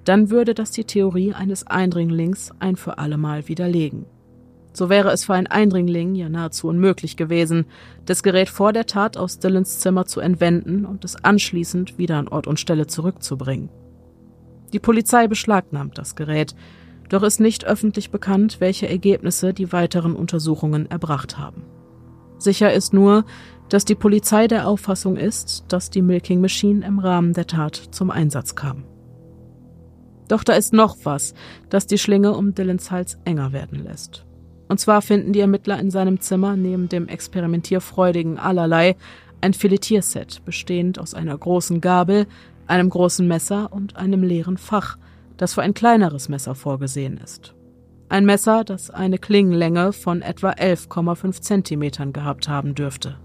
dann würde das die Theorie eines Eindringlings ein für allemal widerlegen. So wäre es für einen Eindringling ja nahezu unmöglich gewesen, das Gerät vor der Tat aus Dylans Zimmer zu entwenden und es anschließend wieder an Ort und Stelle zurückzubringen. Die Polizei beschlagnahmt das Gerät, doch ist nicht öffentlich bekannt, welche Ergebnisse die weiteren Untersuchungen erbracht haben. Sicher ist nur, dass die Polizei der Auffassung ist, dass die Milking Machine im Rahmen der Tat zum Einsatz kam. Doch da ist noch was, das die Schlinge um Dylans Hals enger werden lässt. Und zwar finden die Ermittler in seinem Zimmer neben dem experimentierfreudigen Allerlei ein Filetierset, bestehend aus einer großen Gabel, einem großen Messer und einem leeren Fach, das für ein kleineres Messer vorgesehen ist. Ein Messer, das eine Klingenlänge von etwa 11,5 Zentimetern gehabt haben dürfte.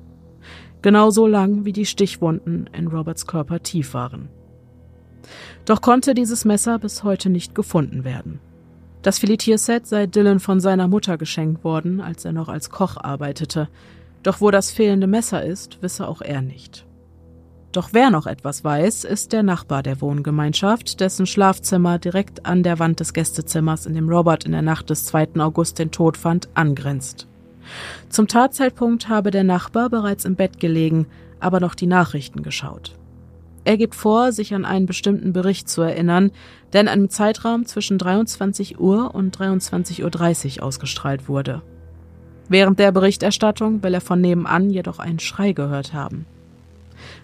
Genauso lang wie die Stichwunden in Roberts Körper tief waren. Doch konnte dieses Messer bis heute nicht gefunden werden. Das Filetierset sei Dylan von seiner Mutter geschenkt worden, als er noch als Koch arbeitete. Doch wo das fehlende Messer ist, wisse auch er nicht. Doch wer noch etwas weiß, ist der Nachbar der Wohngemeinschaft, dessen Schlafzimmer direkt an der Wand des Gästezimmers, in dem Robert in der Nacht des 2. August den Tod fand, angrenzt. Zum Tatzeitpunkt habe der Nachbar bereits im Bett gelegen, aber noch die Nachrichten geschaut. Er gibt vor, sich an einen bestimmten Bericht zu erinnern, der in einem Zeitraum zwischen 23 Uhr und 23.30 Uhr ausgestrahlt wurde. Während der Berichterstattung will er von nebenan jedoch einen Schrei gehört haben.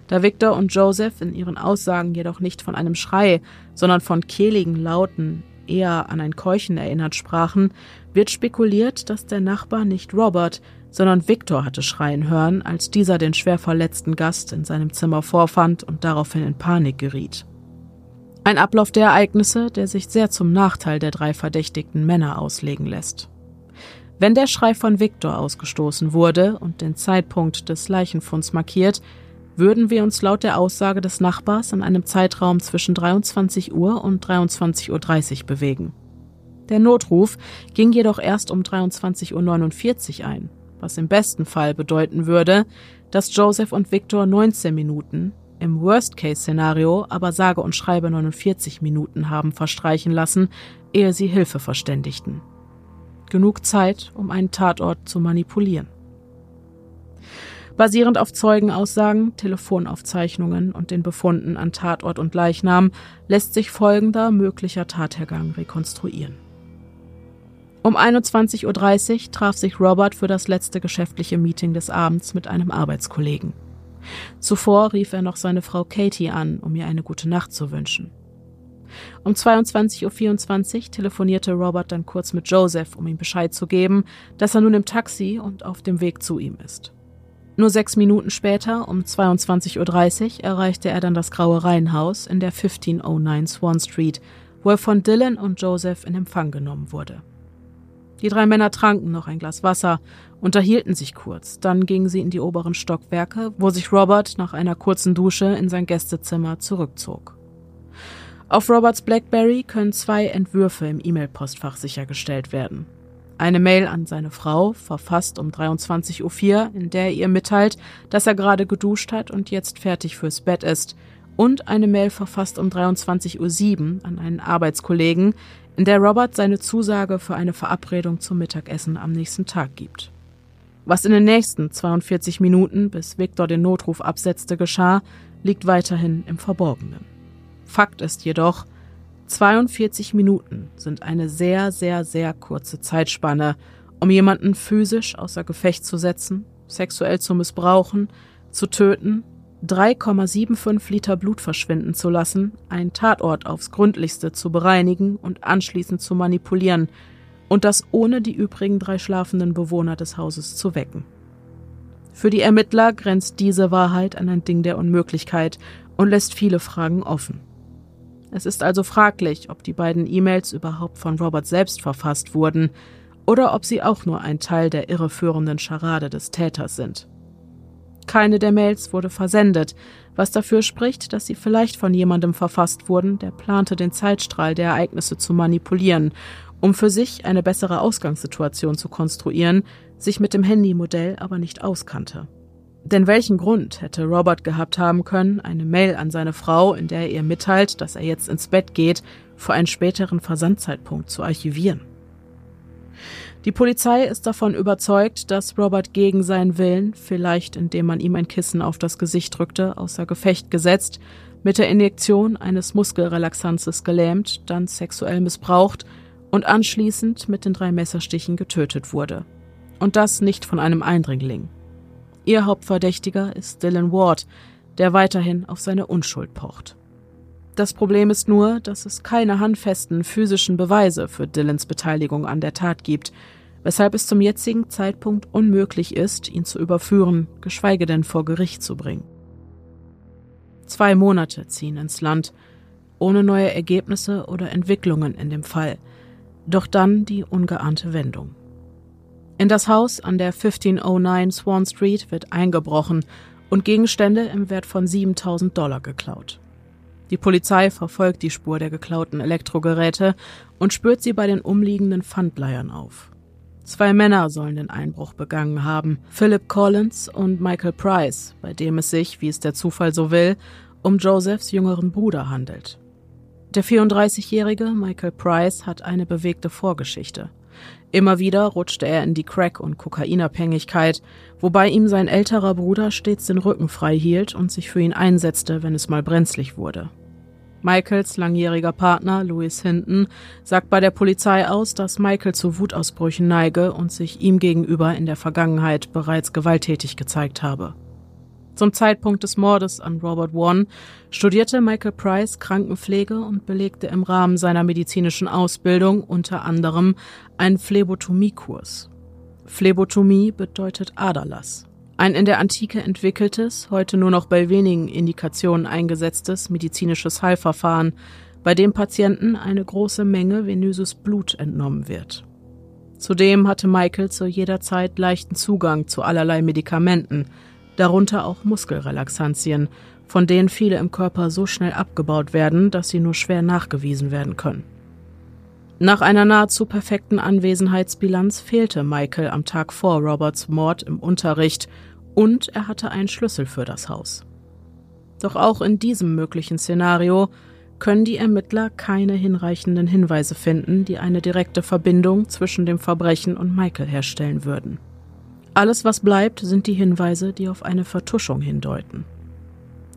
Da Victor und Joseph in ihren Aussagen jedoch nicht von einem Schrei, sondern von kehligen Lauten, eher an ein Keuchen erinnert sprachen, wird spekuliert, dass der Nachbar nicht Robert, sondern Victor hatte schreien hören, als dieser den schwer verletzten Gast in seinem Zimmer vorfand und daraufhin in Panik geriet. Ein Ablauf der Ereignisse, der sich sehr zum Nachteil der drei verdächtigten Männer auslegen lässt. Wenn der Schrei von Victor ausgestoßen wurde und den Zeitpunkt des Leichenfunds markiert, würden wir uns laut der Aussage des Nachbars in einem Zeitraum zwischen 23 Uhr und 23.30 Uhr bewegen. Der Notruf ging jedoch erst um 23.49 Uhr ein was im besten Fall bedeuten würde, dass Joseph und Victor 19 Minuten, im Worst-Case-Szenario aber sage und schreibe 49 Minuten haben verstreichen lassen, ehe sie Hilfe verständigten. Genug Zeit, um einen Tatort zu manipulieren. Basierend auf Zeugenaussagen, Telefonaufzeichnungen und den Befunden an Tatort und Leichnam lässt sich folgender möglicher Tathergang rekonstruieren. Um 21.30 Uhr traf sich Robert für das letzte geschäftliche Meeting des Abends mit einem Arbeitskollegen. Zuvor rief er noch seine Frau Katie an, um ihr eine gute Nacht zu wünschen. Um 22.24 Uhr telefonierte Robert dann kurz mit Joseph, um ihm Bescheid zu geben, dass er nun im Taxi und auf dem Weg zu ihm ist. Nur sechs Minuten später, um 22.30 Uhr, erreichte er dann das graue Reihenhaus in der 1509 Swan Street, wo er von Dylan und Joseph in Empfang genommen wurde. Die drei Männer tranken noch ein Glas Wasser, unterhielten sich kurz, dann gingen sie in die oberen Stockwerke, wo sich Robert nach einer kurzen Dusche in sein Gästezimmer zurückzog. Auf Roberts Blackberry können zwei Entwürfe im E-Mail-Postfach sichergestellt werden. Eine Mail an seine Frau, verfasst um 23.04 Uhr, in der er ihr mitteilt, dass er gerade geduscht hat und jetzt fertig fürs Bett ist, und eine Mail verfasst um 23.07 Uhr an einen Arbeitskollegen, in der Robert seine Zusage für eine Verabredung zum Mittagessen am nächsten Tag gibt. Was in den nächsten 42 Minuten, bis Victor den Notruf absetzte, geschah, liegt weiterhin im Verborgenen. Fakt ist jedoch, 42 Minuten sind eine sehr, sehr, sehr kurze Zeitspanne, um jemanden physisch außer Gefecht zu setzen, sexuell zu missbrauchen, zu töten, 3,75 Liter Blut verschwinden zu lassen, einen Tatort aufs Gründlichste zu bereinigen und anschließend zu manipulieren, und das ohne die übrigen drei schlafenden Bewohner des Hauses zu wecken. Für die Ermittler grenzt diese Wahrheit an ein Ding der Unmöglichkeit und lässt viele Fragen offen. Es ist also fraglich, ob die beiden E-Mails überhaupt von Robert selbst verfasst wurden oder ob sie auch nur ein Teil der irreführenden Scharade des Täters sind. Keine der Mails wurde versendet, was dafür spricht, dass sie vielleicht von jemandem verfasst wurden, der plante, den Zeitstrahl der Ereignisse zu manipulieren, um für sich eine bessere Ausgangssituation zu konstruieren, sich mit dem Handymodell aber nicht auskannte. Denn welchen Grund hätte Robert gehabt haben können, eine Mail an seine Frau, in der er ihr mitteilt, dass er jetzt ins Bett geht, für einen späteren Versandzeitpunkt zu archivieren? Die Polizei ist davon überzeugt, dass Robert gegen seinen Willen, vielleicht indem man ihm ein Kissen auf das Gesicht drückte, außer Gefecht gesetzt, mit der Injektion eines Muskelrelaxanzes gelähmt, dann sexuell missbraucht und anschließend mit den drei Messerstichen getötet wurde. Und das nicht von einem Eindringling. Ihr Hauptverdächtiger ist Dylan Ward, der weiterhin auf seine Unschuld pocht. Das Problem ist nur, dass es keine handfesten physischen Beweise für Dylans Beteiligung an der Tat gibt, weshalb es zum jetzigen Zeitpunkt unmöglich ist, ihn zu überführen, geschweige denn vor Gericht zu bringen. Zwei Monate ziehen ins Land, ohne neue Ergebnisse oder Entwicklungen in dem Fall, doch dann die ungeahnte Wendung. In das Haus an der 1509 Swan Street wird eingebrochen und Gegenstände im Wert von 7000 Dollar geklaut. Die Polizei verfolgt die Spur der geklauten Elektrogeräte und spürt sie bei den umliegenden Pfandleihern auf. Zwei Männer sollen den Einbruch begangen haben, Philip Collins und Michael Price, bei dem es sich, wie es der Zufall so will, um Josephs jüngeren Bruder handelt. Der 34-jährige Michael Price hat eine bewegte Vorgeschichte. Immer wieder rutschte er in die Crack- und Kokainabhängigkeit, wobei ihm sein älterer Bruder stets den Rücken frei hielt und sich für ihn einsetzte, wenn es mal brenzlig wurde. Michaels langjähriger Partner Louis Hinton sagt bei der Polizei aus, dass Michael zu Wutausbrüchen neige und sich ihm gegenüber in der Vergangenheit bereits gewalttätig gezeigt habe. Zum Zeitpunkt des Mordes an Robert One studierte Michael Price Krankenpflege und belegte im Rahmen seiner medizinischen Ausbildung unter anderem einen Phlebotomiekurs. Phlebotomie bedeutet Aderlass. Ein in der Antike entwickeltes, heute nur noch bei wenigen Indikationen eingesetztes medizinisches Heilverfahren, bei dem Patienten eine große Menge venöses Blut entnommen wird. Zudem hatte Michael zu jeder Zeit leichten Zugang zu allerlei Medikamenten, darunter auch Muskelrelaxantien, von denen viele im Körper so schnell abgebaut werden, dass sie nur schwer nachgewiesen werden können. Nach einer nahezu perfekten Anwesenheitsbilanz fehlte Michael am Tag vor Roberts Mord im Unterricht und er hatte einen Schlüssel für das Haus. Doch auch in diesem möglichen Szenario können die Ermittler keine hinreichenden Hinweise finden, die eine direkte Verbindung zwischen dem Verbrechen und Michael herstellen würden. Alles, was bleibt, sind die Hinweise, die auf eine Vertuschung hindeuten.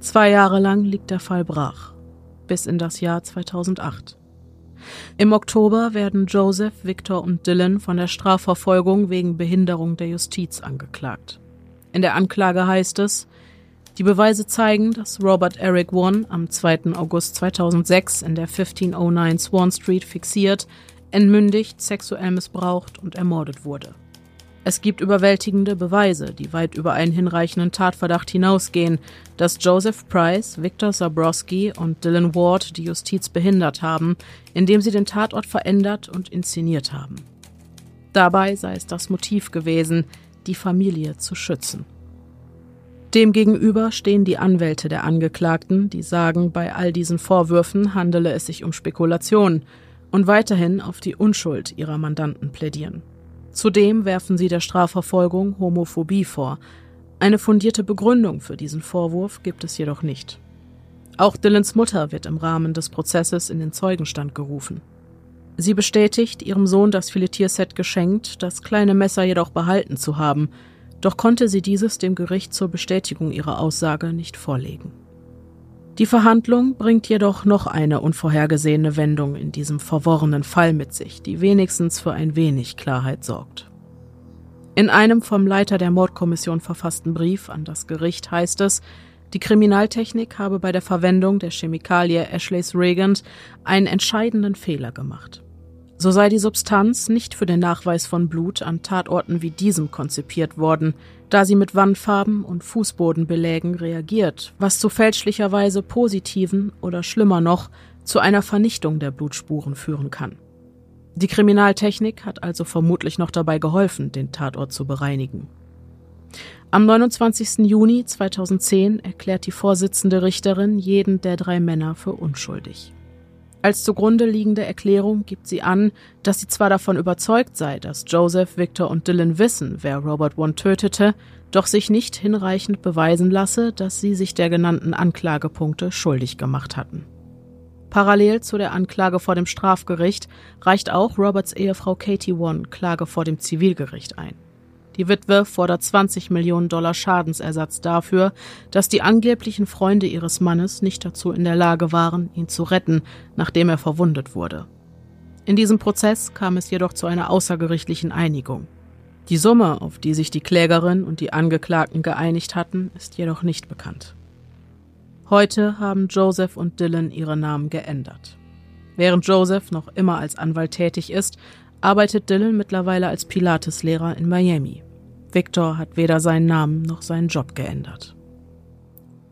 Zwei Jahre lang liegt der Fall brach, bis in das Jahr 2008. Im Oktober werden Joseph, Victor und Dylan von der Strafverfolgung wegen Behinderung der Justiz angeklagt. In der Anklage heißt es, die Beweise zeigen, dass Robert Eric One am 2. August 2006 in der 1509 Swan Street fixiert, entmündigt, sexuell missbraucht und ermordet wurde. Es gibt überwältigende Beweise, die weit über einen hinreichenden Tatverdacht hinausgehen, dass Joseph Price, Victor Zabrowski und Dylan Ward die Justiz behindert haben, indem sie den Tatort verändert und inszeniert haben. Dabei sei es das Motiv gewesen, die Familie zu schützen. Demgegenüber stehen die Anwälte der Angeklagten, die sagen, bei all diesen Vorwürfen handele es sich um Spekulation und weiterhin auf die Unschuld ihrer Mandanten plädieren. Zudem werfen sie der Strafverfolgung Homophobie vor. Eine fundierte Begründung für diesen Vorwurf gibt es jedoch nicht. Auch Dylans Mutter wird im Rahmen des Prozesses in den Zeugenstand gerufen. Sie bestätigt, ihrem Sohn das Filetierset geschenkt, das kleine Messer jedoch behalten zu haben, doch konnte sie dieses dem Gericht zur Bestätigung ihrer Aussage nicht vorlegen. Die Verhandlung bringt jedoch noch eine unvorhergesehene Wendung in diesem verworrenen Fall mit sich, die wenigstens für ein wenig Klarheit sorgt. In einem vom Leiter der Mordkommission verfassten Brief an das Gericht heißt es, die Kriminaltechnik habe bei der Verwendung der Chemikalie Ashleys Regent einen entscheidenden Fehler gemacht. So sei die Substanz nicht für den Nachweis von Blut an Tatorten wie diesem konzipiert worden, da sie mit Wandfarben und Fußbodenbelägen reagiert, was zu fälschlicherweise positiven oder schlimmer noch zu einer Vernichtung der Blutspuren führen kann. Die Kriminaltechnik hat also vermutlich noch dabei geholfen, den Tatort zu bereinigen. Am 29. Juni 2010 erklärt die Vorsitzende Richterin jeden der drei Männer für unschuldig. Als zugrunde liegende Erklärung gibt sie an, dass sie zwar davon überzeugt sei, dass Joseph, Victor und Dylan wissen, wer Robert One tötete, doch sich nicht hinreichend beweisen lasse, dass sie sich der genannten Anklagepunkte schuldig gemacht hatten. Parallel zu der Anklage vor dem Strafgericht reicht auch Roberts Ehefrau Katie One Klage vor dem Zivilgericht ein. Die Witwe fordert 20 Millionen Dollar Schadensersatz dafür, dass die angeblichen Freunde ihres Mannes nicht dazu in der Lage waren, ihn zu retten, nachdem er verwundet wurde. In diesem Prozess kam es jedoch zu einer außergerichtlichen Einigung. Die Summe, auf die sich die Klägerin und die Angeklagten geeinigt hatten, ist jedoch nicht bekannt. Heute haben Joseph und Dylan ihre Namen geändert. Während Joseph noch immer als Anwalt tätig ist, arbeitet Dylan mittlerweile als Pilates-Lehrer in Miami. Victor hat weder seinen Namen noch seinen Job geändert.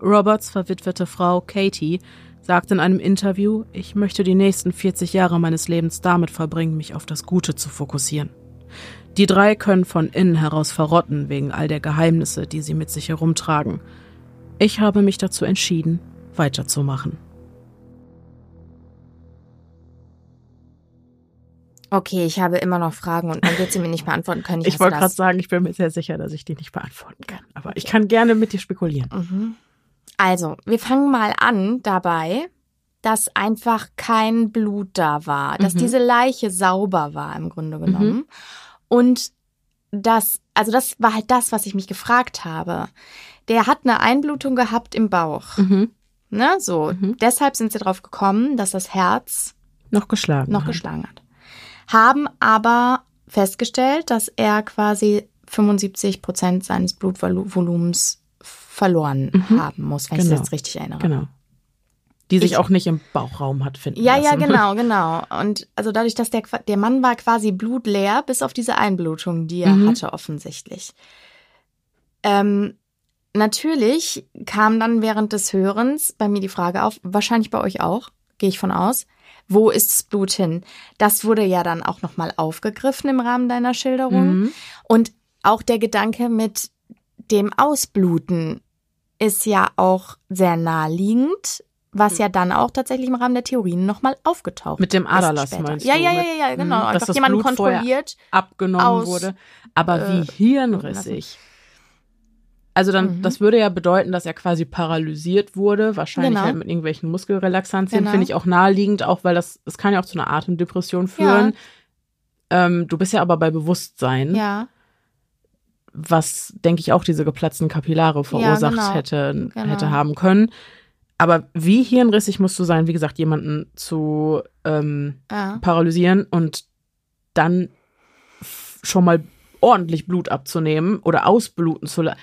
Roberts verwitwete Frau Katie sagt in einem Interview, ich möchte die nächsten 40 Jahre meines Lebens damit verbringen, mich auf das Gute zu fokussieren. Die drei können von innen heraus verrotten wegen all der Geheimnisse, die sie mit sich herumtragen. Ich habe mich dazu entschieden, weiterzumachen. Okay, ich habe immer noch Fragen und man wird sie mir nicht beantworten können. Ich, ich wollte gerade sagen, ich bin mir sehr sicher, dass ich die nicht beantworten kann. Aber ich kann gerne mit dir spekulieren. Mhm. Also, wir fangen mal an dabei, dass einfach kein Blut da war, dass mhm. diese Leiche sauber war im Grunde genommen. Mhm. Und das, also das war halt das, was ich mich gefragt habe. Der hat eine Einblutung gehabt im Bauch. Mhm. Ne, so. Mhm. Deshalb sind sie drauf gekommen, dass das Herz noch geschlagen noch hat. geschlagen hat haben aber festgestellt, dass er quasi 75 Prozent seines Blutvolumens verloren mhm. haben muss, wenn genau. ich das jetzt richtig erinnere. Genau. Die sich ich, auch nicht im Bauchraum hat finden ja, lassen. Ja, ja, genau, genau. Und also dadurch, dass der, der Mann war quasi blutleer, bis auf diese Einblutung, die er mhm. hatte, offensichtlich. Ähm, natürlich kam dann während des Hörens bei mir die Frage auf, wahrscheinlich bei euch auch, gehe ich von aus, wo ist das Blut hin? Das wurde ja dann auch nochmal aufgegriffen im Rahmen deiner Schilderung. Mhm. Und auch der Gedanke mit dem Ausbluten ist ja auch sehr naheliegend, was ja dann auch tatsächlich im Rahmen der Theorien nochmal aufgetaucht Mit dem Aderlass meinst ja, du? Ja, ja, ja, ja, genau. Mh, Einfach dass jemanden Blut kontrolliert. Abgenommen aus, wurde. Aber äh, wie hirnrissig. Also dann, Mhm. das würde ja bedeuten, dass er quasi paralysiert wurde, wahrscheinlich Genau. halt mit irgendwelchen Muskelrelaxantien, Genau. finde ich auch naheliegend, auch weil das, das kann ja auch zu einer Atemdepression führen. Ähm, du bist ja aber bei Bewusstsein, Ja, was, denke ich, auch diese geplatzten Kapillare verursacht genau. hätte, Genau. hätte haben können. Aber wie hirnrissig musst du sein, wie gesagt, jemanden zu ähm, ja. paralysieren und dann schon mal ordentlich Blut abzunehmen oder ausbluten zu lassen.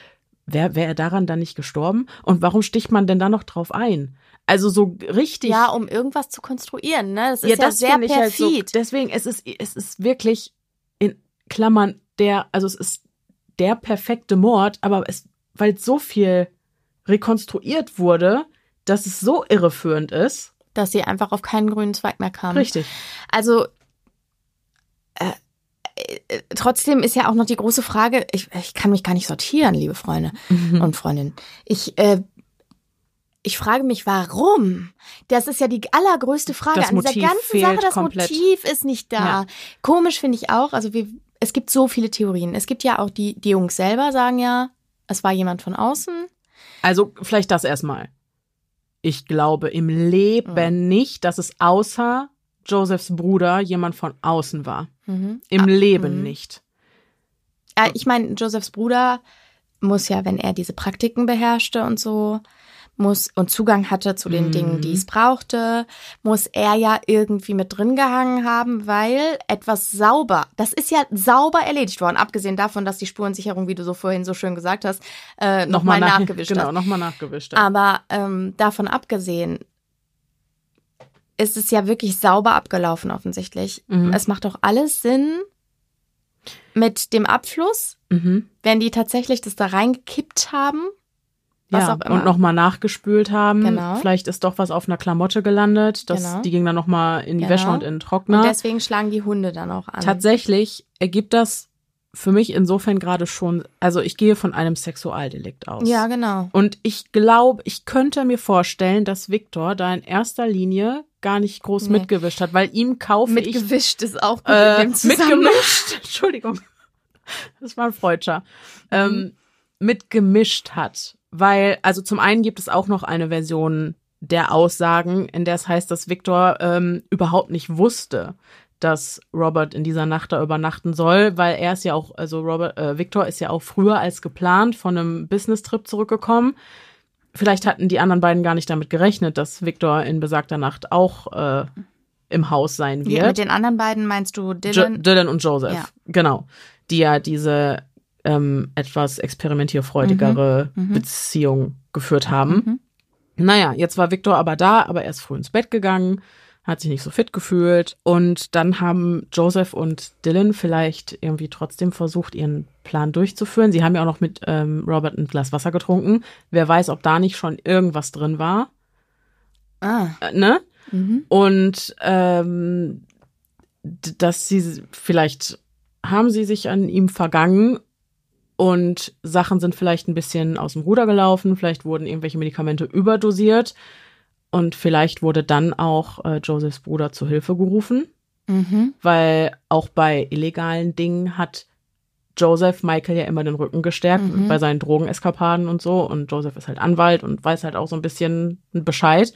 Wäre wär er daran dann nicht gestorben? Und warum sticht man denn da noch drauf ein? Also so richtig. ja, um irgendwas zu konstruieren, ne? Das ist ja, sehr finde ich halt so. perfid. Deswegen, es ist, es ist wirklich in Klammern der, also es ist der perfekte Mord, aber es, weil so viel rekonstruiert wurde, dass es so irreführend ist. dass sie einfach auf keinen grünen Zweig mehr kamen. Richtig. Also äh, trotzdem ist ja auch noch die große Frage, ich, ich kann mich gar nicht sortieren, liebe Freunde Mhm. und Freundinnen. Ich, äh, ich frage mich, warum? Das ist ja die allergrößte Frage an dieser ganzen Sache. Das komplett. Motiv ist nicht da. Ja. Komisch finde ich auch. Also wir, es gibt so viele Theorien. Es gibt ja auch die, die Jungs selber sagen ja, es war jemand von außen. Also vielleicht das erstmal. Ich glaube im Leben nicht, dass es außer Josephs Bruder jemand von außen war. Mhm. Im Ah, Leben mhm. nicht. Ja, ich meine, Josephs Bruder muss ja, wenn er diese Praktiken beherrschte und so, muss und Zugang hatte zu den Mhm. Dingen, die es brauchte, muss er ja irgendwie mit drin gehangen haben, weil etwas sauber, das ist ja sauber erledigt worden, abgesehen davon, dass die Spurensicherung, wie du so vorhin so schön gesagt hast, äh, nochmal nach- nachgewischt Genau, hat. nochmal nachgewischt. hat. Aber ähm, davon abgesehen ist es ja wirklich sauber abgelaufen offensichtlich. Mhm. Es macht doch alles Sinn mit dem Abfluss, Mhm. wenn die tatsächlich das da reingekippt haben. Was ja, auch immer. und nochmal nachgespült haben. Genau. Vielleicht ist doch was auf einer Klamotte gelandet. Das, Genau. Die ging dann nochmal in die Genau. Wäsche und in den Trockner. Und deswegen schlagen die Hunde dann auch an. Tatsächlich ergibt das für mich insofern gerade schon, also ich gehe von einem Sexualdelikt aus. Ja, genau. Und ich glaube, ich könnte mir vorstellen, dass Viktor da in erster Linie gar nicht groß Nee. mitgewischt hat, weil ihm kaufe ich Mitgewischt ist auch gut äh, in dem mitgemischt, Entschuldigung, das war ein Freudscher, ähm, mitgemischt hat. Weil, also zum einen gibt es auch noch eine Version der Aussagen, in der es heißt, dass Victor ähm, überhaupt nicht wusste, dass Robert in dieser Nacht da übernachten soll, weil er ist ja auch, also Robert, äh, Victor ist ja auch früher als geplant von einem Business-Trip zurückgekommen. Vielleicht hatten die anderen beiden gar nicht damit gerechnet, dass Victor in besagter Nacht auch äh, im Haus sein wird. Ja, mit den anderen beiden meinst du Dylan? Jo Dylan und Joseph, Ja. genau. Die ja diese ähm, etwas experimentierfreudigere Mhm, mhm. Beziehung geführt haben. Mhm. Naja, jetzt war Victor aber da, aber er ist früh ins Bett gegangen, hat sich nicht so fit gefühlt. Und dann haben Joseph und Dylan vielleicht irgendwie trotzdem versucht, ihren Plan durchzuführen. Sie haben ja auch noch mit ähm, Robert ein Glas Wasser getrunken. Wer weiß, ob da nicht schon irgendwas drin war. Ah. Äh, ne? Mhm. Und ähm, dass sie vielleicht haben sie sich an ihm vergangen und Sachen sind vielleicht ein bisschen aus dem Ruder gelaufen, vielleicht wurden irgendwelche Medikamente überdosiert und vielleicht wurde dann auch äh, Josephs Bruder zu Hilfe gerufen, Mhm. weil auch bei illegalen Dingen hat Joseph Michael ja immer den Rücken gestärkt Mhm. bei seinen Drogeneskapaden und so und Joseph ist halt Anwalt und weiß halt auch so ein bisschen Bescheid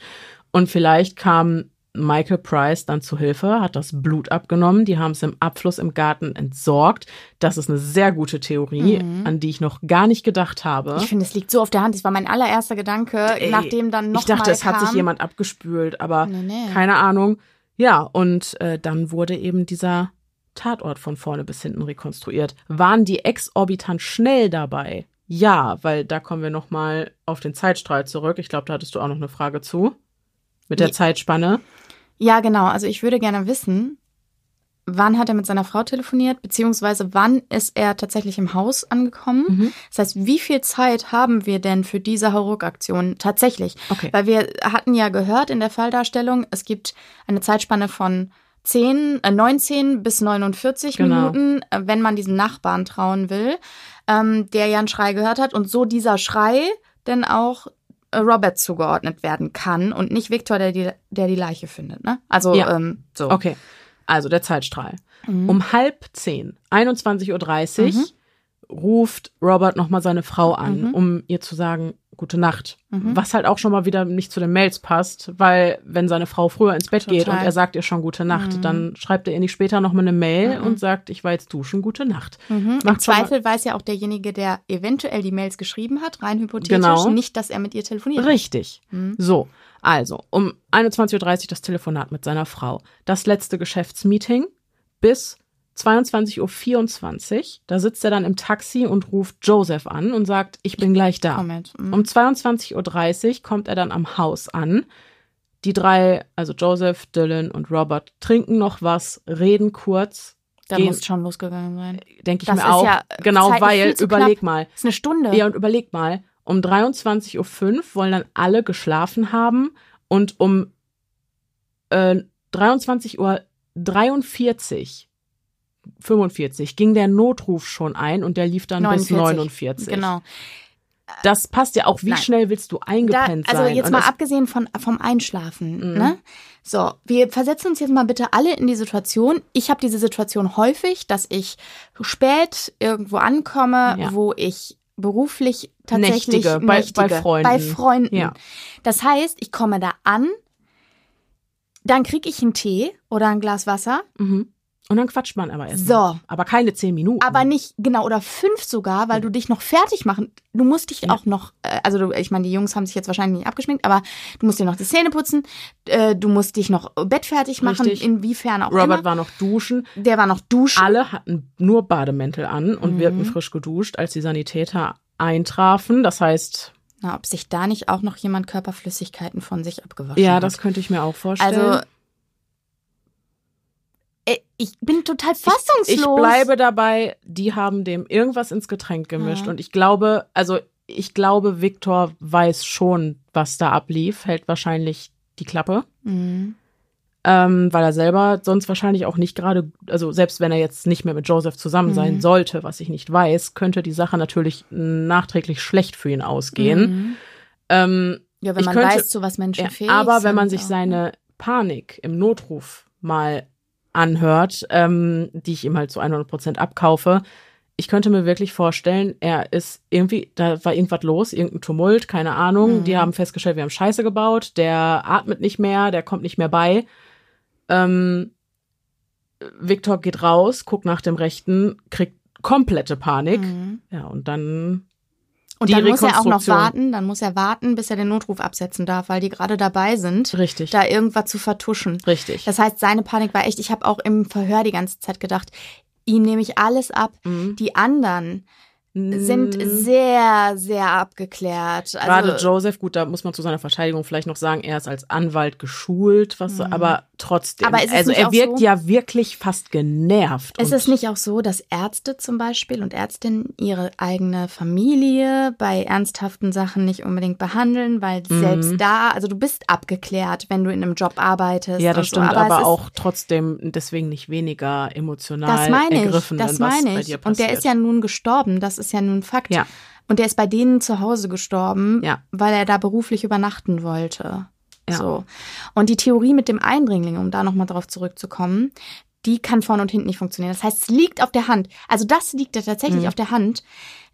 und vielleicht kam Michael Price dann zu Hilfe, hat das Blut abgenommen, die haben es im Abfluss im Garten entsorgt. Das ist eine sehr gute Theorie, Mhm. an die ich noch gar nicht gedacht habe. Ich finde, es liegt so auf der Hand. Das war mein allererster Gedanke, Ey, nachdem dann noch ich dachte, es hat sich jemand abgespült, aber Nee, nee. keine Ahnung. Ja, und äh, dann wurde eben dieser Tatort von vorne bis hinten rekonstruiert. Waren die exorbitant schnell dabei? Ja, weil da kommen wir noch mal auf den Zeitstrahl zurück. Ich glaube, da hattest du auch noch eine Frage zu mit der Ja. Zeitspanne. Ja, genau. Also ich würde gerne wissen, wann hat er mit seiner Frau telefoniert, beziehungsweise wann ist er tatsächlich im Haus angekommen? Mhm. Das heißt, wie viel Zeit haben wir denn für diese Hauruck-Aktion tatsächlich? Okay. Weil wir hatten ja gehört in der Falldarstellung, es gibt eine Zeitspanne von 10, äh, 19 bis 49 Genau. Minuten, äh, wenn man diesem Nachbarn trauen will, ähm, der ja einen Schrei gehört hat und so dieser Schrei denn auch Robert zugeordnet werden kann und nicht Victor, der die, der die Leiche findet. Ne? Also Ja. ähm, so. Okay, also der Zeitstrahl. Mhm. Um halb zehn, 21.30 Uhr, ruft Robert nochmal seine Frau an, Mhm. um ihr zu sagen, gute Nacht. Mhm. Was halt auch schon mal wieder nicht zu den Mails passt, weil wenn seine Frau früher ins Bett geht Total. und er sagt ihr schon gute Nacht, Mhm. dann schreibt er ihr nicht später nochmal eine Mail Mhm. und sagt, ich war jetzt duschen, gute Nacht. Mhm. Im Macht Zweifel weiß ja auch derjenige, der eventuell die Mails geschrieben hat, rein hypothetisch, Genau. nicht, dass er mit ihr telefoniert hat. Richtig. Mhm. So, also um 21.30 Uhr das Telefonat mit seiner Frau. Das letzte Geschäftsmeeting bis 22.24 Uhr. Da sitzt er dann im Taxi und ruft Joseph an und sagt, ich bin gleich da. Mit. Mhm. Um 22.30 Uhr kommt er dann am Haus an. Die drei, also Joseph, Dylan und Robert, trinken noch was, reden kurz. Da muss schon losgegangen sein. Denke ich Das mir ist auch. ja genau, weil, überleg knapp. mal. Das ist eine Stunde. Ja, und überleg mal, um 23.05 Uhr wollen dann alle geschlafen haben und um äh, 23.43 Uhr 45 ging der Notruf schon ein und der lief dann bis 49. Genau. Das passt ja auch. Wie Nein. schnell willst du Da, eingepennt also sein? jetzt Und mal es- abgesehen von, vom Einschlafen. Mhm. Ne? So, wir versetzen uns jetzt mal bitte alle in die Situation. Ich habe diese Situation häufig, dass ich spät irgendwo ankomme, Ja. wo ich beruflich tatsächlich Nächtige, bei- nächtige, bei Freunden. Bei Freunden. Ja. Das heißt, ich komme da an, dann kriege ich einen Tee oder ein Glas Wasser. Mhm. Und dann quatscht man aber erst. So. mal. Aber keine zehn Minuten. Aber nicht, genau, oder fünf sogar, weil du dich noch fertig machen. Du musst dich auch noch, äh, also du, ich meine, die Jungs haben sich jetzt wahrscheinlich nicht abgeschminkt, aber du musst dir noch die Zähne putzen, äh, du musst dich noch bettfertig machen, Richtig. inwiefern auch Robert immer. war noch duschen. Der war noch duschen. Alle hatten nur Bademäntel an und Mhm. wirkten frisch geduscht, als die Sanitäter eintrafen. Das heißt, Na, ob sich da nicht auch noch jemand Körperflüssigkeiten von sich abgewaschen ja, hat. das könnte ich mir auch vorstellen. Also, ich bin total fassungslos. Ich bleibe dabei, die haben dem irgendwas ins Getränk gemischt. Ja. Und ich glaube, also ich glaube, Viktor weiß schon, was da ablief, hält wahrscheinlich die Klappe. Mhm. Ähm, weil er selber sonst wahrscheinlich auch nicht gerade, also selbst wenn er jetzt nicht mehr mit Joseph zusammen sein Mhm. sollte, was ich nicht weiß, könnte die Sache natürlich nachträglich schlecht für ihn ausgehen. Mhm. Ähm, Ja, wenn ich man könnte- weiß, zu was Menschen ja, fähig Aber wenn man sich auch, seine Panik im Notruf mal anhört, ähm, die ich ihm halt zu 100 Prozent abkaufe, ich könnte mir wirklich vorstellen, er ist irgendwie, da war irgendwas los, irgendein Tumult, keine Ahnung. Mhm. Die haben festgestellt, wir haben Scheiße gebaut, der atmet nicht mehr, der kommt nicht mehr bei. Ähm, Victor geht raus, guckt nach dem Rechten, kriegt komplette Panik. Mhm. Ja, und dann Und die dann muss er auch noch warten, dann muss er warten, bis er den Notruf absetzen darf, weil die gerade dabei sind, Richtig. da irgendwas zu vertuschen. Richtig. Das heißt, seine Panik war echt, ich habe auch im Verhör die ganze Zeit gedacht, ihm nehme ich alles ab. Mhm. Die anderen sind Mhm. sehr, sehr abgeklärt. Also, Gerade Joseph, gut, da muss man zu seiner Verteidigung vielleicht noch sagen, er ist als Anwalt geschult, was, aber trotzdem. Mhm. Aber ist es also er wirkt so- ja wirklich fast genervt. Ist es nicht auch so, dass Ärzte zum Beispiel und Ärztinnen ihre eigene Familie bei ernsthaften Sachen nicht unbedingt behandeln, weil Mhm. selbst da, also du bist abgeklärt, wenn du in einem Job arbeitest. Ja, das so, stimmt, es aber, ist- auch trotzdem deswegen nicht weniger emotional Das meine ich, ergriffen, das meine ich. Und der ist ja nun gestorben, das ist ja nun Fakt. Ja. Und der ist bei denen zu Hause gestorben, Ja. weil er da beruflich übernachten wollte. Ja. So. Und die Theorie mit dem Eindringling, um da nochmal drauf zurückzukommen, die kann vorne und hinten nicht funktionieren. Das heißt, es liegt auf der Hand. Also das liegt ja tatsächlich Mhm. auf der Hand.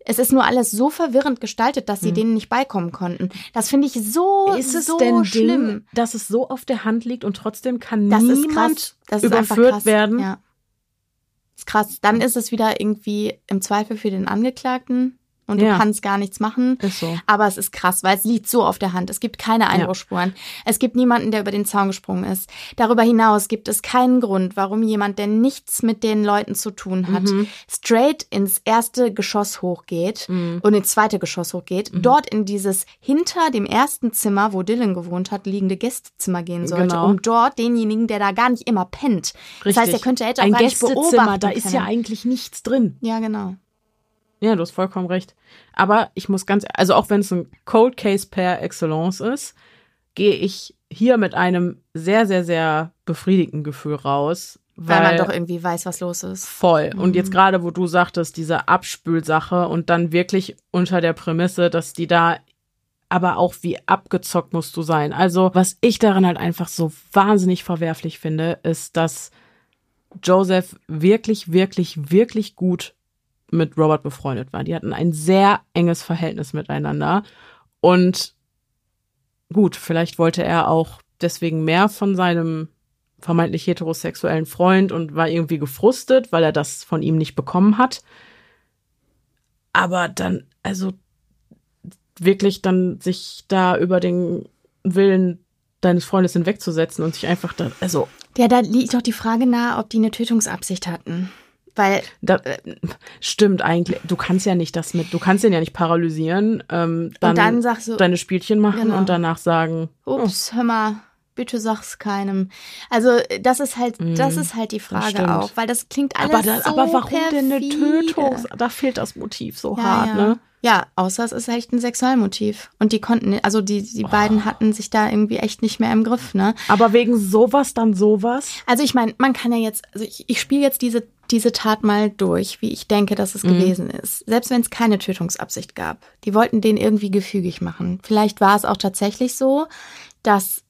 Es ist nur alles so verwirrend gestaltet, dass sie denen nicht beikommen konnten. Das finde ich so, Mhm. ist es so denn schlimm. Ding, dass es so auf der Hand liegt und trotzdem kann Das ist niemand ist überführt werden? Ja. Ist krass. Dann ist es wieder irgendwie im Zweifel für den Angeklagten und Ja. du kannst gar nichts machen. Ist so. Aber es ist krass, weil es liegt so auf der Hand. Es gibt keine Einbruchsspuren. Es gibt niemanden, der über den Zaun gesprungen ist. Darüber hinaus gibt es keinen Grund, warum jemand, der nichts mit den Leuten zu tun hat, Mhm. straight ins erste Geschoss hochgeht Mhm. und ins zweite Geschoss hochgeht, dort in dieses hinter dem ersten Zimmer, wo Dylan gewohnt hat, liegende Gästezimmer gehen sollte, Genau. um dort denjenigen, der da gar nicht immer pennt. Das heißt, er könnte hätte auch Ein gar nicht beobachten da ist ja können. eigentlich nichts drin. Ja, genau. Ja, du hast vollkommen recht. Aber ich muss ganz, also auch wenn es ein Cold Case per Excellence ist, gehe ich hier mit einem sehr, sehr, sehr befriedigten Gefühl raus. Weil, Weil, man doch irgendwie weiß, was los ist. voll. Und Mhm. jetzt gerade, wo du sagtest, diese Abspülsache und dann wirklich unter der Prämisse, dass die da aber auch wie abgezockt musst du sein. Also, was ich daran halt einfach so wahnsinnig verwerflich finde, ist, dass Joseph wirklich, wirklich, wirklich gut mit Robert befreundet war. Die hatten ein sehr enges Verhältnis miteinander. Und gut, vielleicht wollte er auch deswegen mehr von seinem vermeintlich heterosexuellen Freund und war irgendwie gefrustet, weil er das von ihm nicht bekommen hat. Aber dann, also wirklich dann sich da über den Willen deines Freundes hinwegzusetzen und sich einfach da, also Ja, da liegt doch die Frage nahe, ob die eine Tötungsabsicht hatten. Weil Da, äh, stimmt eigentlich. Du kannst ja nicht das mit, du kannst ihn ja nicht paralysieren, ähm, dann, dann sagst du- deine Spielchen machen Genau. und danach sagen, Ups, hör mal, bitte sag's keinem. Also das ist halt, das ist halt die Frage auch, weil das klingt alles aber, da, so aber warum denn eine perfide. Tötung? Da fehlt das Motiv so Ja, hart, ja. ne? Ja, außer es ist echt ein Sexualmotiv. Und die konnten, also die, die beiden hatten sich da irgendwie echt nicht mehr im Griff, ne? Aber wegen sowas dann sowas? Also ich meine, man kann ja jetzt, also ich, ich spiele jetzt diese, diese Tat mal durch, wie ich denke, dass es Mhm. gewesen ist. Selbst wenn es keine Tötungsabsicht gab. Die wollten den irgendwie gefügig machen. Vielleicht war es auch tatsächlich so, dass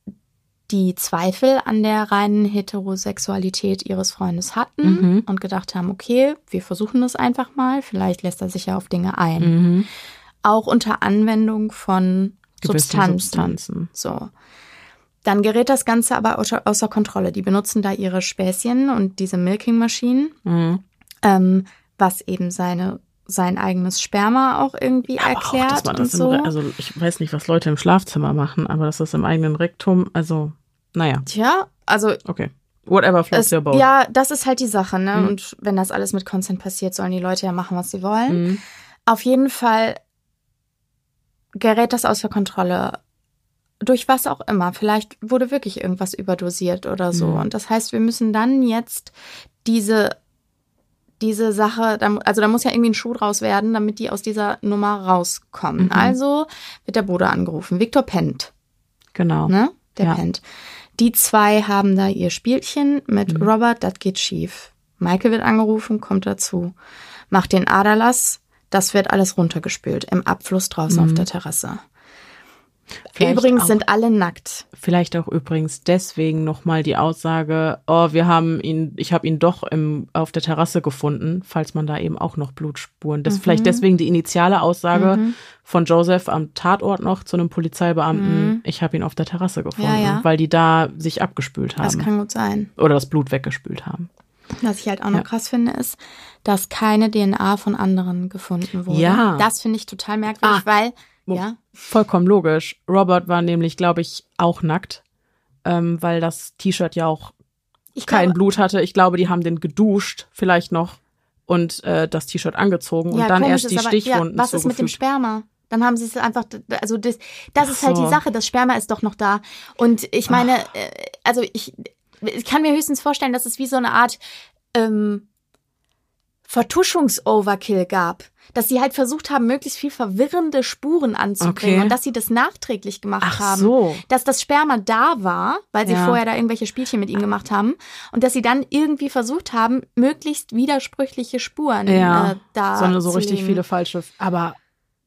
die Zweifel an der reinen Heterosexualität ihres Freundes hatten Mhm. und gedacht haben, okay, wir versuchen das einfach mal, vielleicht lässt er sich ja auf Dinge ein. Mhm. Auch unter Anwendung von Substanzen. Substanzen. So. Dann gerät das Ganze aber außer, außer Kontrolle. Die benutzen da ihre Späßchen und diese Milking-Maschinen, Mhm. ähm, was eben seine sein eigenes Sperma auch irgendwie auch, erklärt und das im, so. Also ich weiß nicht, was Leute im Schlafzimmer machen, aber das ist im eigenen Rektum, also naja, Tja, also okay. Whatever floats your boat. ja, das ist halt die Sache, ne? Mhm. Und wenn das alles mit Consent passiert, sollen die Leute ja machen, was sie wollen. Mhm. Auf jeden Fall gerät das außer Kontrolle. Durch was auch immer. Vielleicht wurde wirklich irgendwas überdosiert oder so. Mhm. Und das heißt, wir müssen dann jetzt diese, diese Sache, also da muss ja irgendwie ein Schuh draus werden, damit die aus dieser Nummer rauskommen. Mhm. Also wird der Bruder angerufen. Victor pennt, Genau. ne? Der Ja. pennt. Die zwei haben da ihr Spielchen mit Mhm. Robert, das geht schief. Michael wird angerufen, kommt dazu, macht den Aderlass, das wird alles runtergespült im Abfluss draußen Mhm. auf der Terrasse. Vielleicht Übrigens auch- sind alle nackt. Vielleicht auch übrigens deswegen nochmal die Aussage, oh, wir haben ihn, ich habe ihn doch im, auf der Terrasse gefunden, falls man da eben auch noch Blutspuren. Das Mhm. vielleicht deswegen die initiale Aussage Mhm. von Joseph am Tatort noch zu einem Polizeibeamten, Mhm. ich habe ihn auf der Terrasse gefunden, Ja, ja. weil die da sich abgespült haben. Das kann gut sein. oder das Blut weggespült haben. Was ich halt auch noch Ja. krass finde, ist, dass keine DNA von anderen gefunden wurde. Ja. Das finde ich total merkwürdig, Ah. weil, ja, Vollkommen logisch. Robert war nämlich, glaube ich, auch nackt, ähm, weil das T-Shirt ja auch ich kein glaube, Blut hatte. Ich glaube, die haben den geduscht, vielleicht noch, und äh, das T-Shirt angezogen und ja, dann komisch erst die aber, Stichwunden ja, was ist mit dem. Sperma? Dann haben sie es einfach, also das, das ist halt so. die Sache, das Sperma ist doch noch da. Und ich meine, äh, also ich, ich kann mir höchstens vorstellen, dass es wie so eine Art ähm, Vertuschungs-Overkill gab. Dass sie halt versucht haben, möglichst viel verwirrende Spuren anzubringen Okay. und dass sie das nachträglich gemacht Ach haben. so. Dass das Sperma da war, weil sie Ja. vorher da irgendwelche Spielchen mit ihm gemacht haben und dass sie dann irgendwie versucht haben, möglichst widersprüchliche Spuren Ja, äh, da sondern so richtig legen. viele falsche. Aber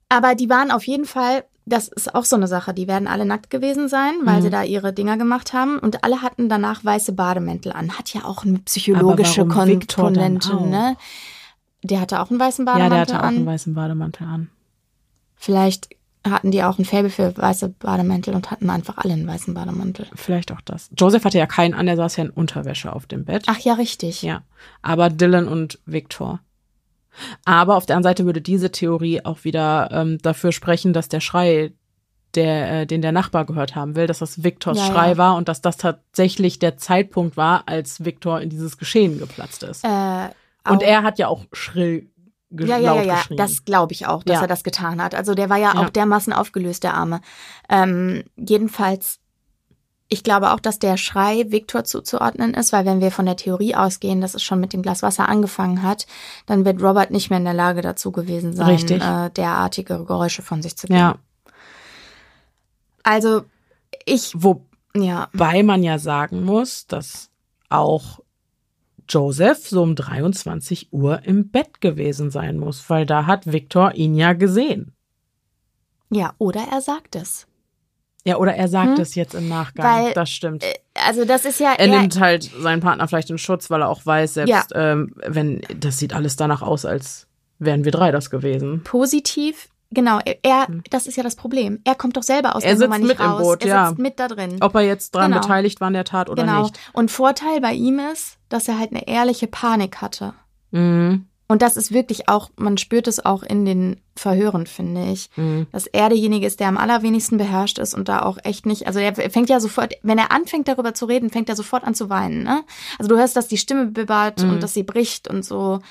Aber die waren auf jeden Fall, das ist auch so eine Sache, die werden alle nackt gewesen sein, weil Mhm. sie da ihre Dinger gemacht haben und alle hatten danach weiße Bademäntel an. Hat ja auch eine psychologische Komponente, ne? Der hatte auch einen weißen ja, Bademantel der hatte auch an. einen weißen Bademantel an. Vielleicht hatten die auch ein Faible für weiße Bademäntel und hatten einfach alle einen weißen Bademantel. Vielleicht auch das. Joseph hatte ja keinen an, der saß ja in Unterwäsche auf dem Bett. Ach ja, richtig. Ja, aber Dylan und Victor. Aber auf der anderen Seite würde diese Theorie auch wieder ähm, dafür sprechen, dass der Schrei, der, äh, den der Nachbar gehört haben will, dass das Victors Ja, Schrei ja. war und dass das tatsächlich der Zeitpunkt war, als Victor in dieses Geschehen geplatzt ist. Äh, und er hat ja auch schrill Ja, ja, ja, ja, das glaube ich auch, dass Ja. er das getan hat. Also der war ja, Ja. auch dermaßen aufgelöst, der Arme. Ähm, jedenfalls, ich glaube auch, dass der Schrei Viktor zuzuordnen ist, weil wenn wir von der Theorie ausgehen, dass es schon mit dem Glas Wasser angefangen hat, dann wird Robert nicht mehr in der Lage dazu gewesen sein, Richtig. Äh, derartige Geräusche von sich zu geben. ja, Also ich, wo, ja, Wobei man ja sagen muss, dass auch Joseph so um 23 Uhr im Bett gewesen sein muss, weil da hat Victor ihn ja gesehen. ja, oder er sagt es. Ja, oder er sagt Hm? es jetzt im Nachgang. Weil, das stimmt. Äh, Also das ist ja er nimmt halt seinen Partner vielleicht in Schutz, weil er auch weiß, selbst ähm, wenn das sieht alles danach aus, als wären wir drei das gewesen. positiv. Genau, er, er, das ist ja das Problem. Er kommt doch selber aus Hm. Er der Nummer nicht mit im raus. Boot, er ja. sitzt mit da drin. Ob er jetzt daran Genau. beteiligt war an der Tat oder genau. nicht. Und Vorteil bei ihm ist, dass er halt eine ehrliche Panik hatte. Mhm. Und das ist wirklich auch, man spürt es auch in den Verhören, finde ich, Mhm. dass er derjenige ist, der am allerwenigsten beherrscht ist und da auch echt nicht, also er fängt ja sofort, wenn er anfängt darüber zu reden, fängt er sofort an zu weinen, ne? Also du hörst, dass die Stimme bibbert Mhm. und dass sie bricht und so.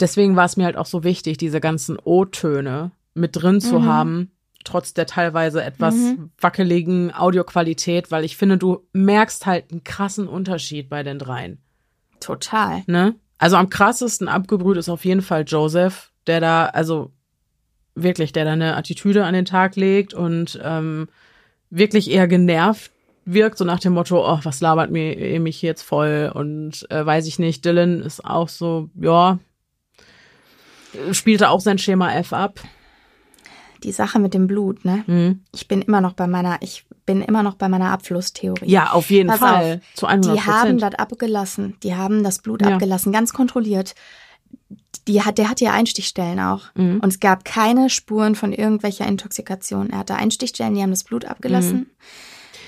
Deswegen war es mir halt auch so wichtig, diese ganzen O-Töne mit drin zu Mhm. haben, trotz der teilweise etwas Mhm. wackeligen Audioqualität, weil ich finde, du merkst halt einen krassen Unterschied bei den dreien. Total. Ne? Also am krassesten abgebrüht ist auf jeden Fall Joseph, der da, also wirklich, der da eine Attitüde an den Tag legt und ähm, wirklich eher genervt wirkt, so nach dem Motto, oh, was labert mir mich jetzt voll und äh, weiß ich nicht. Dylan ist auch so, ja, spielte auch sein Schema F ab. Die Sache mit dem Blut, ne? Mhm. Ich bin immer noch bei meiner, ich bin immer noch bei meiner Abflusstheorie. Ja, auf jeden Pass Fall. auf, Zu 100 Die haben das abgelassen. Die haben das Blut Ja. abgelassen, ganz kontrolliert. Die hat, der hatte ja Einstichstellen auch. Mhm. Und es gab keine Spuren von irgendwelcher Intoxikation. Er hatte Einstichstellen, die haben das Blut abgelassen. Mhm.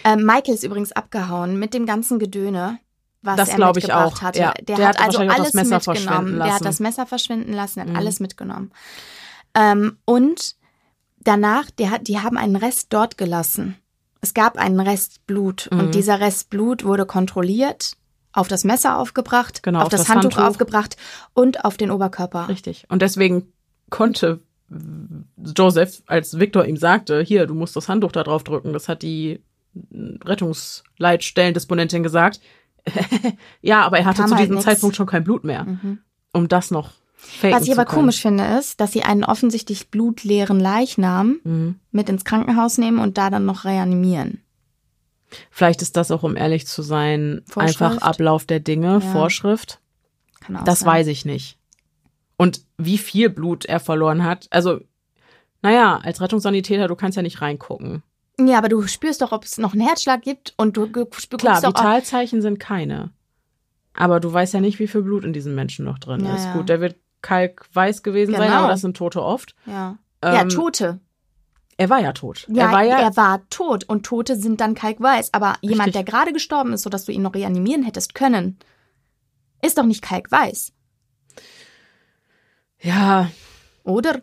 Ähm, Michael ist übrigens abgehauen mit dem ganzen Gedöne, was Das er mitgebracht auch, hatte. ja. Der, Der hat hat also alles das Messer verschwinden mitgenommen. Der hat das Messer verschwinden lassen, hat Mhm. alles mitgenommen. Ähm, und danach, hat, die haben einen Rest dort gelassen. Es gab einen Rest Blut Mhm. und dieser Rest Blut wurde kontrolliert, auf das Messer aufgebracht, Genau, auf, auf das, das Handtuch, Handtuch. aufgebracht und auf den Oberkörper. Richtig. Und deswegen konnte Joseph, als Victor ihm sagte, hier, du musst das Handtuch da drauf drücken, das hat die Rettungsleitstellendisponentin gesagt. ja, aber er hatte Kam zu halt diesem nix. Zeitpunkt schon kein Blut mehr, Mhm. um das noch faken Was ich aber können. komisch finde, ist, dass sie einen offensichtlich blutleeren Leichnam Mhm. mit ins Krankenhaus nehmen und da dann noch reanimieren. Vielleicht ist das auch, um ehrlich zu sein, Vorschrift? einfach Ablauf der Dinge, Ja. Vorschrift. Kann auch Das sein. weiß ich nicht. Und wie viel Blut er verloren hat, also, naja, als Rettungssanitäter, du kannst ja nicht reingucken. Ja, aber du spürst doch, ob es noch einen Herzschlag gibt und du spürst Klar, doch Vitalzeichen sind keine. Aber du weißt ja nicht, wie viel Blut in diesem Menschen noch drin Ja, ist. ja. Gut, der wird kalkweiß gewesen sein, Genau. aber das sind Tote oft. Ja. ja, Ähm, Tote. Er war ja tot. Ja, er war ja, er war tot und Tote sind dann kalkweiß. Aber jemand, Richtig. der gerade gestorben ist, sodass du ihn noch reanimieren hättest können, ist doch nicht kalkweiß, ja, oder?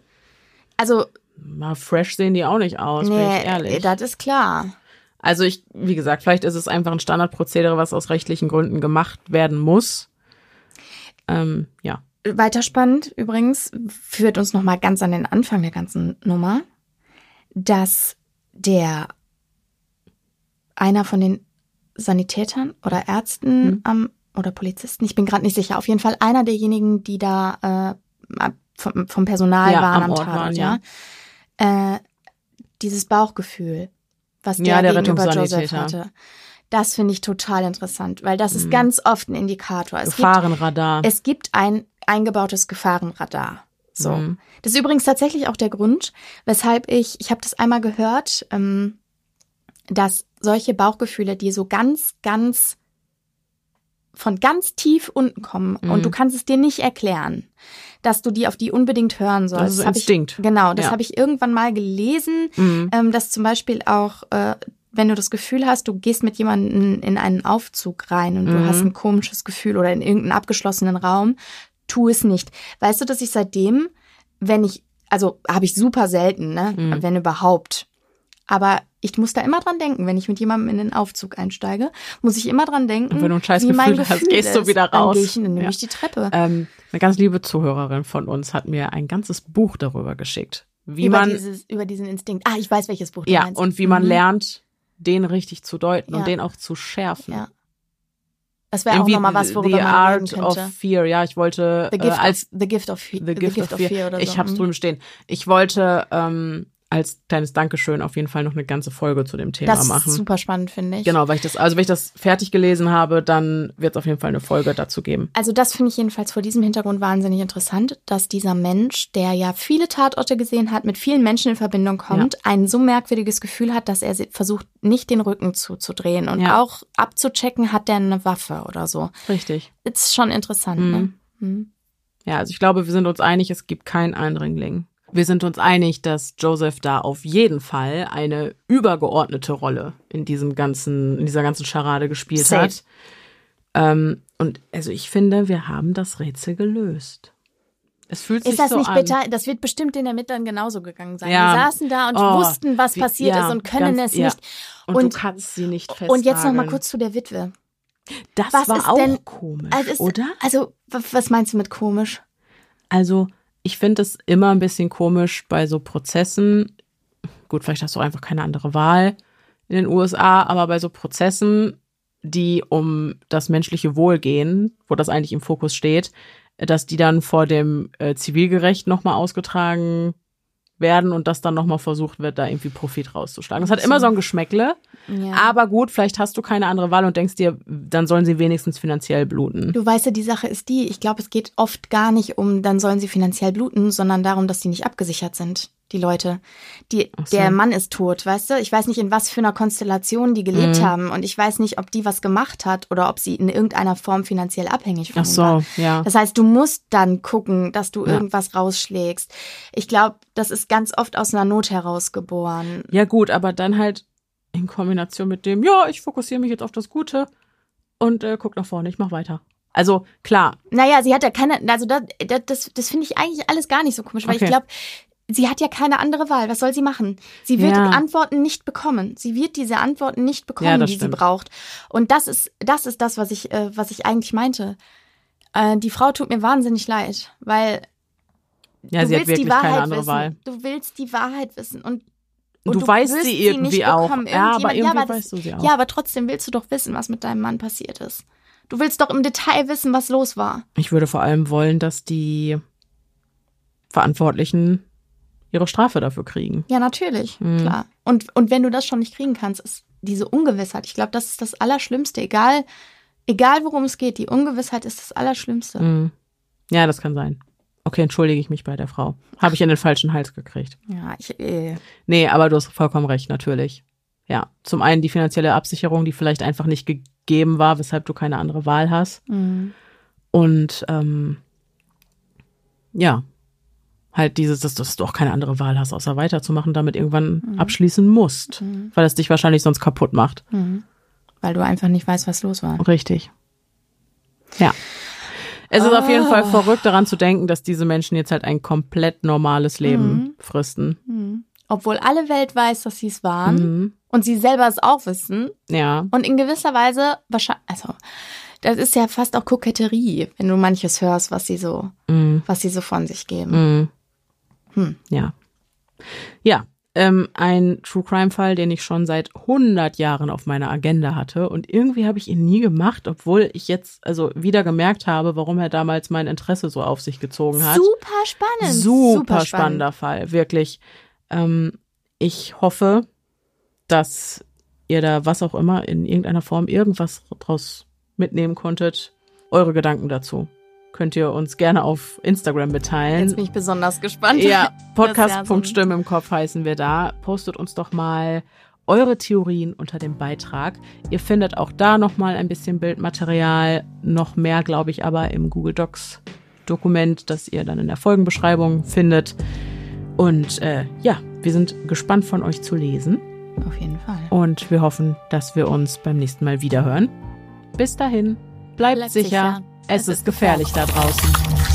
Also, mal fresh sehen die auch nicht aus, bin ich ehrlich. das ist klar. Also ich, wie gesagt, vielleicht ist es einfach ein Standardprozedere, was aus rechtlichen Gründen gemacht werden muss. Ähm, ja. Weiter spannend übrigens, führt uns nochmal ganz an den Anfang der ganzen Nummer, dass der einer von den Sanitätern oder Ärzten Mhm. am oder Polizisten, ich bin gerade nicht sicher, auf jeden Fall einer derjenigen, die da äh, vom, vom Personal Ja, waren am am, Ort Tatort, waren, ja. Äh, dieses Bauchgefühl, was der, Ja, der gegenüber Joseph hatte. Das finde ich total interessant, weil das ist Mhm. ganz oft ein Indikator. Es gibt Gefahrenradar. es gibt ein eingebautes Gefahrenradar. So. Mhm. Das ist übrigens tatsächlich auch der Grund, weshalb ich, ich habe das einmal gehört, ähm, dass solche Bauchgefühle, die so ganz, ganz von ganz tief unten kommen Mhm. und du kannst es dir nicht erklären, dass du die auf die unbedingt hören sollst. Das ist hab Instinkt. Ich, genau, das Ja. habe ich irgendwann mal gelesen, Mhm. ähm, dass zum Beispiel auch, äh, wenn du das Gefühl hast, du gehst mit jemandem in einen Aufzug rein und du Mhm. hast ein komisches Gefühl oder in irgendeinen abgeschlossenen Raum, tu es nicht. Weißt du, dass ich seitdem, wenn ich, also habe ich super selten, ne, Mhm. wenn überhaupt, aber ich muss da immer dran denken, wenn ich mit jemandem in den Aufzug einsteige, muss ich immer dran denken, Und wenn du ein scheiß wie mein Gefühl hast, Gefühl gehst du wieder Dann raus. gehe ich, dann nehme Ja. ich die Treppe. Ähm, eine ganz liebe Zuhörerin von uns hat mir ein ganzes Buch darüber geschickt. Wie über, man, dieses, über diesen Instinkt. Ah, ich weiß, welches Buch du ja, meinst. und wie man Mhm. lernt, den richtig zu deuten Ja. und den auch zu schärfen. Ja. Das wäre auch nochmal was, worüber The man Art könnte. of Fear. Ja, ich wollte The äh, Gift, als of, the Gift of Fear. The Gift, of, Fear. oder so. Ich hab's Mhm. drüben stehen. Ich wollte ähm, als kleines Dankeschön auf jeden Fall noch eine ganze Folge zu dem Thema Das machen. ist super spannend, finde ich. Genau, weil ich das, also wenn ich das fertig gelesen habe, dann wird es auf jeden Fall eine Folge dazu geben. Also das finde ich jedenfalls vor diesem Hintergrund wahnsinnig interessant, dass dieser Mensch, der ja viele Tatorte gesehen hat, mit vielen Menschen in Verbindung kommt, ein so merkwürdiges Gefühl hat, dass er versucht, nicht den Rücken zuzudrehen und Ja. auch abzuchecken, hat der eine Waffe oder so. Richtig. Ist schon interessant, Mhm. ne? Mhm. Ja, also ich glaube, wir sind uns einig, es gibt keinen Eindringling. Wir sind uns einig, dass Joseph da auf jeden Fall eine übergeordnete Rolle in diesem ganzen, in dieser ganzen Scharade gespielt Safe. hat. Ähm, und also ich finde, wir haben das Rätsel gelöst. Es fühlt sich Ist das so nicht an. bitter? Das wird bestimmt den Ermittlern genauso gegangen sein. Ja. Die saßen da und Oh, wussten, was wie- passiert ja, ist und können ganz- es ja. nicht. Und, Und- du kannst sie nicht festnageln. Und jetzt noch mal kurz zu der Witwe. Das was war ist auch denn- komisch, Also, ist, oder? also was meinst du mit komisch? Also, ich finde es immer ein bisschen komisch bei so Prozessen. Gut, vielleicht hast du einfach keine andere Wahl in den USA, aber bei so Prozessen, die um das menschliche Wohl gehen, wo das eigentlich im Fokus steht, dass die dann vor dem äh, Zivilgericht nochmal ausgetragen werden und dass dann nochmal versucht wird, da irgendwie Profit rauszuschlagen. Das hat immer so ein Geschmäckle, Ja. aber gut, vielleicht hast du keine andere Wahl und denkst dir, dann sollen sie wenigstens finanziell bluten. Du weißt ja, die Sache ist die, ich glaube, es geht oft gar nicht um, dann sollen sie finanziell bluten, sondern darum, dass sie nicht abgesichert sind, die Leute. Die, so. Der Mann ist tot, weißt du? Ich weiß nicht, in was für einer Konstellation die gelebt Mhm. haben und ich weiß nicht, ob die was gemacht hat oder ob sie in irgendeiner Form finanziell abhängig von Ach so, war. ja. Das heißt, du musst dann gucken, dass du Ja. irgendwas rausschlägst. Ich glaube, das ist ganz oft aus einer Not heraus geboren. Ja, gut, aber dann halt, in Kombination mit dem, ja, ich fokussiere mich jetzt auf das Gute und äh, guck nach vorne, ich mach weiter. Also klar. Naja, sie hat ja keine, also das, das, das finde ich eigentlich alles gar nicht so komisch, weil Okay. ich glaube, sie hat ja keine andere Wahl. Was soll sie machen? Sie wird Ja. Antworten nicht bekommen. Sie wird diese Antworten nicht bekommen, Ja, die stimmt. sie braucht. Und das ist, das ist das, was ich, äh, was ich eigentlich meinte. Äh, die Frau tut mir wahnsinnig leid, weil Ja, du sie willst die Wahrheit wissen. Wahl. Du willst die Wahrheit wissen und Du und weißt sie irgendwie nicht auch. Ja, aber irgendwie das- weißt du sie auch. Ja, aber trotzdem willst du doch wissen, was mit deinem Mann passiert ist. Du willst doch im Detail wissen, was los war. Ich würde vor allem wollen, dass die Verantwortlichen ihre Strafe dafür kriegen. Ja, natürlich, Mhm. klar. Und, und wenn du das schon nicht kriegen kannst, ist diese Ungewissheit. Ich glaube, das ist das Allerschlimmste. Egal, egal worum es geht, die Ungewissheit ist das Allerschlimmste. Mhm. Ja, das kann sein. Okay, entschuldige ich mich bei der Frau. Habe ich in den falschen Hals gekriegt. Ja, ich, äh, Nee, aber du hast vollkommen recht, natürlich. Ja, zum einen die finanzielle Absicherung, die vielleicht einfach nicht gegeben war, weshalb du keine andere Wahl hast. mhm. Und ähm, ja, halt dieses, dass, dass du auch keine andere Wahl hast, außer weiterzumachen, damit irgendwann Mhm. abschließen musst, Mhm. weil es dich wahrscheinlich sonst kaputt macht. Mhm. weil du einfach nicht weißt, was los war. Richtig. Ja. Es ist auf jeden Ah. Fall verrückt daran zu denken, dass diese Menschen jetzt halt ein komplett normales Leben Mhm. fristen. Mhm. Obwohl alle Welt weiß, dass sie es waren Mhm. und sie selber es auch wissen Ja. und in gewisser Weise wahrscheinlich, also das ist ja fast auch Koketterie, wenn du manches hörst, was sie so, Mhm. was sie so von sich geben. Mhm. Hm. Ja. Ja. Ähm, ein True Crime Fall, den ich schon seit 100 Jahren auf meiner Agenda hatte und irgendwie habe ich ihn nie gemacht, obwohl ich jetzt also wieder gemerkt habe, warum er damals mein Interesse so auf sich gezogen hat. Super spannend. Super, spannend. spannender Fall, wirklich. Ähm, ich hoffe, dass ihr da was auch immer in irgendeiner Form irgendwas draus mitnehmen konntet. Eure Gedanken dazu könnt ihr uns gerne auf Instagram mitteilen. Jetzt bin ich besonders gespannt. Ja, Podcast.stimme im Kopf heißen wir da. Postet uns doch mal eure Theorien unter dem Beitrag. Ihr findet auch da noch mal ein bisschen Bildmaterial, noch mehr, glaube ich, aber im Google Docs Dokument, das ihr dann in der Folgenbeschreibung findet. Und äh, ja, wir sind gespannt von euch zu lesen Auf jeden Fall. und wir hoffen, dass wir uns beim nächsten Mal wiederhören. Bis dahin, bleibt, Bleibt sicher. sicher. Es, ist gefährlich da draußen.